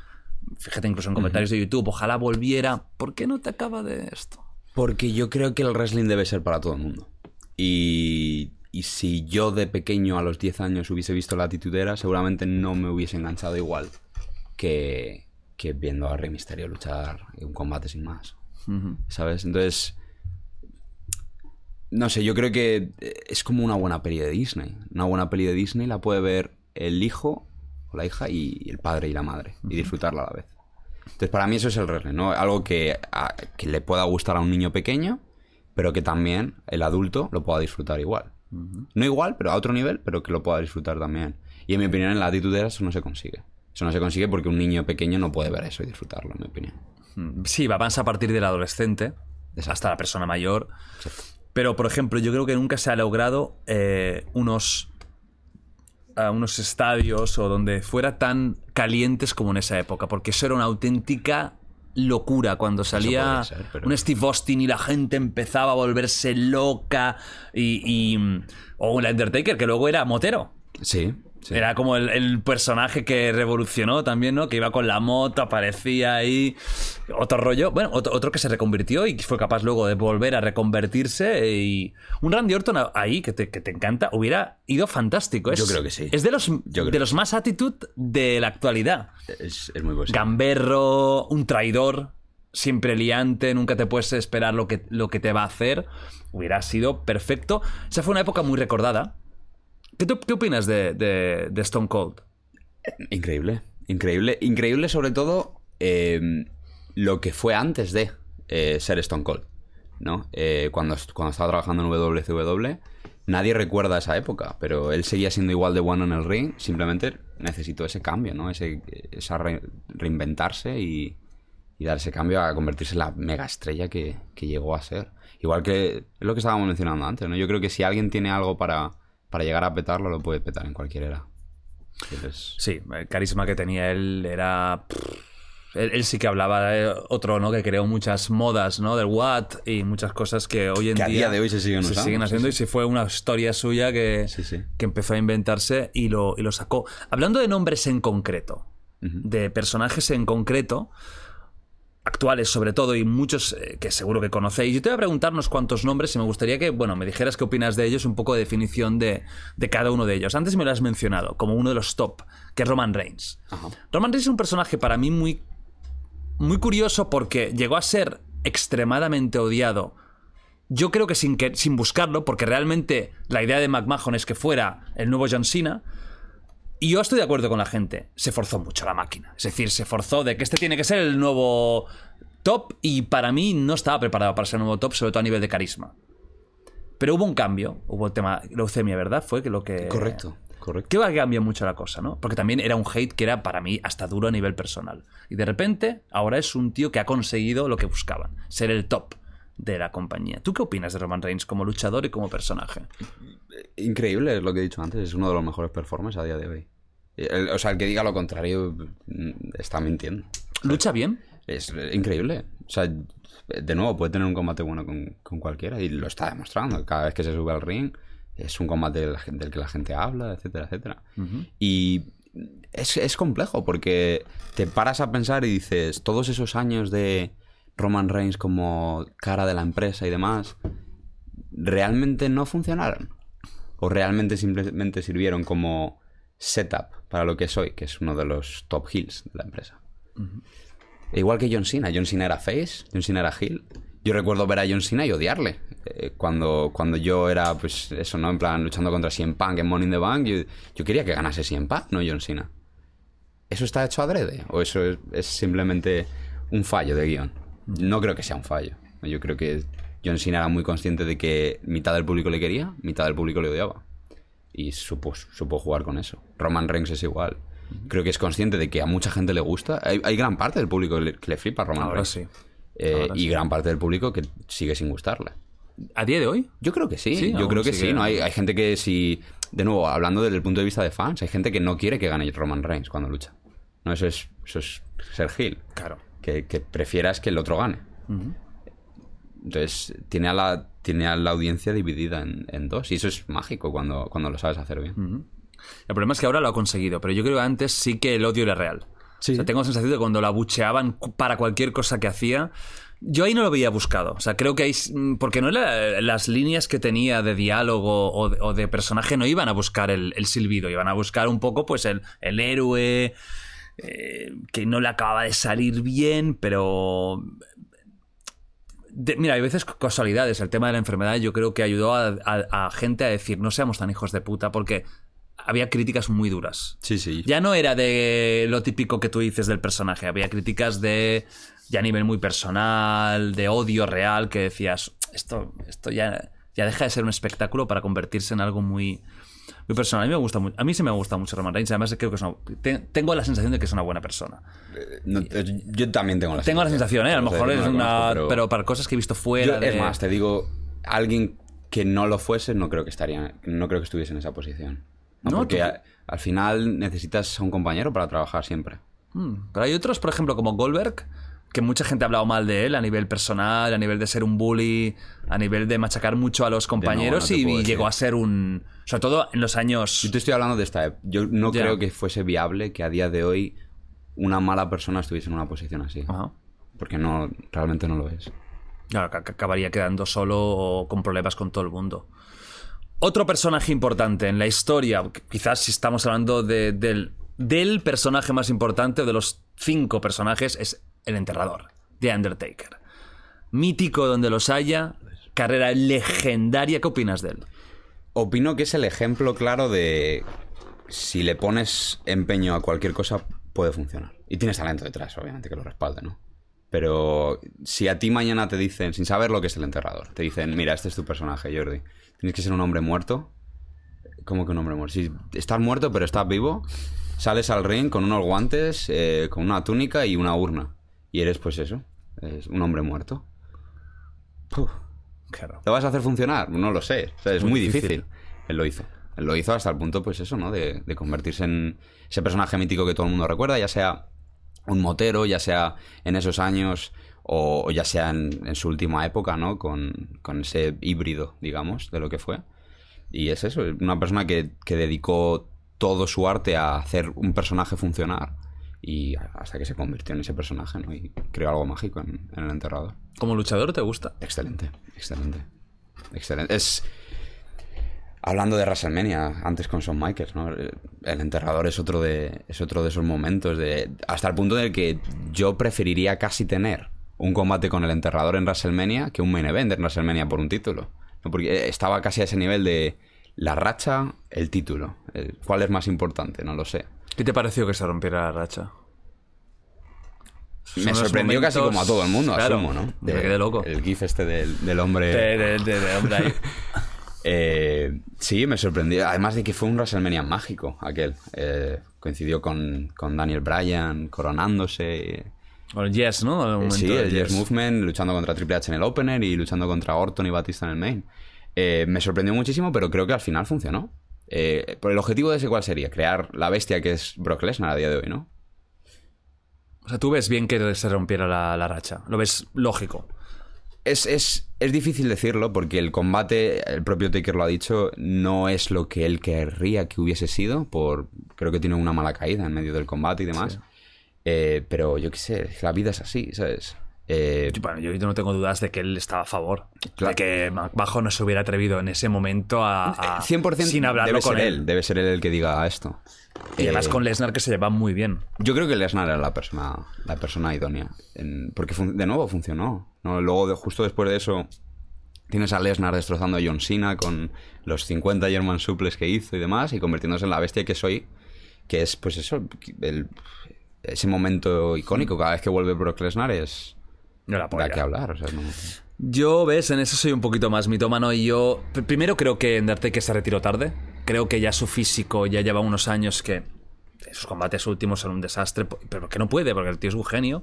Fíjate incluso en comentarios de YouTube, ojalá volviera. ¿Por qué no te acaba de esto? Porque yo creo que el wrestling debe ser para todo el mundo. Y, y si yo de pequeño a los 10 años hubiese visto la titudera, seguramente no me hubiese enganchado igual que, que viendo a Rey Misterio luchar en un combate sin más. ¿Sabes? Entonces, no sé, yo creo que eh, es como una buena peli de Disney. Una buena peli de Disney la puede ver el hijo o la hija y el padre y la madre y disfrutarla a la vez. Entonces, para mí eso es el wrestling, ¿no? Algo que, a- que le pueda gustar a un niño pequeño, pero que también el adulto lo pueda disfrutar igual. No igual, pero a otro nivel, pero que lo pueda disfrutar también. Y en mi opinión, en la atitudera eso no se consigue. Eso no se consigue porque un niño pequeño no puede ver eso y disfrutarlo, en mi opinión. Mm, Sí, va más a partir del adolescente hasta la persona mayor. Pero, por ejemplo, yo creo que nunca se ha logrado eh, unos, a unos estadios o donde fuera tan calientes como en esa época, porque eso era una auténtica locura cuando salía podría ser, pero- un Steve Austin y la gente empezaba a volverse loca y, y- o un Undertaker que luego era motero Sí. sí. Era como el, el personaje que revolucionó también, ¿no? Que iba con la moto, aparecía ahí. Otro rollo. Bueno, otro, otro que se reconvirtió y fue capaz luego de volver a reconvertirse. Y un Randy Orton ahí, que te, que te encanta, hubiera ido fantástico. Es- Yo creo que sí. Es de los, de los más attitude de la actualidad. Es, es muy posible. Gamberro, un traidor, siempre liante, nunca te puedes esperar lo que, lo que te va a hacer. Hubiera sido perfecto. Esa fue una época muy recordada. ¿Qué, qué opinas de, de- Stone Cold? Increíble, increíble, increíble sobre todo eh, lo que fue antes de eh, ser Stone Cold, ¿no? Eh, cuando, cuando estaba trabajando en WCW, nadie recuerda esa época, pero él seguía siendo igual de bueno en el ring, simplemente necesitó ese cambio, ¿no? Esa re- reinventarse y, y dar ese cambio a convertirse en la mega estrella que, que llegó a ser. Igual que lo que estábamos mencionando antes, ¿no? Yo creo que si alguien tiene algo para, para llegar a petarlo, lo puede petar en cualquier era. Sí, el carisma que tenía él era... Él, él sí que hablaba de otro, ¿no? Que creó muchas modas, ¿no? Del Watt y muchas cosas que hoy en Que a día... día de hoy se siguen usando, siguen sí, haciendo y sí fue una historia suya que, Sí, sí. que empezó a inventarse y lo, y lo sacó. Hablando de nombres en concreto, de personajes en concreto, actuales sobre todo y muchos eh, que seguro que conocéis. Yo te voy a preguntar unos cuantos nombres y me gustaría que, bueno, me dijeras qué opinas de ellos, un poco de definición de, de cada uno de ellos. Antes me lo has mencionado como uno de los top, que es Roman Reigns. Ajá. Roman Reigns es un personaje para mí muy, muy curioso porque llegó a ser extremadamente odiado. Yo creo que sin, que sin buscarlo, porque realmente la idea de McMahon es que fuera el nuevo John Cena. Y yo estoy de acuerdo con la gente. Se forzó mucho la máquina. Es decir, se forzó de que este tiene que ser el nuevo top y para mí no estaba preparado para ser el nuevo top, sobre todo a nivel de carisma. Pero hubo un cambio. Hubo el tema leucemia, ¿verdad? Fue que lo que... Correcto, correcto. Que va a cambiar mucho la cosa, ¿no? Porque también era un hate que era para mí hasta duro a nivel personal. Y de repente, ahora es un tío que ha conseguido lo que buscaban, ser el top de la compañía. ¿Tú qué opinas de Roman Reigns como luchador y como personaje? Increíble es lo que he dicho antes, es uno de los mejores performers a día de hoy. El- o sea, el que diga lo contrario mm, está mintiendo. ¿Lucha bien? Es increíble. O sea, de nuevo, puede tener un combate bueno con, con cualquiera y lo está demostrando. Cada vez que se sube al ring, es un combate del, del que la gente habla, etcétera, etcétera. Y es, es complejo porque te paras a pensar y dices, todos esos años de Roman Reigns como cara de la empresa y demás, ¿realmente no funcionaron? ¿O realmente simplemente sirvieron como setup para lo que soy, que es uno de los top heels de la empresa? E Igual que John Cena. John Cena era face, John Cena era heel. Yo recuerdo ver a John Cena y odiarle. Eh, cuando, cuando yo era, pues eso, ¿no? En plan, luchando contra CM Punk en Money in the Bank, yo, yo quería que ganase CM Punk, no John Cena. ¿Eso está hecho adrede? ¿O eso es, es simplemente un fallo de guion? No creo que sea un fallo. Yo creo que John Cena era muy consciente de que mitad del público le quería, mitad del público le odiaba. Y supo, supo jugar con eso. Roman Reigns es igual. Creo que es consciente de que a mucha gente le gusta. Hay, hay gran parte del público que le, que le flipa a Roman Ahora Reigns. sí. Eh, y sí. gran parte del público que sigue sin gustarle. ¿A día de hoy? Yo creo que sí, Sí, yo creo que sí. ¿no? Hay, hay gente que si... De nuevo, hablando desde el punto de vista de fans, hay gente que no quiere que gane Roman Reigns cuando lucha. No, eso es, eso es ser heel. Claro. Que, que prefieras que el otro gane. Entonces, tiene a la, tiene a la audiencia dividida en, en dos. Y eso es mágico cuando, cuando lo sabes hacer bien. El problema es que ahora lo ha conseguido, pero yo creo que antes sí que el odio era real. Sí. O sea, tengo la sensación de que cuando la bucheaban para cualquier cosa que hacía, yo ahí no lo veía buscado. O sea, creo que ahí. mm, Porque no era, las líneas que tenía de diálogo o de, o de personaje no iban a buscar el, el silbido, iban a buscar un poco, pues, el, el héroe. eh, que no le acababa de salir bien, pero de- mira, hay veces casualidades. El tema de la enfermedad yo creo que ayudó a, a- a gente a decir no seamos tan hijos de puta porque había críticas muy duras. Sí, sí. Ya no era de lo típico que tú dices del personaje, había críticas de ya a nivel muy personal, de odio real, que decías, esto, esto ya, ya deja de ser un espectáculo para convertirse en algo muy, muy personal. A mí, me gusta a mí sí me gusta mucho Roman Reigns, además creo que es una- te- tengo la sensación de que es una buena persona. No, eh, yo también tengo la Tengo la sensación, ¿eh? A lo No mejor es una... conozco, pero... para cosas que he visto fuera Yo, de... Es más, te digo, alguien que no lo fuese, no creo que estaría, no creo que estuviese en esa posición. No, No, porque tú- al final necesitas a un compañero para trabajar siempre. Mm, Pero hay otros, por ejemplo, como Goldberg, que mucha gente ha hablado mal de él a nivel personal, a nivel de ser un bully, a nivel de machacar mucho a los compañeros no y, llegó a ser un... Sobre todo en los años... Yo te estoy hablando de esta Yo no creo que fuese viable que a día de hoy una mala persona estuviese en una posición así. Ajá. Porque no, realmente no lo es. Claro, que acabaría quedando solo o con problemas con todo el mundo. Otro personaje importante en la historia, quizás si estamos hablando de- del, del personaje más importante de los cinco personajes, es el enterrador, The Undertaker. Mítico donde los haya, carrera legendaria. ¿Qué opinas de él? Opino que es el ejemplo claro de si le pones empeño a cualquier cosa, puede funcionar. Y tienes talento detrás, obviamente, que lo respalde, ¿no? Pero si a ti mañana te dicen, sin saber lo que es el enterrador, te dicen, mira, este es tu personaje, Jordi, tienes que ser un hombre muerto. ¿Cómo que un hombre muerto? Si estás muerto pero estás vivo, sales al ring con unos guantes, eh, con una túnica y una urna. Y eres pues eso, es un hombre muerto. Puf. Claro. ¿Lo vas a hacer funcionar? No lo sé. O sea, es muy, Muy difícil. difícil. Él lo hizo. Él lo hizo hasta el punto, pues eso, ¿no? De, de convertirse en ese personaje mítico que todo el mundo recuerda, ya sea un motero, ya sea en esos años o, o ya sea en, en su última época, ¿no? Con, con ese híbrido, digamos, de lo que fue. Y es eso, una persona que, que dedicó todo su arte a hacer un personaje funcionar y hasta que se convirtió en ese personaje, ¿no? Y creó algo mágico en, en el enterrador. ¿Como luchador te gusta? Excelente, excelente. Excelente. Es. Hablando de WrestleMania, antes con Shawn Michaels, ¿no? El enterrador es otro de. es otro de esos momentos de. Hasta el punto en el que yo preferiría casi tener un combate con el enterrador en WrestleMania que un main event en WrestleMania por un título. ¿no? Porque estaba casi a ese nivel de la racha, el título. El- ¿Cuál es más importante? No lo sé. ¿Qué te pareció que se rompiera la racha? Son Me sorprendió casi como a todo el mundo, Claro, asumo, ¿no? Me quedé loco. El gif este del, del hombre. De- de- de- de hombre ahí. Eh, sí, me sorprendió. Además de que fue un WrestleMania mágico aquel. Eh, coincidió con, con Daniel Bryan coronándose. O el Yes, ¿no? El momento sí, el Yes Movement luchando contra Triple H en el opener y luchando contra Orton y Batista en el main. Eh, me sorprendió muchísimo, pero creo que al final funcionó. Eh, el objetivo de ese cuál sería, crear la bestia que es Brock Lesnar a día de hoy, ¿no? O sea, tú ves bien que se rompiera la, la racha. Lo ves lógico. Es, es, es difícil decirlo porque el combate, el propio Taker lo ha dicho, no es lo que él querría que hubiese sido. Por, creo que tiene una mala caída en medio del combate y demás. Eh, pero yo qué sé, la vida es así, ¿sabes? Eh, Bueno, yo no tengo dudas de que él estaba a favor. Claro. De que Bajo no se hubiera atrevido en ese momento a. a- 100% sin hablarlo debe con ser él. él. Debe ser él el que diga esto. Y además Eh, con Lesnar que se lleva muy bien. Yo creo que Lesnar era la persona, la persona idónea. En- porque de nuevo funcionó. ¿no? Luego, de- justo después de eso, tienes a Lesnar destrozando a John Cena con los 50 German suples que hizo y demás, y convirtiéndose en la bestia que soy. Que es, pues eso, el- ese momento icónico. Cada vez que vuelve Brock Lesnar es. No la Da que hablar. O sea, no- Yo, ves, en eso soy un poquito más mitómano y yo... pr- Primero creo que Undertaker se retiró tarde. Creo que ya su físico ya lleva unos años que sus combates últimos son un desastre, pero que no puede, porque el tío es un genio.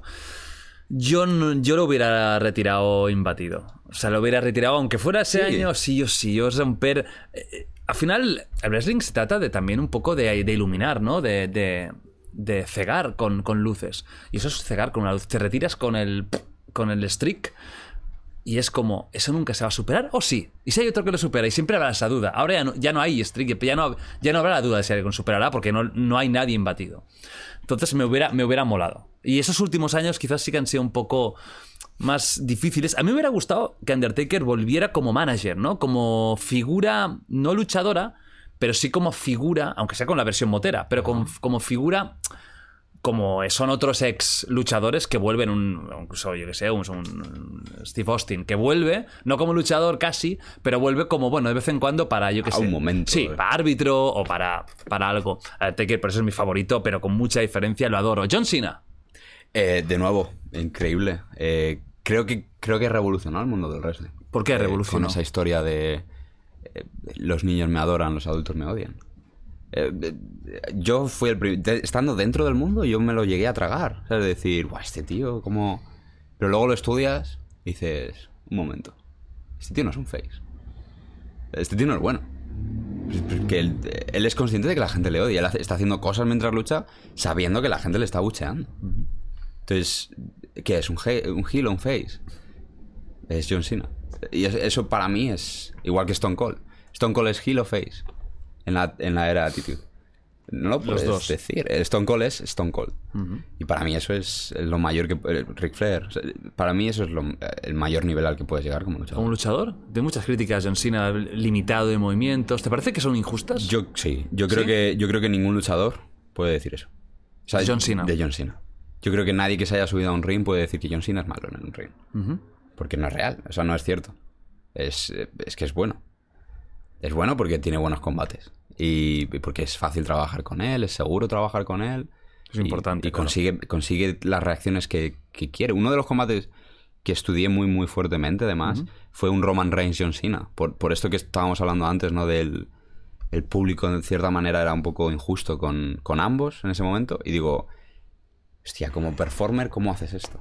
Yo, no- yo lo hubiera retirado imbatido. O sea, lo hubiera retirado, aunque fuera ese Sí. año, sí o sí, o romper... eh, eh, al final, el wrestling se trata de también un poco de, de iluminar, ¿no? De, de, de cegar con, con luces. Y eso es cegar con una luz. Te retiras con el, con el streak y es como, ¿eso nunca se va a superar? ¿O sí? ¿Y si hay otro que lo supera? Y siempre habrá esa duda. Ahora ya no, ya no hay streak, ya no, ya no habrá la duda de si alguien superará porque no, no hay nadie imbatido. Entonces me hubiera, me hubiera molado. Y esos últimos años quizás sí que han sido un poco más difíciles. A mí me hubiera gustado que Undertaker volviera como manager, ¿no? Como figura, no luchadora, pero sí como figura, aunque sea con la versión motera, pero con- como figura como son otros ex luchadores que vuelven un incluso yo que sé un, un Steve Austin que vuelve no como luchador casi pero vuelve como bueno de vez en cuando para yo que A sé un momento, sí eh. para árbitro o para para algo Taker por eso es mi favorito pero con mucha diferencia lo adoro John Cena Eh, de nuevo, increíble. Eh, creo, que, creo que revolucionó el mundo del wrestling. ¿Por qué revolucionó? con esa historia de los niños me adoran, los adultos me odian. Eh, yo fui el pri- de- estando dentro del mundo, yo me lo llegué a tragar. O decir, guau, este tío, ¿cómo...? Pero luego lo estudias y dices, un momento, este tío no es un face. Este tío no es bueno. Pues- pues Que él, es consciente de que la gente le odia. Él está haciendo cosas mientras lucha sabiendo que la gente le está bucheando. Entonces, ¿Qué es? ¿Un, un heel o un face? Es John Cena. Y es- eso para mí es igual que Stone Cold. Stone Cold es heel o face en la, en la era Attitude. No lo puedes dos. decir. Stone Cold es Stone Cold. Y para mí eso es lo mayor que... eh, Ric Flair. o sea, para mí eso es lo- el mayor nivel al que puedes llegar como luchador. Como luchador, de muchas críticas, John Cena limitado de movimientos. ¿Te parece que son injustas? Yo sí, yo creo ¿Sí? que yo creo que ningún luchador puede decir eso. O sea, John Cena. De John Cena. Yo creo que nadie que se haya subido a un ring puede decir que John Cena es malo en un ring. Porque no es real, o sea, no es cierto. Es, eh, es que es bueno. Es bueno porque tiene buenos combates. Y, porque es fácil trabajar con él, es seguro trabajar con él. Es Y- importante, Y, claro. consigue, consigue las reacciones que, que quiere. Uno de los combates que estudié muy, muy fuertemente, además, fue un Roman Reigns John Cena. Por, por esto que estábamos hablando antes, ¿no? Del el público, en cierta manera, era un poco injusto con, con ambos en ese momento. Y digo, hostia, como performer, ¿cómo haces esto?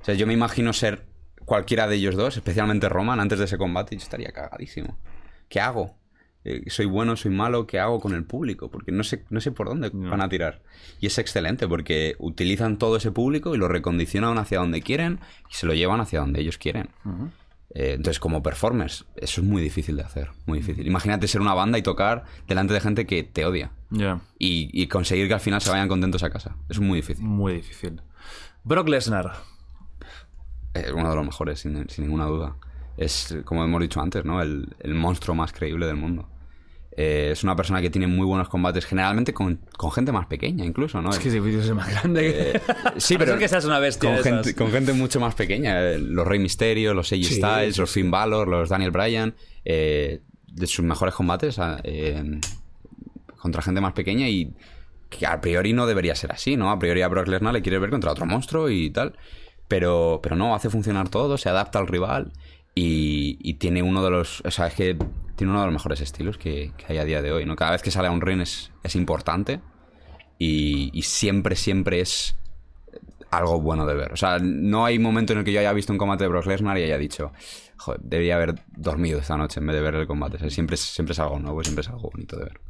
O sea, yo me imagino ser cualquiera de ellos dos, especialmente Roman, antes de ese combate, y yo estaría cagadísimo. ¿Qué hago? Eh, ¿Soy bueno, soy malo? ¿Qué hago con el público? Porque no sé, no sé por dónde van a tirar. Y es excelente porque utilizan todo ese público y lo recondicionan hacia donde quieren y se lo llevan hacia donde ellos quieren. Eh, entonces, como performers, eso es muy difícil de hacer. Muy difícil. Imagínate ser una banda y tocar delante de gente que te odia. Ya, Y, y conseguir que al final se vayan contentos a casa. Es muy difícil. muy difícil. Brock Lesnar. Es uno de los mejores, sin, sin ninguna duda. Es, como hemos dicho antes, ¿no? El, el monstruo más creíble del mundo. Eh, es una persona que tiene muy buenos combates, generalmente con, con gente más pequeña, incluso, ¿no? Es que ese vídeo es más grande que... Sí, pero que seas una bestia con gente, con gente mucho más pequeña. eh, Los Rey Mysterio, los AJ Sí, Styles, los Finn Balor, los Daniel Bryan. eh, de sus mejores combates ah, eh, contra gente más pequeña y que a priori no debería ser así, ¿no? A priori a Brock Lesnar le quiere ver contra otro monstruo y tal. Pero, pero no, hace funcionar todo, se adapta al rival y, tiene uno de los... O sea, es que tiene uno de los mejores estilos que, hay a día de hoy, ¿no? Cada vez que sale a un ring es, es importante y, siempre, siempre es algo bueno de ver. O sea, no hay momento en el que yo haya visto un combate de Brock Lesnar y haya dicho, joder, debería haber dormido esta noche en vez de ver el combate. Siempre, siempre es algo nuevo, siempre es algo bonito de ver.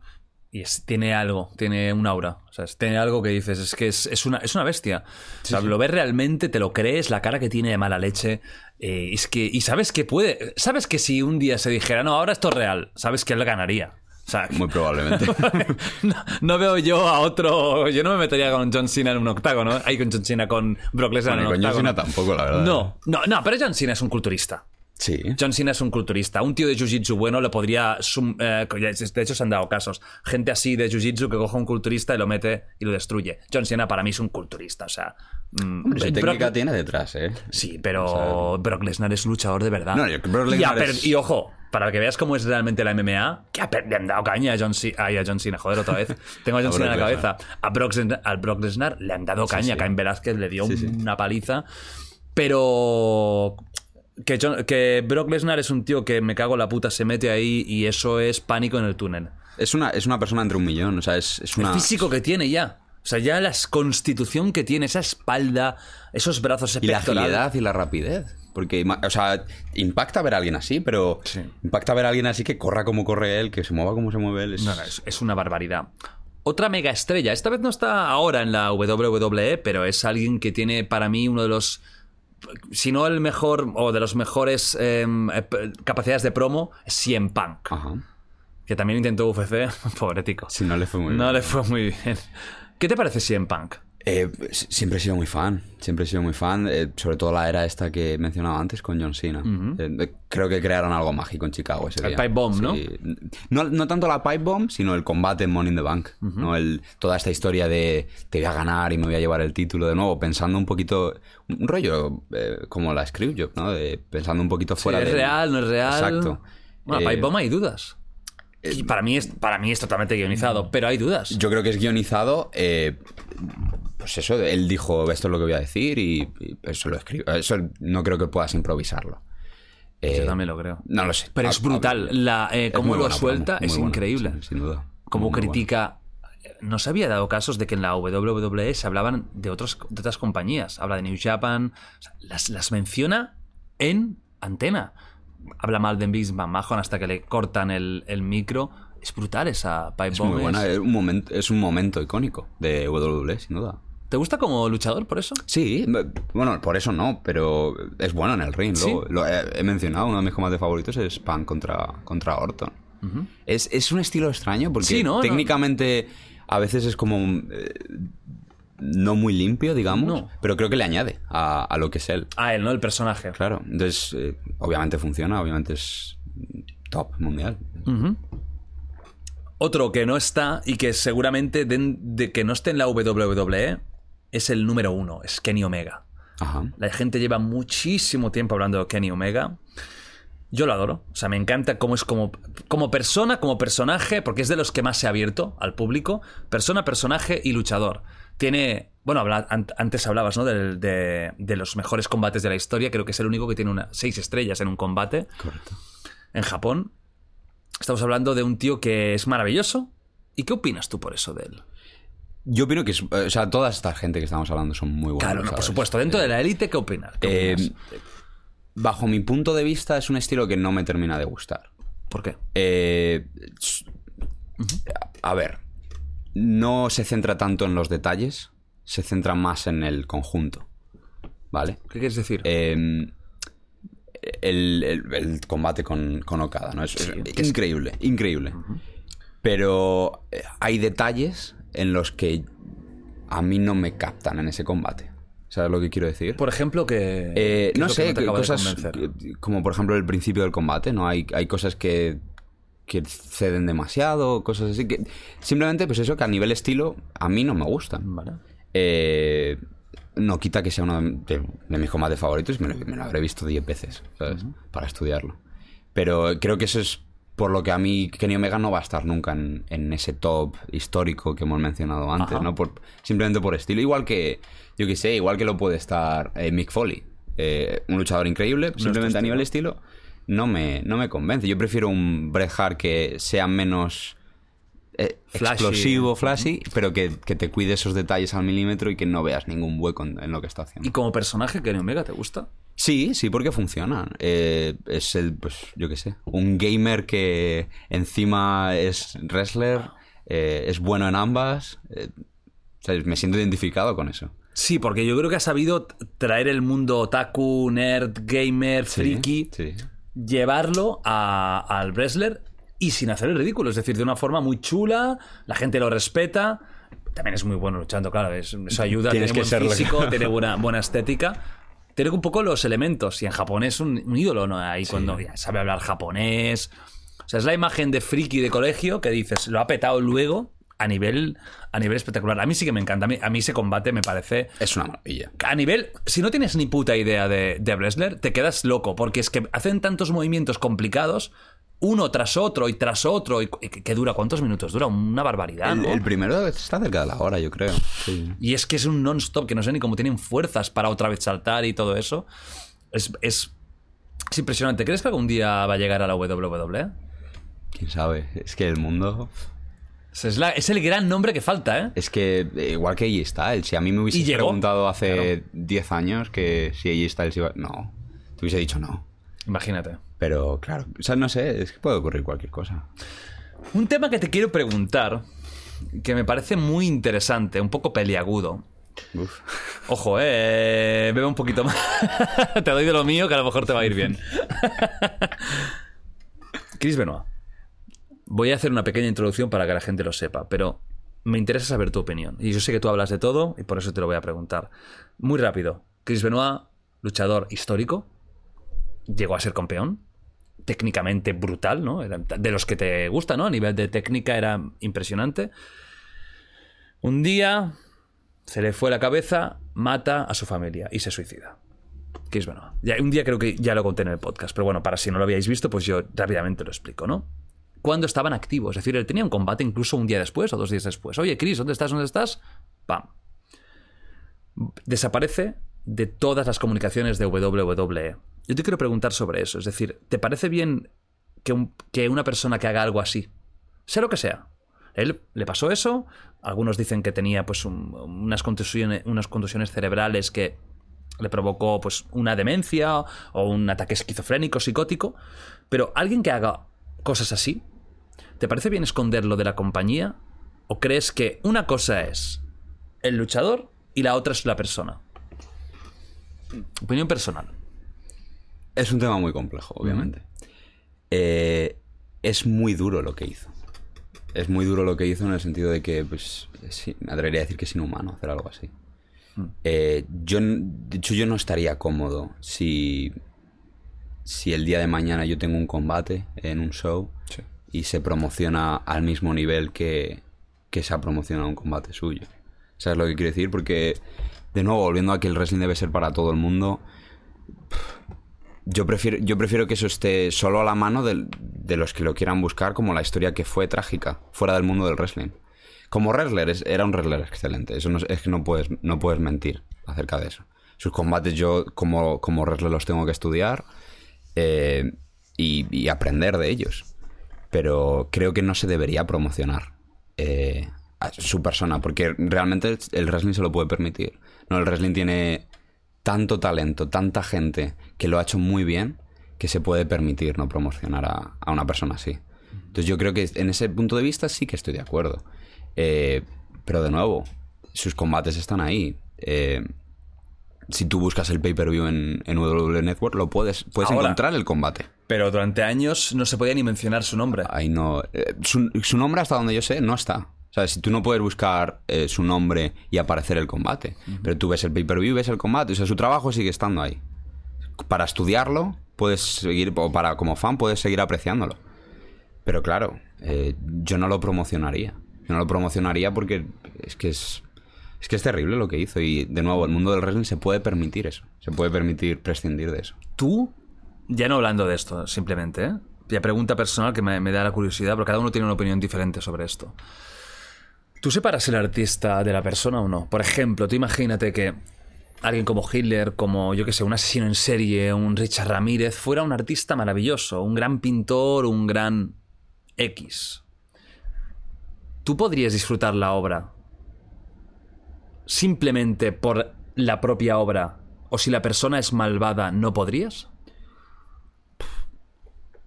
Y es- tiene algo, tiene un aura. O sea, es- tiene algo que dices, es que es, es una, es una bestia. O sea, lo ves realmente, te lo crees, la cara que tiene de mala leche. eh, es que, y sabes que puede. Sabes que si un día se dijera, no, ahora esto es real, sabes que él ganaría. O sea, Muy probablemente. no, no veo yo a otro. Yo no me metería con John Cena en un octágono. Ahí con John Cena, con Brock Lesnar Bueno, en un con John. Cena tampoco, la verdad. No, no, no, pero John Cena es un culturista. Sí. John Cena es un culturista. Un tío de jiu-jitsu bueno le podría. sum- eh, de hecho, se han dado casos. Gente así de jiu-jitsu que coge un culturista y lo mete y lo destruye. John Cena para mí es un culturista. O sea. mm, Hombre, técnica tiene detrás, ¿eh? Sí, pero Brock Lesnar es un luchador de verdad. No, y Brock y, Lesnar ha per- es- y ojo, para que veas cómo es realmente la MMA, que le han dado caña a John, C- ay, a John Cena. Joder, otra vez. Tengo a John Cena en la cabeza. A Brock, al Brock Lesnar le han dado caña. sí. Cain Velázquez le dio sí. una paliza. Pero. Que, John- que Brock Lesnar es un tío que me cago en la puta, se mete ahí y eso es pánico en el túnel. Es una, es una persona entre un millón, o sea, es, es una... El físico que tiene ya. O sea, ya la constitución que tiene, esa espalda, esos brazos, ese Y la agilidad y la rapidez. Porque, o sea, impacta ver a alguien así, pero Sí. impacta ver a alguien así que corra como corre él, que se mueva como se mueve él. Es... No, no, es, es una barbaridad. Otra mega estrella, esta vez no está ahora en la WWE, pero es alguien que tiene para mí uno de los, si no el mejor o de los mejores em, eh, capacidades de promo, CM Punk, Ajá. que también intentó UFC, pobretico. Sí, no le fue muy no bien. le fue muy bien. ¿Qué te parece CM Punk? Eh, siempre he sido muy fan, siempre he sido muy fan, eh, sobre todo la era esta que mencionaba antes con John Cena. Eh, creo que crearon algo mágico en Chicago ese El día. pipe bomb, ¿no? ¿no? No tanto la pipe bomb, sino el combate en Money in the Bank. ¿no? el, toda esta historia de te voy a ganar y me voy a llevar el título de nuevo, pensando un poquito, un rollo como la Screwjob, ¿no? De, pensando un poquito fuera ¿Es de... real, no es real? Exacto. Bueno, Pipe Bomb hay dudas. Y para mí, es, para mí es totalmente guionizado, pero hay dudas. Yo creo que es guionizado. Pues eso, él dijo, esto es lo que voy a decir y, y eso lo escribo. Eso no creo que puedas improvisarlo. Eh, Yo también lo creo. No lo sé. Pero es brutal. La, eh, es cómo muy lo buena suelta es buena, increíble. sin duda. Cómo buena. critica. No se había dado casos de que en la WWE se hablaban de, otros, de otras compañías. Habla de New Japan. o sea, las, las menciona en antena. Habla mal de Vince McMahon hasta que le cortan el, el micro. Es brutal esa pipe Es bomb. muy buena. es- Es un, momento, es un momento icónico de WWE, sin duda. ¿Te gusta como luchador por eso? Sí, bueno, por eso no, pero es bueno en el ring. Sí. Lo, lo he, he mencionado, uno de mis combates favoritos es Punk contra, contra Orton. es, es un estilo extraño porque Sí, ¿no? No. técnicamente a veces es como eh, no muy limpio, digamos, No. pero creo que le añade a, a lo que es él. A él, ¿no? El personaje. Claro, entonces eh, obviamente funciona, obviamente es top mundial. Otro que no está y que seguramente de, de que no esté en la WWE es el número uno, es Kenny Omega. Ajá. La gente lleva muchísimo tiempo hablando de Kenny Omega. Yo lo adoro. O sea, me encanta cómo es como, como persona, como personaje, porque es de los que más se ha abierto al público. Persona, personaje y luchador. Tiene. Bueno, habla- an- antes hablabas, ¿no? De, de los mejores combates de la historia. Creo que es el único que tiene una, seis estrellas en un combate Correcto. en Japón. Estamos hablando de un tío que es maravilloso. ¿Y qué opinas tú por eso de él? Yo opino que, es- o sea, toda esta gente que estamos hablando son muy buenos. Claro, no, por supuesto. Dentro de la élite, ¿qué opinas? ¿Qué Eh, opinas? bajo mi punto de vista es un estilo que no me termina de gustar. ¿Por qué? Eh, a ver, no se centra tanto en los detalles, se centra más en el conjunto. ¿Vale? ¿Qué quieres decir? Eh, el, el- el combate con, con Okada, ¿no? Es, es increíble, increíble. Pero eh, hay detalles en los que a mí no me captan en ese combate. ¿Sabes lo que quiero decir? Por ejemplo, que. Eh, ¿qué no que sé, de cosas que- como por ejemplo el principio del combate, ¿no? Hay, hay cosas que, que ceden demasiado, cosas así que... Simplemente, pues eso, que a nivel estilo a mí no me gustan. Vale. Eh, no quita que sea uno de, de mis combates favoritos, me lo, me lo habré visto 10 veces, ¿sabes? Para estudiarlo. Pero creo que eso es por lo que a mí Kenny Omega no va a estar nunca en, en ese top histórico que hemos mencionado antes, Ajá. ¿no? Por, simplemente por estilo. Igual que, yo qué sé, igual que lo puede estar eh, Mick Foley. Eh, un luchador increíble, simplemente a nivel estilo, no me, no me convence. Yo prefiero un Bret Hart que sea menos eh, Flashy. explosivo, flashy, pero que, que te cuide esos detalles al milímetro y que no veas ningún hueco en, en lo que está haciendo. ¿Y como personaje, Kenny Omega te gusta? Sí, sí, porque funciona. Eh, es el, pues, yo qué sé, un gamer que encima es wrestler, eh, es bueno en ambas. eh, o sea, me siento identificado con eso. Sí, porque yo creo que ha sabido traer el mundo otaku, nerd, gamer, friki, Sí. llevarlo a- al wrestler y sin hacer el ridículo. Es decir, de una forma muy chula, la gente lo respeta. También es muy bueno luchando, claro. es- eso ayuda, tiene buen serlo. físico, tiene buena, buena estética. Tiene un poco los elementos. Y en Japón es un, un ídolo, ¿no? Ahí cuando ya sabe hablar japonés. O sea, es la imagen de friki de colegio que dices, lo ha petado luego a nivel, a nivel espectacular. A mí sí que me encanta. A mí, a mí ese combate me parece Es una maravilla. a nivel, si no tienes ni puta idea de, de wrestler, te quedas loco, porque es que hacen tantos movimientos complicados, uno tras otro y tras otro, y, que, dura, ¿cuántos minutos? Dura una barbaridad, El, ¿no? el primero está cerca de la hora, yo creo. Sí. Y es que es un non-stop, que no sé ni cómo tienen fuerzas para otra vez saltar y todo eso. Es, es, es impresionante. ¿Crees que algún día va a llegar a la WWE? Quién sabe. Es que el mundo. Es, la- es el gran nombre que falta, ¿eh? Es que, eh, igual que AJ Styles, si a mí me llegó. preguntado hace 10 años que si AJ Styles iba. No. Te hubiese dicho no. Imagínate. Pero claro, o sea, no sé, es que puede ocurrir cualquier cosa. Un tema que te quiero preguntar, que me parece muy interesante, un poco peliagudo. Uf. Ojo, eh, bebe un poquito más. te doy de lo mío que a lo mejor te va a ir bien. Chris Benoit. Voy a hacer una pequeña introducción para que la gente lo sepa, pero me interesa saber tu opinión. Y yo sé que tú hablas de todo y por eso te lo voy a preguntar. Muy rápido. Chris Benoit, luchador histórico, llegó a ser campeón. Técnicamente brutal, ¿no? De los que te gusta, ¿no? A nivel de técnica era impresionante. Un día se le fue la cabeza, mata a su familia y se suicida. Chris Benoit. Ya, un día creo que ya lo conté en el podcast, pero bueno, para si no lo habíais visto, pues yo rápidamente lo explico, ¿no? Cuando estaban activos, es decir, él tenía un combate incluso un día después o dos días después. Oye, Chris, ¿dónde estás? ¿Dónde estás? ¡Pam! Desaparece de todas las comunicaciones de WWE. Yo te quiero preguntar sobre eso. Es decir, ¿te parece bien que, un- que una persona que haga algo así, sea lo que sea, él le pasó eso. Algunos dicen que tenía pues un- unas, contusiones, unas contusiones cerebrales que le provocó pues una demencia o un ataque esquizofrénico, psicótico. Pero alguien que haga cosas así, ¿te parece bien esconderlo de la compañía? ¿O crees que una cosa es el luchador y la otra es la persona. Opinión personal. Es un tema muy complejo, obviamente. Eh, es muy duro lo que hizo. Es muy duro lo que hizo en el sentido de que, pues, sí, me atrevería a decir que es inhumano hacer algo así. Eh, yo, de hecho, yo no estaría cómodo si, si el día de mañana yo tengo un combate en un show y se promociona al mismo nivel que, que se ha promocionado un combate suyo. ¿Sabes lo que quiero decir? Porque, de nuevo, volviendo a que el wrestling debe ser para todo el mundo, yo prefiero, yo prefiero que eso esté solo a la mano del- de, los que lo quieran buscar como la historia que fue trágica, fuera del mundo del wrestling. Como wrestler, es- era un wrestler excelente. Eso no, es es que no puedes, no puedes mentir acerca de eso. Sus combates yo como, como wrestler los tengo que estudiar eh, y, y aprender de ellos. Pero creo que no se debería promocionar eh, a su persona, porque realmente el wrestling se lo puede permitir. No, el wrestling tiene tanto talento, tanta gente que lo ha hecho muy bien, que se puede permitir no promocionar a, a una persona así. Entonces yo creo que en ese punto de vista sí que estoy de acuerdo. Eh, pero de nuevo, sus combates están ahí. Eh, si tú buscas el pay-per-view en, en WWE Network, lo puedes, puedes Ahora. encontrar el combate. Pero durante años no se podía ni mencionar su nombre. Ahí no. eh, su, su nombre, hasta donde yo sé, no está. O sea, si tú no puedes buscar eh, su nombre y aparecer el combate, pero tú ves el pay-per-view, ves el combate, o sea, su trabajo sigue estando ahí. Para estudiarlo, puedes seguir, o para como fan, puedes seguir apreciándolo. Pero claro, eh, yo no lo promocionaría. Yo no lo promocionaría porque es que es, es que es terrible lo que hizo. Y de nuevo, el mundo del wrestling se puede permitir eso. Se puede permitir prescindir de eso. Tú, ya no hablando de esto, simplemente, ¿eh? Ya pregunta personal que me, me da la curiosidad, pero cada uno tiene una opinión diferente sobre esto. ¿Tú separas el artista de la persona o no? Por ejemplo, tú imagínate que alguien como Hitler, como yo que sé, un asesino en serie, un Richard Ramírez, fuera un artista maravilloso, un gran pintor, un gran X. ¿Tú podrías disfrutar la obra simplemente por la propia obra? ¿O si la persona es malvada, no podrías?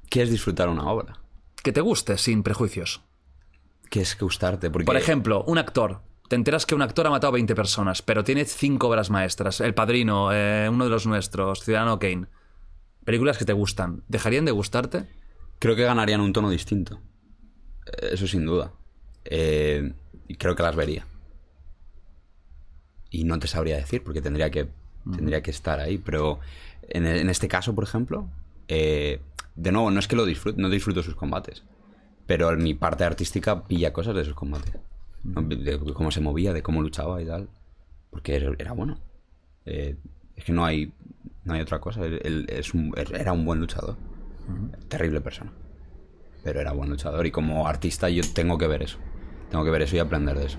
¿Quieres disfrutar una obra? Que te guste sin prejuicios. ¿Qué es gustarte? Porque Por ejemplo, un actor. Te enteras que un actor ha matado a 20 personas, pero tiene cinco obras maestras. El Padrino, eh, uno de los nuestros, Ciudadano Kane. Películas que te gustan. ¿Dejarían de gustarte? creo que ganarían un tono distinto. Eh, Eso sin duda. Eh, y creo que las vería. Y no te sabría decir, porque tendría que, tendría que estar ahí. Pero en, en este caso, por ejemplo, eh, de nuevo, no es que lo disfrute, no disfruto sus combates. Pero mi parte artística pilla cosas de sus combates. ¿no? De cómo se movía, de cómo luchaba y tal. Porque era, era bueno. Eh, es que no hay, no hay otra cosa. Él- él es un- era un buen luchador. Terrible persona. Pero era buen luchador. Y como artista yo tengo que ver eso. Tengo que ver eso y aprender de eso.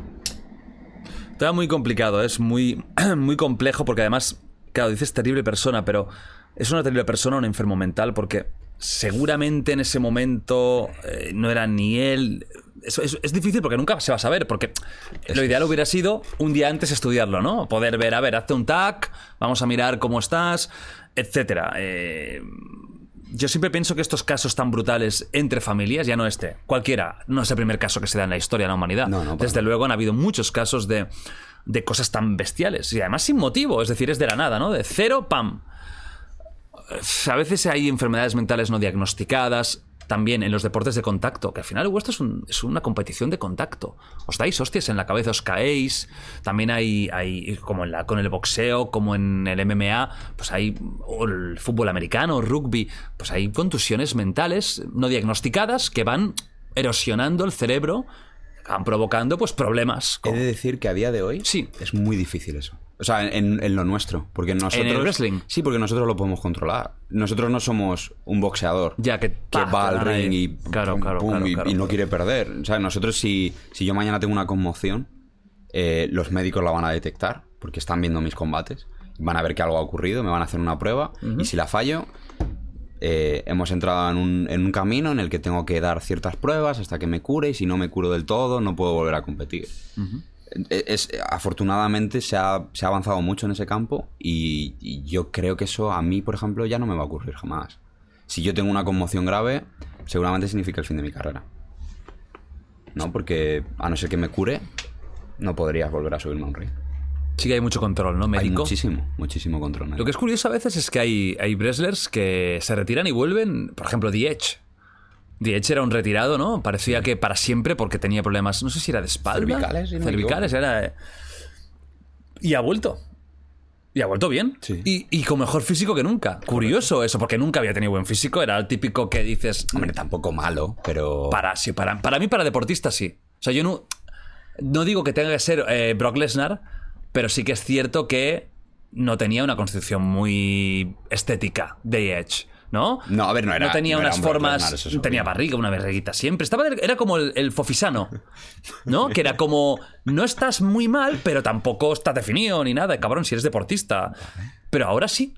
Está muy complicado, es muy, muy complejo porque además, claro, dices terrible persona, pero es una terrible persona, un enfermo mental, porque seguramente en ese momento eh, no era ni él. Es, es difícil porque nunca se va a saber, porque lo ideal hubiera sido un día antes estudiarlo, ¿no? Poder ver, a ver, hazte un tag, vamos a mirar cómo estás, etcétera. Eh, yo siempre pienso que estos casos tan brutales entre familias, ya no este, cualquiera, no es el primer caso que se da en la historia de la humanidad. No, no, para Desde luego han habido muchos casos de, de cosas tan bestiales y además sin motivo, es decir, es de la nada, ¿no? De cero, pam. A veces hay enfermedades mentales no diagnosticadas, también en los deportes de contacto, que al final esto es, un- es una competición de contacto. Os dais hostias en la cabeza, os caéis. También hay, hay como en la, con el boxeo, como en el MMA, pues hay, o el fútbol americano, rugby, pues hay contusiones mentales no diagnosticadas que van erosionando el cerebro, van provocando pues problemas. He de decir que a día de hoy Sí. es muy difícil eso. O sea, en, en lo nuestro. Porque nosotros. el wrestling? Sí, porque nosotros lo podemos controlar. Nosotros no somos un boxeador. Ya que, va al ring y, Claro, pum, claro, pum, claro, y, claro, y no quiere perder. O sea, nosotros si, si yo mañana tengo una conmoción, eh, los médicos la van a detectar porque están viendo mis combates. Van a ver que algo ha ocurrido, me van a hacer una prueba y si la fallo, eh, hemos entrado en un, en un camino en el que tengo que dar ciertas pruebas hasta que me cure y si no me curo del todo no puedo volver a competir. Eh, es, afortunadamente se ha, se ha avanzado mucho en ese campo y, y yo creo que eso a mí, por ejemplo, ya no me va a ocurrir jamás. Si yo tengo una conmoción grave, seguramente significa el fin de mi carrera. ¿No? Porque a no ser que me cure, no podrías volver a subirme a un ring. Sí que hay mucho control, ¿no? Hay Médico. muchísimo, muchísimo control. Lo que es curioso a veces es que hay, hay wrestlers que se retiran y vuelven. Por ejemplo, The Edge. The Edge era un retirado, ¿no? Parecía que para siempre porque tenía problemas, no sé si era de espalda. Cervicales, si no me Cervicales, era... Y ha vuelto. Y ha vuelto bien. Sí. Y, y con mejor físico que nunca. Curioso eso, porque nunca había tenido buen físico. Era el típico que dices... Hombre, tampoco malo, pero... Para, sí, para, para mí, para deportista, sí. O sea, yo no, no digo que tenga que ser eh, Brock Lesnar, pero sí que es cierto que no tenía una constitución muy estética de Edge, ¿no? No, a ver, no era- tenía no era unas formas. Tenía barriga, una barriguita siempre. Estaba, era como el, el fofisano, ¿no? Que era como. No estás muy mal, pero tampoco estás definido ni nada, cabrón, si eres deportista. Pero ahora sí.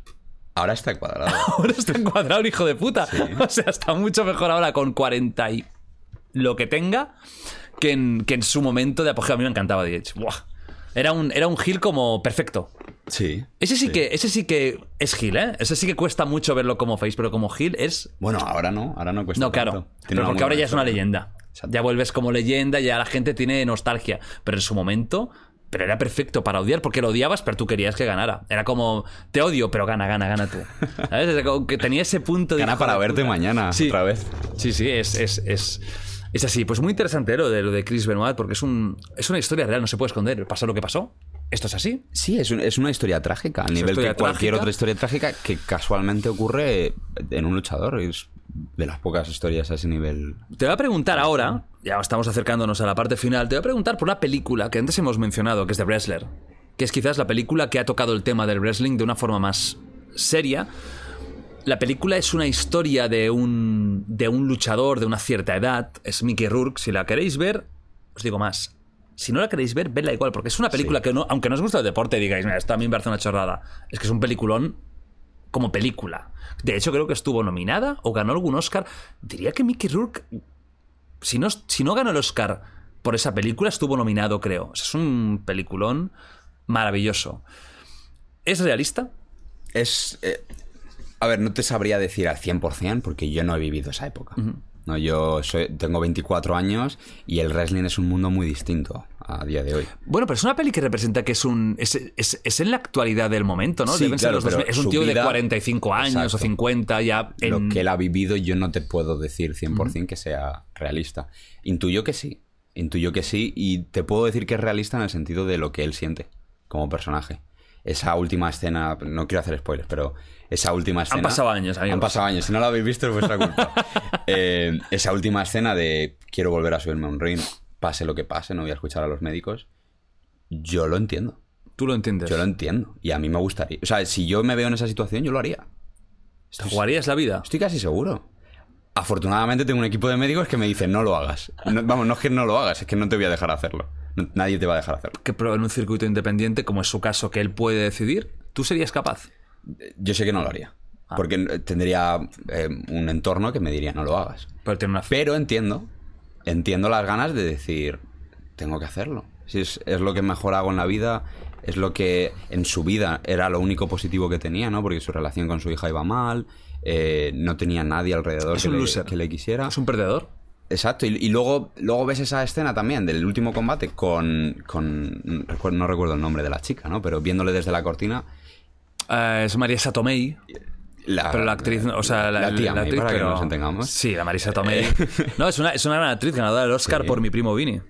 Ahora está cuadrado. Ahora está encuadrado el hijo de puta. O sea, está mucho mejor ahora con 40 y lo que tenga que en, que en su momento de apogeo. A mí me encantaba Edge. Buah. Era un, era un Gil como perfecto. sí. Ese sí, que ese sí que es Gil, ¿eh? Ese sí que cuesta mucho verlo como face, pero como Gil es... Bueno, ahora no, ahora no cuesta No, claro. tanto. Pero porque ahora ya es una leyenda. Exacto. Ya vuelves como leyenda, ya la gente tiene nostalgia. Pero en su momento... Pero era perfecto para odiar, porque lo odiabas, pero tú querías que ganara. Era como, te odio, pero gana, gana, gana tú. ¿Sabes? Como que tenía ese punto de... Gana para verte mañana, Sí. otra vez. Sí, sí, es, es, es, es así. Pues muy interesante ¿eh? lo de, lo de Chris Benoit, porque es, un, es una historia real, no se puede esconder. Pasó lo que pasó. Esto es así. Sí, es, un- es una historia trágica, al nivel que cualquier trágica. otra historia trágica que casualmente ocurre en un luchador. Es de las pocas historias a ese nivel. Te voy a preguntar ahora, ya estamos acercándonos a la parte final, te voy a preguntar por una película que antes hemos mencionado, que es The Wrestler, que es quizás la película que ha tocado el tema del wrestling de una forma más seria. La película es una historia de un, de un luchador de una cierta edad, es Mickey Rourke, si la queréis ver, os digo más. Si no la queréis ver, vedla igual, porque es una película que, no, aunque no os gusta el deporte, digáis, mira, esto a mí me parece una chorrada. Es que es un peliculón como película. De hecho, creo que estuvo nominada o ganó algún Oscar. Diría que Mickey Rourke, si no, si no ganó el Oscar por esa película, estuvo nominado, creo. O sea, es un peliculón maravilloso. ¿Es realista? Es. eh, a ver, no te sabría decir al 100% porque yo no he vivido esa época. No, yo soy- tengo 24 años y el wrestling es un mundo muy distinto a día de hoy. Bueno, pero es una peli que representa que es un. Es, es- es en la actualidad del momento, ¿no? Sí, Deben ser claro, los pero 2000. Es un tío de vida- 45 años o Exacto. 50 ya. En... Lo que él ha vivido yo no te puedo decir 100% que sea realista. Intuyo que sí. Intuyo que sí y te puedo decir que es realista en el sentido de lo que él siente como personaje. Esa última escena, no quiero hacer spoilers, pero esa última escena... pasado años, amigos. Han pasado años. Si no lo habéis visto es vuestra culpa. Eh, esa última escena de quiero volver a subirme a un ring, pase lo que pase, no voy a escuchar a los médicos. Yo lo entiendo. Tú lo entiendes. Yo lo entiendo. Y a mí me gustaría. O sea, si yo me veo en esa situación, yo lo haría. ¿Te jugarías la vida? Estoy casi seguro. Afortunadamente tengo un equipo de médicos que me dicen no lo hagas. No- vamos, no es que no lo hagas, es que no te voy a dejar hacerlo. Nadie te va a dejar hacerlo. Que pero en un circuito independiente, como es su caso, que él puede decidir, ¿tú serías capaz? Yo sé que no lo haría. Ah. Porque tendría eh, un entorno que me diría no lo hagas. Pero tiene una. Pero entiendo, entiendo las ganas de decir, tengo que hacerlo. Si es, es lo que mejor hago en la vida, es lo que en su vida era lo único positivo que tenía, ¿no? Porque su relación con su hija iba mal, eh, no tenía nadie alrededor Es que un le, loser. que le quisiera. Es un perdedor. Exacto, y, y luego, luego ves esa escena también del último combate con, con no recuerdo- el nombre de la chica, ¿no? Pero viéndole desde la cortina, Eh, es Marisa Tomei. la, Pero la actriz, o sea, la, la tía la May, actriz, para pero- que nos entendamos. Sí, la Marisa Tomei. No, es una, es una gran actriz ganadora del Oscar Sí. por mi primo Vini.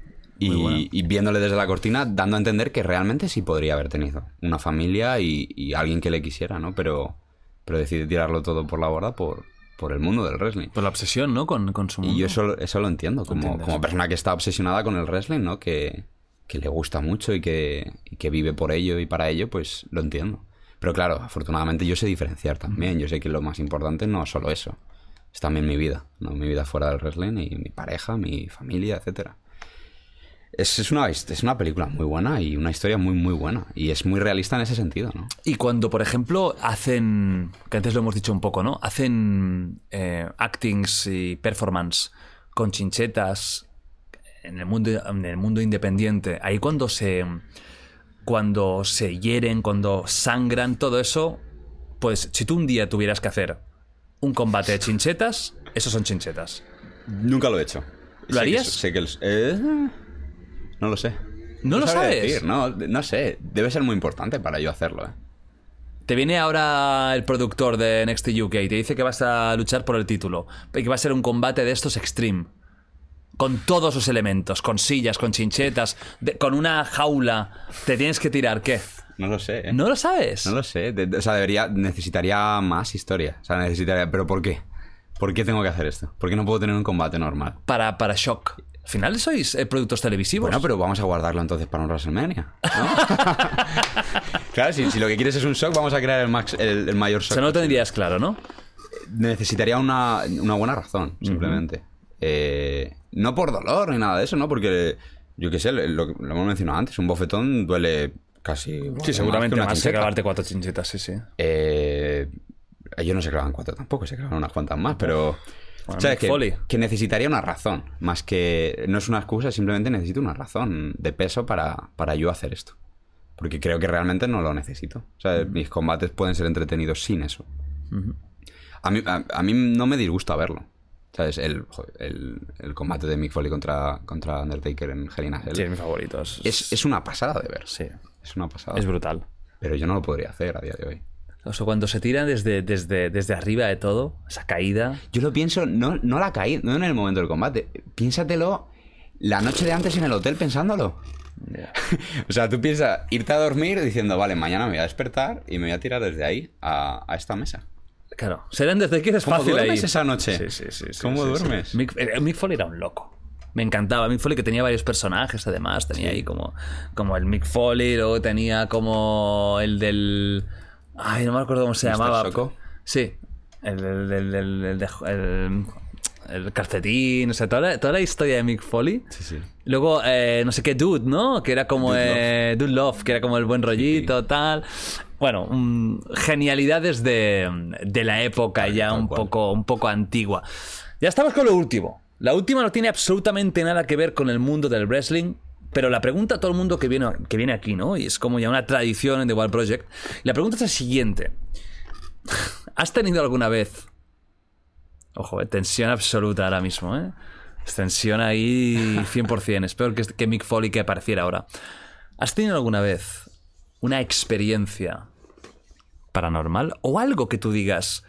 Y, y viéndole desde la cortina, dando a entender que realmente sí podría haber tenido una familia y, y alguien que le quisiera, ¿no? Pero, pero decide tirarlo todo por la borda por, por el mundo del wrestling. Por la obsesión, ¿no? Con, con su mundo. Y yo eso, eso lo entiendo, como, como persona que está obsesionada con el wrestling, ¿no? Que, que le gusta mucho y que, y que vive por ello y para ello, pues lo entiendo. Pero claro, afortunadamente yo sé diferenciar también. Yo sé que lo más importante no es solo eso. Es también mi vida, ¿no? Mi vida fuera del wrestling y mi pareja, mi familia, etcétera. Es, es, una, es una película muy buena y una historia muy, muy buena. Y es muy realista en ese sentido, ¿no? Y cuando, por ejemplo, hacen, que antes lo hemos dicho un poco, ¿no? Hacen eh, actings y performance con chinchetas en el mundo, en el mundo independiente, ahí cuando se, cuando se hieren, cuando sangran, todo eso, pues si tú un día tuvieras que hacer un combate de chinchetas, esos son chinchetas. Nunca lo he hecho. ¿Lo Sé que harías? sé que el- eh, no lo sé. No lo sabes. decir, no, no sé. Debe ser muy importante para yo hacerlo, ¿eh? Te viene ahora el productor de NXT UK y te dice que vas a luchar por el título. Y que va a ser un combate de estos extreme. Con todos los elementos, con sillas, con chinchetas, de- con una jaula. Te tienes que tirar, ¿qué? No lo sé, ¿eh? ¿No lo sabes? No lo sé. De- o sea, debería... Necesitaría más historia. O sea, necesitaría... ¿Pero por qué? ¿Por qué tengo que hacer esto? ¿Por qué no puedo tener un combate normal? Para, para shock. Al final sois eh, productos televisivos. Bueno, pero vamos a guardarlo entonces para un WrestleMania. ¿no? claro, si, si lo que quieres es un shock, vamos a crear el, max, el, el mayor O shock. sea, no lo tendrías claro, ¿no? Necesitaría una, una buena razón, simplemente. Eh, no por dolor ni nada de eso, ¿no? Porque, yo qué sé, lo, lo hemos mencionado antes, un bofetón duele casi... Sí, seguramente más que chincheta. clavarte cuatro chinchetas, sí, sí. Eh, ellos no se clavan cuatro tampoco, se clavan unas cuantas más, pero... Bueno, ¿sabes? Mick Que, Foley. que necesitaría una razón, más que... No es una excusa, simplemente necesito una razón de peso para, para yo hacer esto. Porque creo que realmente no lo necesito. O sea, mis combates pueden ser entretenidos sin eso. a, mí, a, a mí no me disgusta verlo. ¿Sabes? El, el, el combate de Mick Foley contra, contra Undertaker en Hell in a Cell Sí, es mi favorito. Es, es, es una pasada de ver. sí, Es una pasada. es brutal. Pero yo no lo podría hacer a día de hoy. O sea, cuando se tiran desde, desde, desde arriba de todo, esa caída. Yo lo pienso, no, no la caí, no en el momento del combate. Piénsatelo la noche de antes en el hotel pensándolo. o sea, tú piensas irte a dormir diciendo, vale, mañana me voy a despertar y me voy a tirar desde ahí a, a esta mesa. Claro, serán desde que es ¿Cómo fácil duermes ahí. esa noche? Sí, sí, sí. ¿Cómo sí, sí. duermes? Mick, eh, Mick Foley era un loco. Me encantaba. Mick Foley que tenía varios personajes, además. Tenía ahí como, como el Mick Foley, luego tenía como el del. Ay, no me acuerdo cómo se ¿Mr. llamaba. Sí. El, el, el, el, calcetín, o sea, toda la, toda la historia de Mick Foley. Sí, sí. Luego, eh, no sé qué, Dude, ¿no? Que era como Dude eh, Dude Love, que era como el buen rollito, tal. Bueno, mm, genialidades de, de la época ya tal un cual. poco, un poco antigua. Ya estamos con lo último. La última no tiene absolutamente nada que ver con el mundo del wrestling, pero la pregunta a todo el mundo que viene, que viene aquí, ¿no? Y es como ya una tradición en The Wild Project. La pregunta es la siguiente. ¿Has tenido alguna vez... Ojo, eh, tensión absoluta ahora mismo, ¿eh? Tensión ahí 100%. Es peor que, que Mick Foley que apareciera ahora. ¿Has tenido alguna vez una experiencia paranormal o algo que tú digas,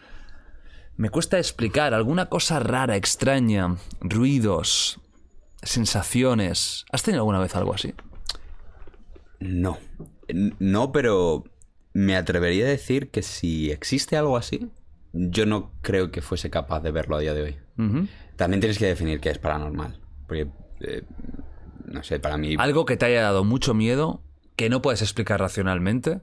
me cuesta explicar, alguna cosa rara, extraña, ruidos, sensaciones? ¿Has tenido alguna vez algo así? No. No, pero me atrevería a decir que si existe algo así, yo no creo que fuese capaz de verlo a día de hoy. También tienes que definir qué es paranormal. Porque, eh, no sé, para mí... Algo que te haya dado mucho miedo, que no puedes explicar racionalmente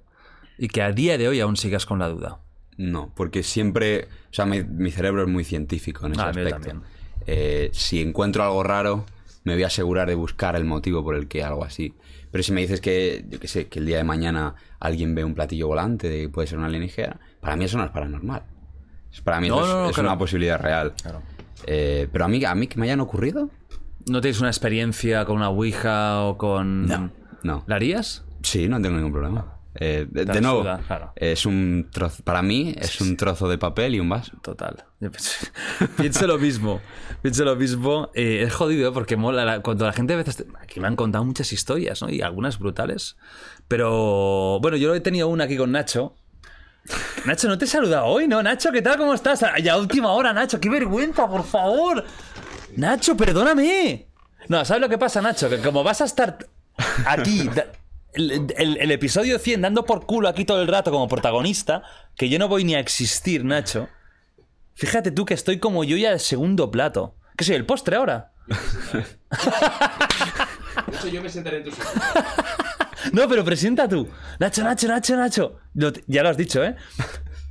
y que a día de hoy aún sigas con la duda. No, porque siempre... O sea, mi, mi cerebro es muy científico en ese Ah, aspecto. Eh, si encuentro algo raro, me voy a asegurar de buscar el motivo por el que algo así. Pero si me dices que, yo qué sé, que el día de mañana alguien ve un platillo volante, de que puede ser una alienígena, para mí eso no es paranormal. Para mí No, eso es, no, no, es claro. una posibilidad real. Eh, pero a mí, a mí que me hayan ocurrido, ¿No tienes una experiencia con una Ouija o con... No, no. ¿La harías? Sí, no tengo ningún problema. Eh, de, nuevo, claro. es un trozo, para mí es un trozo de papel y un vaso. Total. Pienso, pienso lo mismo. Pienso lo mismo. Eh, es jodido porque mola. la- cuando la gente a veces. te- Aquí me han contado muchas historias, ¿no? Y algunas brutales. Pero bueno, yo he tenido una aquí con Nacho. Nacho, no te he saludado hoy, ¿no? Nacho, ¿qué tal? ¿Cómo estás? Ya a última hora, Nacho. ¡Qué vergüenza, por favor! Nacho, perdóname. No, ¿sabes lo que pasa, Nacho? Que como vas a estar aquí, el, el- el episodio 100 dando por culo aquí todo el rato como protagonista, que yo no voy ni a existir, Nacho. Fíjate tú que estoy como yo ya de segundo plato. ¿Qué soy, el postre ahora? De hecho, yo me sentaré en tu sitio. No, pero presenta tú. Nacho, Nacho, Nacho, Nacho. Lo- ya lo has dicho, ¿eh?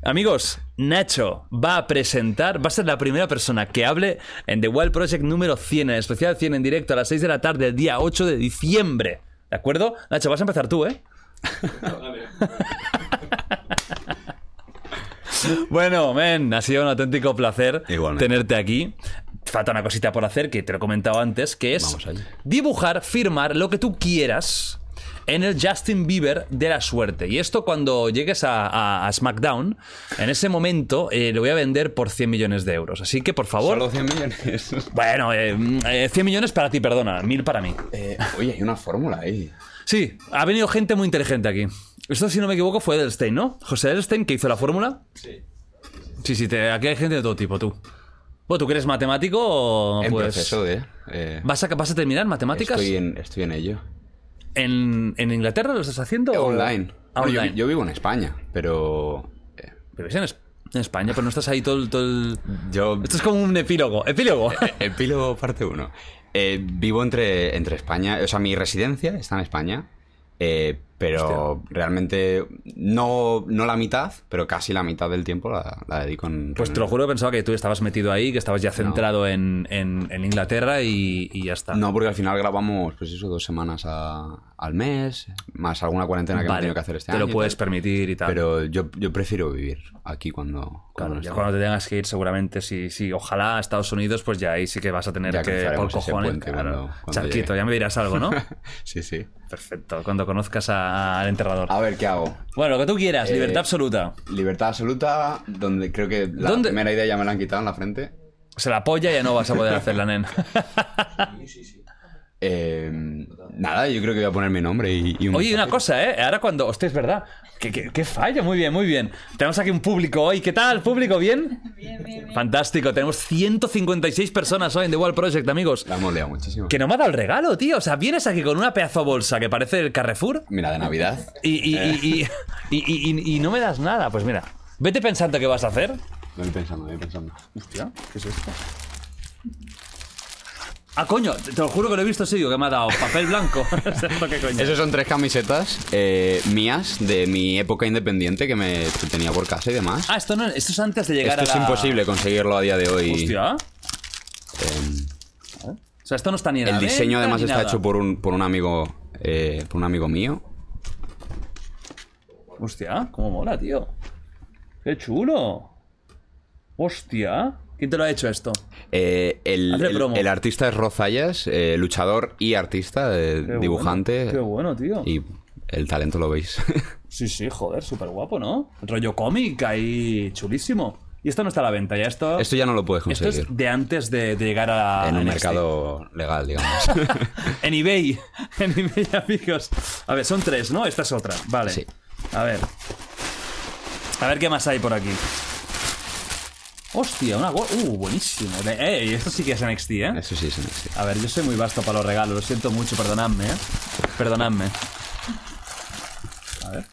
Amigos, Nacho va a presentar, va a ser la primera persona que hable en The Wild Project número 100, en el especial 100 en directo a las 6 de la tarde, el día 8 de diciembre. ¿De acuerdo? Nacho, vas a empezar tú, ¿eh? Bueno, men, ha sido un auténtico placer Igualmente. tenerte aquí. Falta una cosita por hacer que te lo he comentado antes, que es dibujar, firmar lo que tú quieras en el Justin Bieber de la suerte. Y esto cuando llegues a, a- a SmackDown, en ese momento eh, lo voy a vender por 100 millones de euros. Así que, por favor... Solo 100 millones. Bueno, eh, eh, 100 millones para ti, perdona, 1000 para mí. Oye, hay una fórmula ahí. Sí, ha venido gente muy inteligente aquí. Esto, si no me equivoco, fue Edelstein, ¿no? José Edelstein, que hizo la fórmula. Sí. Sí, sí, te- aquí hay gente de todo tipo, tú. Bueno, ¿tú que eres matemático o En pues... proceso de. eh, ¿Vas a, ¿Vas a terminar matemáticas? estoy, en, estoy en ello. ¿En, en Inglaterra lo estás haciendo? Online. Ah, online. Yo, vivo en España, pero. eh, Pero es en, Es- en España, pero no estás ahí todo el... todo el- yo. Esto es como un epílogo. Epílogo. Epílogo parte 1. vivo entre, entre España. O sea, mi residencia está en España. eh, pero realmente no, no la mitad, pero casi la mitad del tiempo la, la dedico en. Pues te lo juro, pensaba que tú estabas metido ahí, que estabas ya centrado en, en- en Inglaterra y, y ya está. No, porque al final grabamos, pues eso, dos semanas a- al mes, más alguna cuarentena que hemos Vale, tenido que hacer este te año. lo y puedes permitir y tal. Pero yo, yo prefiero vivir aquí cuando. Claro, cuando no ya cuando te tengas que ir, seguramente, sí, sí, ojalá a Estados Unidos, pues ya ahí sí que vas a tener Ya que, por cojones, claro. cuando- cuando Charquito, llegue. ya me dirás algo, ¿no? sí, sí. Perfecto, cuando conozcas a- al enterrador. A ver, ¿qué hago? Bueno, lo que tú quieras, Eh, libertad absoluta. Libertad absoluta, donde creo que la ¿Dónde? primera idea ya me la han quitado en la frente. Se la polla y ya no vas a poder hacerla, nen. Eh, nada, yo creo que voy a poner mi nombre y, y un Oye, una cosa, ¿eh? Ahora cuando... Hostia, es verdad. ¿Qué, qué, qué fallo? Muy bien, muy bien. Tenemos aquí un público hoy. ¿Qué tal, público? ¿Bien? Bien, bien, bien. Fantástico. Tenemos 156 personas hoy en The Wall Project, amigos. La hemos liado muchísimo. Que no me ha dado el regalo, tío. O sea, vienes aquí con una pedazo bolsa que parece el Carrefour Mira, de Navidad. y, y, y, y, y- y- y no me das nada. Pues mira, vete pensando qué vas a hacer. Voy pensando, voy pensando. Hostia, ¿qué es esto? Ah, coño, te lo juro que lo he visto sí, que me ha dado papel blanco. ¿Esto qué coño? Esos son tres camisetas eh, mías de mi época independiente que me que tenía por casa y demás. Ah, esto no, esto es antes de llegar Esto es a la... imposible conseguirlo a día de hoy. Hostia. Eh, O sea, esto no está ni en el diseño además está nada. hecho por un, por un amigo eh, por un amigo mío. Hostia, cómo mola, tío. Qué chulo. Hostia. ¿Quién te lo ha hecho esto? Eh, el, artista es Rozayas, eh, luchador y artista, eh, Qué dibujante. bueno, Qué bueno, tío. Y el talento lo veis. Sí, sí, joder, súper guapo, ¿no? Rollo cómic ahí chulísimo. Y esto no está a la venta, ya esto... Esto ya no lo puedes Esto conseguir. es de antes de, de llegar a... en un mercado legal, digamos. en eBay. En eBay, amigos. A ver, son tres, ¿no? Esta es otra. Vale. Sí. A ver. A ver qué más hay por aquí. Hostia, una go- Uh, buenísimo. De- Ey, esto sí que es NXT, ¿eh? Eso sí, sí, sí. A ver, yo soy muy vasto para los regalos. Lo siento mucho, perdonadme, ¿eh? Perdonadme. A ver.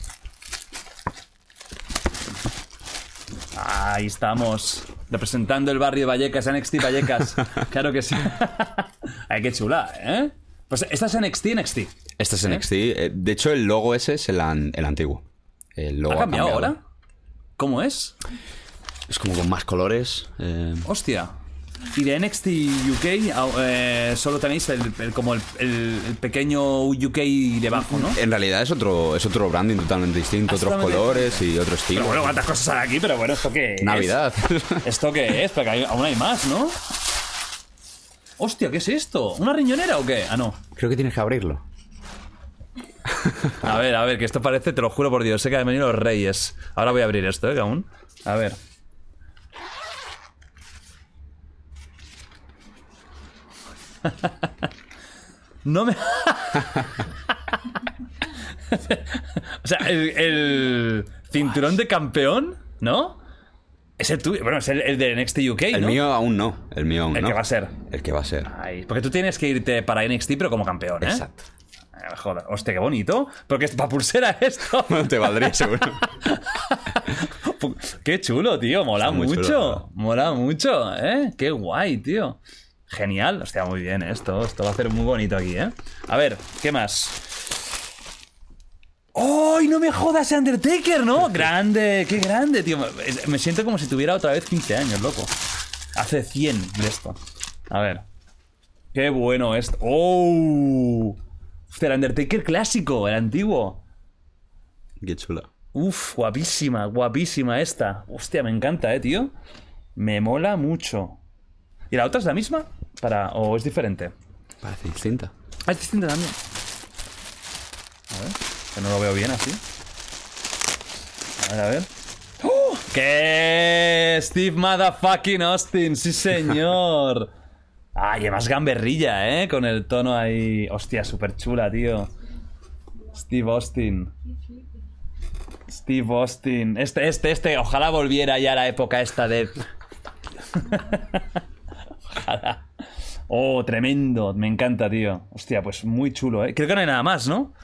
Ahí estamos. Representando el barrio Vallecas, NXT Vallecas. Claro que sí. Ay, qué chula, ¿eh? Pues esta es NXT, NXT. Este es NXT. eh, De hecho, el logo ese es el, an- el antiguo. El logo ¿Ha cambiado ahora? ¿Cómo es? Es como con más colores. eh, Hostia. Y de NXT UK au- eh, solo tenéis el, el- como el, el- el pequeño UK debajo, ¿no? En realidad es otro, es otro branding totalmente distinto, Ah, otros colores y otro estilo. Pero bueno, cuántas cosas hay aquí, pero bueno, ¿esto qué es? Navidad. ¿Esto qué es? Porque hay- aún hay más, ¿no? Hostia, ¿qué es esto? ¿Una riñonera o qué? Ah, no. Creo que tienes que abrirlo. A ver, a ver, que esto parece, te lo juro por Dios, sé que han venido los reyes. Ahora voy a abrir esto, ¿eh? Que aún. A ver. No me. o sea, el, el cinturón de campeón, ¿no? Es el tuyo. Bueno, es el, el de NXT UK, El ¿no? mío aún no. El mío aún El no. que va a ser. El que va a ser. Ay, porque tú tienes que irte para NXT, pero como campeón, ¿eh? Exacto. Eh, Joder, hostia, qué bonito. Porque es para pulsera esto. Bueno, te valdría seguro. Qué chulo, tío. Mola mucho. chulo. Mola mucho, ¿eh? Qué guay, tío. Genial. Hostia, muy bien esto. Esto va a ser muy bonito aquí, ¿eh? A ver, ¿qué más? ¡Ay, no me jodas, Undertaker, ¿no? Grande, qué grande, tío. Me siento como si tuviera otra vez 15 años, loco. Hace 100 de esto. A ver. Qué bueno esto. ¡Oh! Hostia, el Undertaker clásico, el antiguo. Qué chula. Uf, guapísima, guapísima esta. Hostia, me encanta, eh, tío. Me mola mucho. ¿Y la otra es la misma? Para... ¿O es diferente? Parece distinta. Ah, es distinta también. A ver. Que no lo veo bien así. A ver, a ver. ¡Oh! ¿Qué? Steve Motherfucking Austin, sí señor. Ah, además gamberrilla, ¿eh? Con el tono ahí. Hostia, súper chula, tío. Steve Austin. Steve Austin. Este, este, este. Ojalá volviera ya la época esta de. Ojalá. Oh, tremendo. Me encanta, tío. Hostia, pues muy chulo, ¿eh? Creo que no hay nada más, ¿no?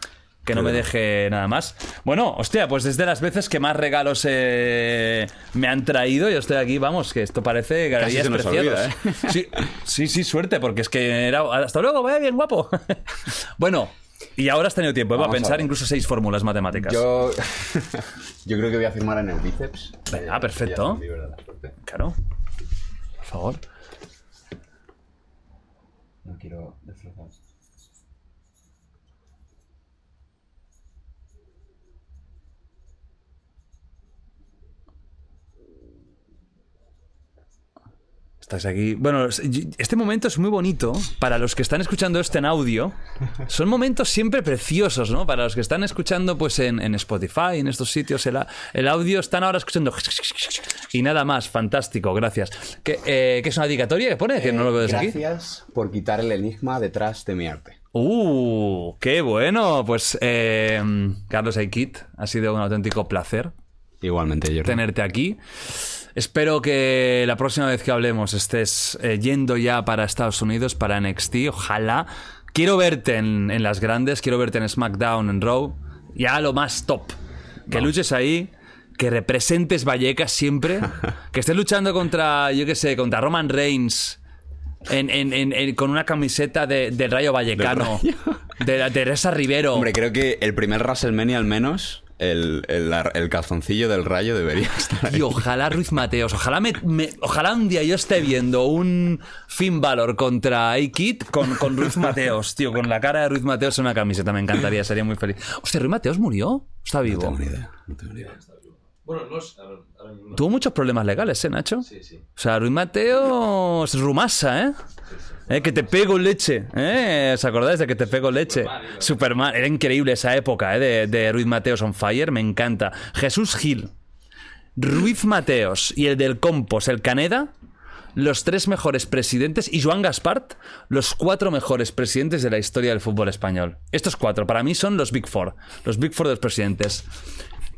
Que no me deje nada más. Bueno, hostia, pues desde las veces que más regalos eh, me han traído, yo estoy aquí, vamos, que esto parece galerías se nos preciadas. olvida, ¿eh? sí, sí, sí, suerte, porque es que era. Hasta luego, vaya bien, guapo. bueno, y ahora has tenido tiempo ¿eh? para a pensar incluso seis fórmulas matemáticas. Yo, yo creo que voy a firmar en el bíceps. Venga, Eh, perfecto. Claro. Por favor. No quiero destrozar. Estáis aquí. Bueno, este momento es muy bonito para los que están escuchando esto en audio. Son momentos siempre preciosos, ¿no? Para los que están escuchando pues en, en Spotify, en estos sitios, el, el audio están ahora escuchando y nada más. Fantástico, gracias. ¿Qué, eh, ¿qué es una dedicatoria que pone? Que no lo veo desde aquí. Gracias por quitar el enigma detrás de mi arte. ¡Uh! ¡Qué bueno! Pues eh, Carlos Aikit, ha sido un auténtico placer Igualmente, Jordi. tenerte aquí. Espero que la próxima vez que hablemos estés eh, yendo ya para Estados Unidos, para NXT. Ojalá. Quiero verte en, en las grandes, quiero verte en SmackDown, en Raw. Ya lo más top. Que luches ahí, que representes Vallecas siempre. que estés luchando contra, yo qué sé, contra Roman Reigns. en- en- con una camiseta de, del Rayo Vallecano. De, la Teresa Rivero. Hombre, creo que el primer WrestleMania al menos, el, el, el calzoncillo del rayo debería estar ahí. Y ojalá Ruiz Mateos, ojalá me, me- ojalá un día yo esté viendo un Finn Balor contra A-Kid con, con Ruiz Mateos, tío, con la cara de Ruiz Mateos en una camiseta, me encantaría, sería muy feliz. Hostia, ¿Ruiz Mateos murió? ¿Está vivo? No tengo ni idea. No tengo ni idea. Bueno, no es. No. Tuvo muchos problemas legales, ¿eh, Nacho? Sí, sí. O sea, Ruiz Mateos es rumasa, ¿eh? Eh, que te pego leche, ¿eh? ¿Os acordáis de que te pego leche? Superman, era increíble esa época, ¿eh? De, Ruiz Mateos on fire, me encanta. Jesús Gil, Ruiz Mateos y el del Compos, el Caneda, los tres mejores presidentes, y Joan Gaspart, los cuatro mejores presidentes de la historia del fútbol español. Estos cuatro, para mí, son los Big Four, los Big Four de los presidentes.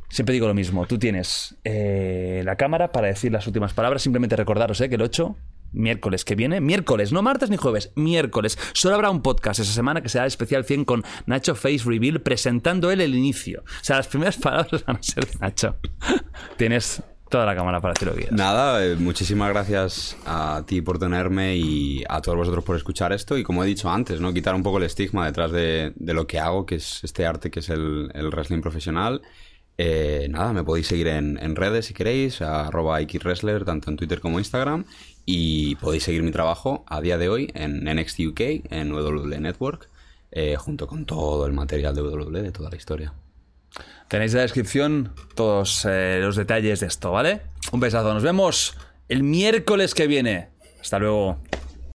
Siempre digo lo mismo, tú tienes eh, la cámara para decir las últimas palabras, simplemente recordaros eh, que el 8, miércoles que viene, miércoles, no martes ni jueves, miércoles, solo habrá un podcast esa semana que será especial 100 con Nacho Face Reveal presentando él el inicio. O sea, las primeras palabras van a ser de Nacho. tienes toda la cámara para decir lo que quieras. Nada, eh, muchísimas gracias a ti por tenerme y a todos vosotros por escuchar esto. Y como he dicho antes, ¿no? Quitar un poco el estigma detrás de, lo que hago, que es este arte que es el, wrestling profesional. Eh, nada, me podéis seguir en, en redes si queréis, a arroba xwrestler, tanto en Twitter como Instagram. Y podéis seguir mi trabajo a día de hoy en NXT UK, en WWE Network, eh, junto con todo el material de WWE de toda la historia. Tenéis en la descripción todos eh, los detalles de esto, ¿vale? Un besazo, nos vemos el miércoles que viene. Hasta luego.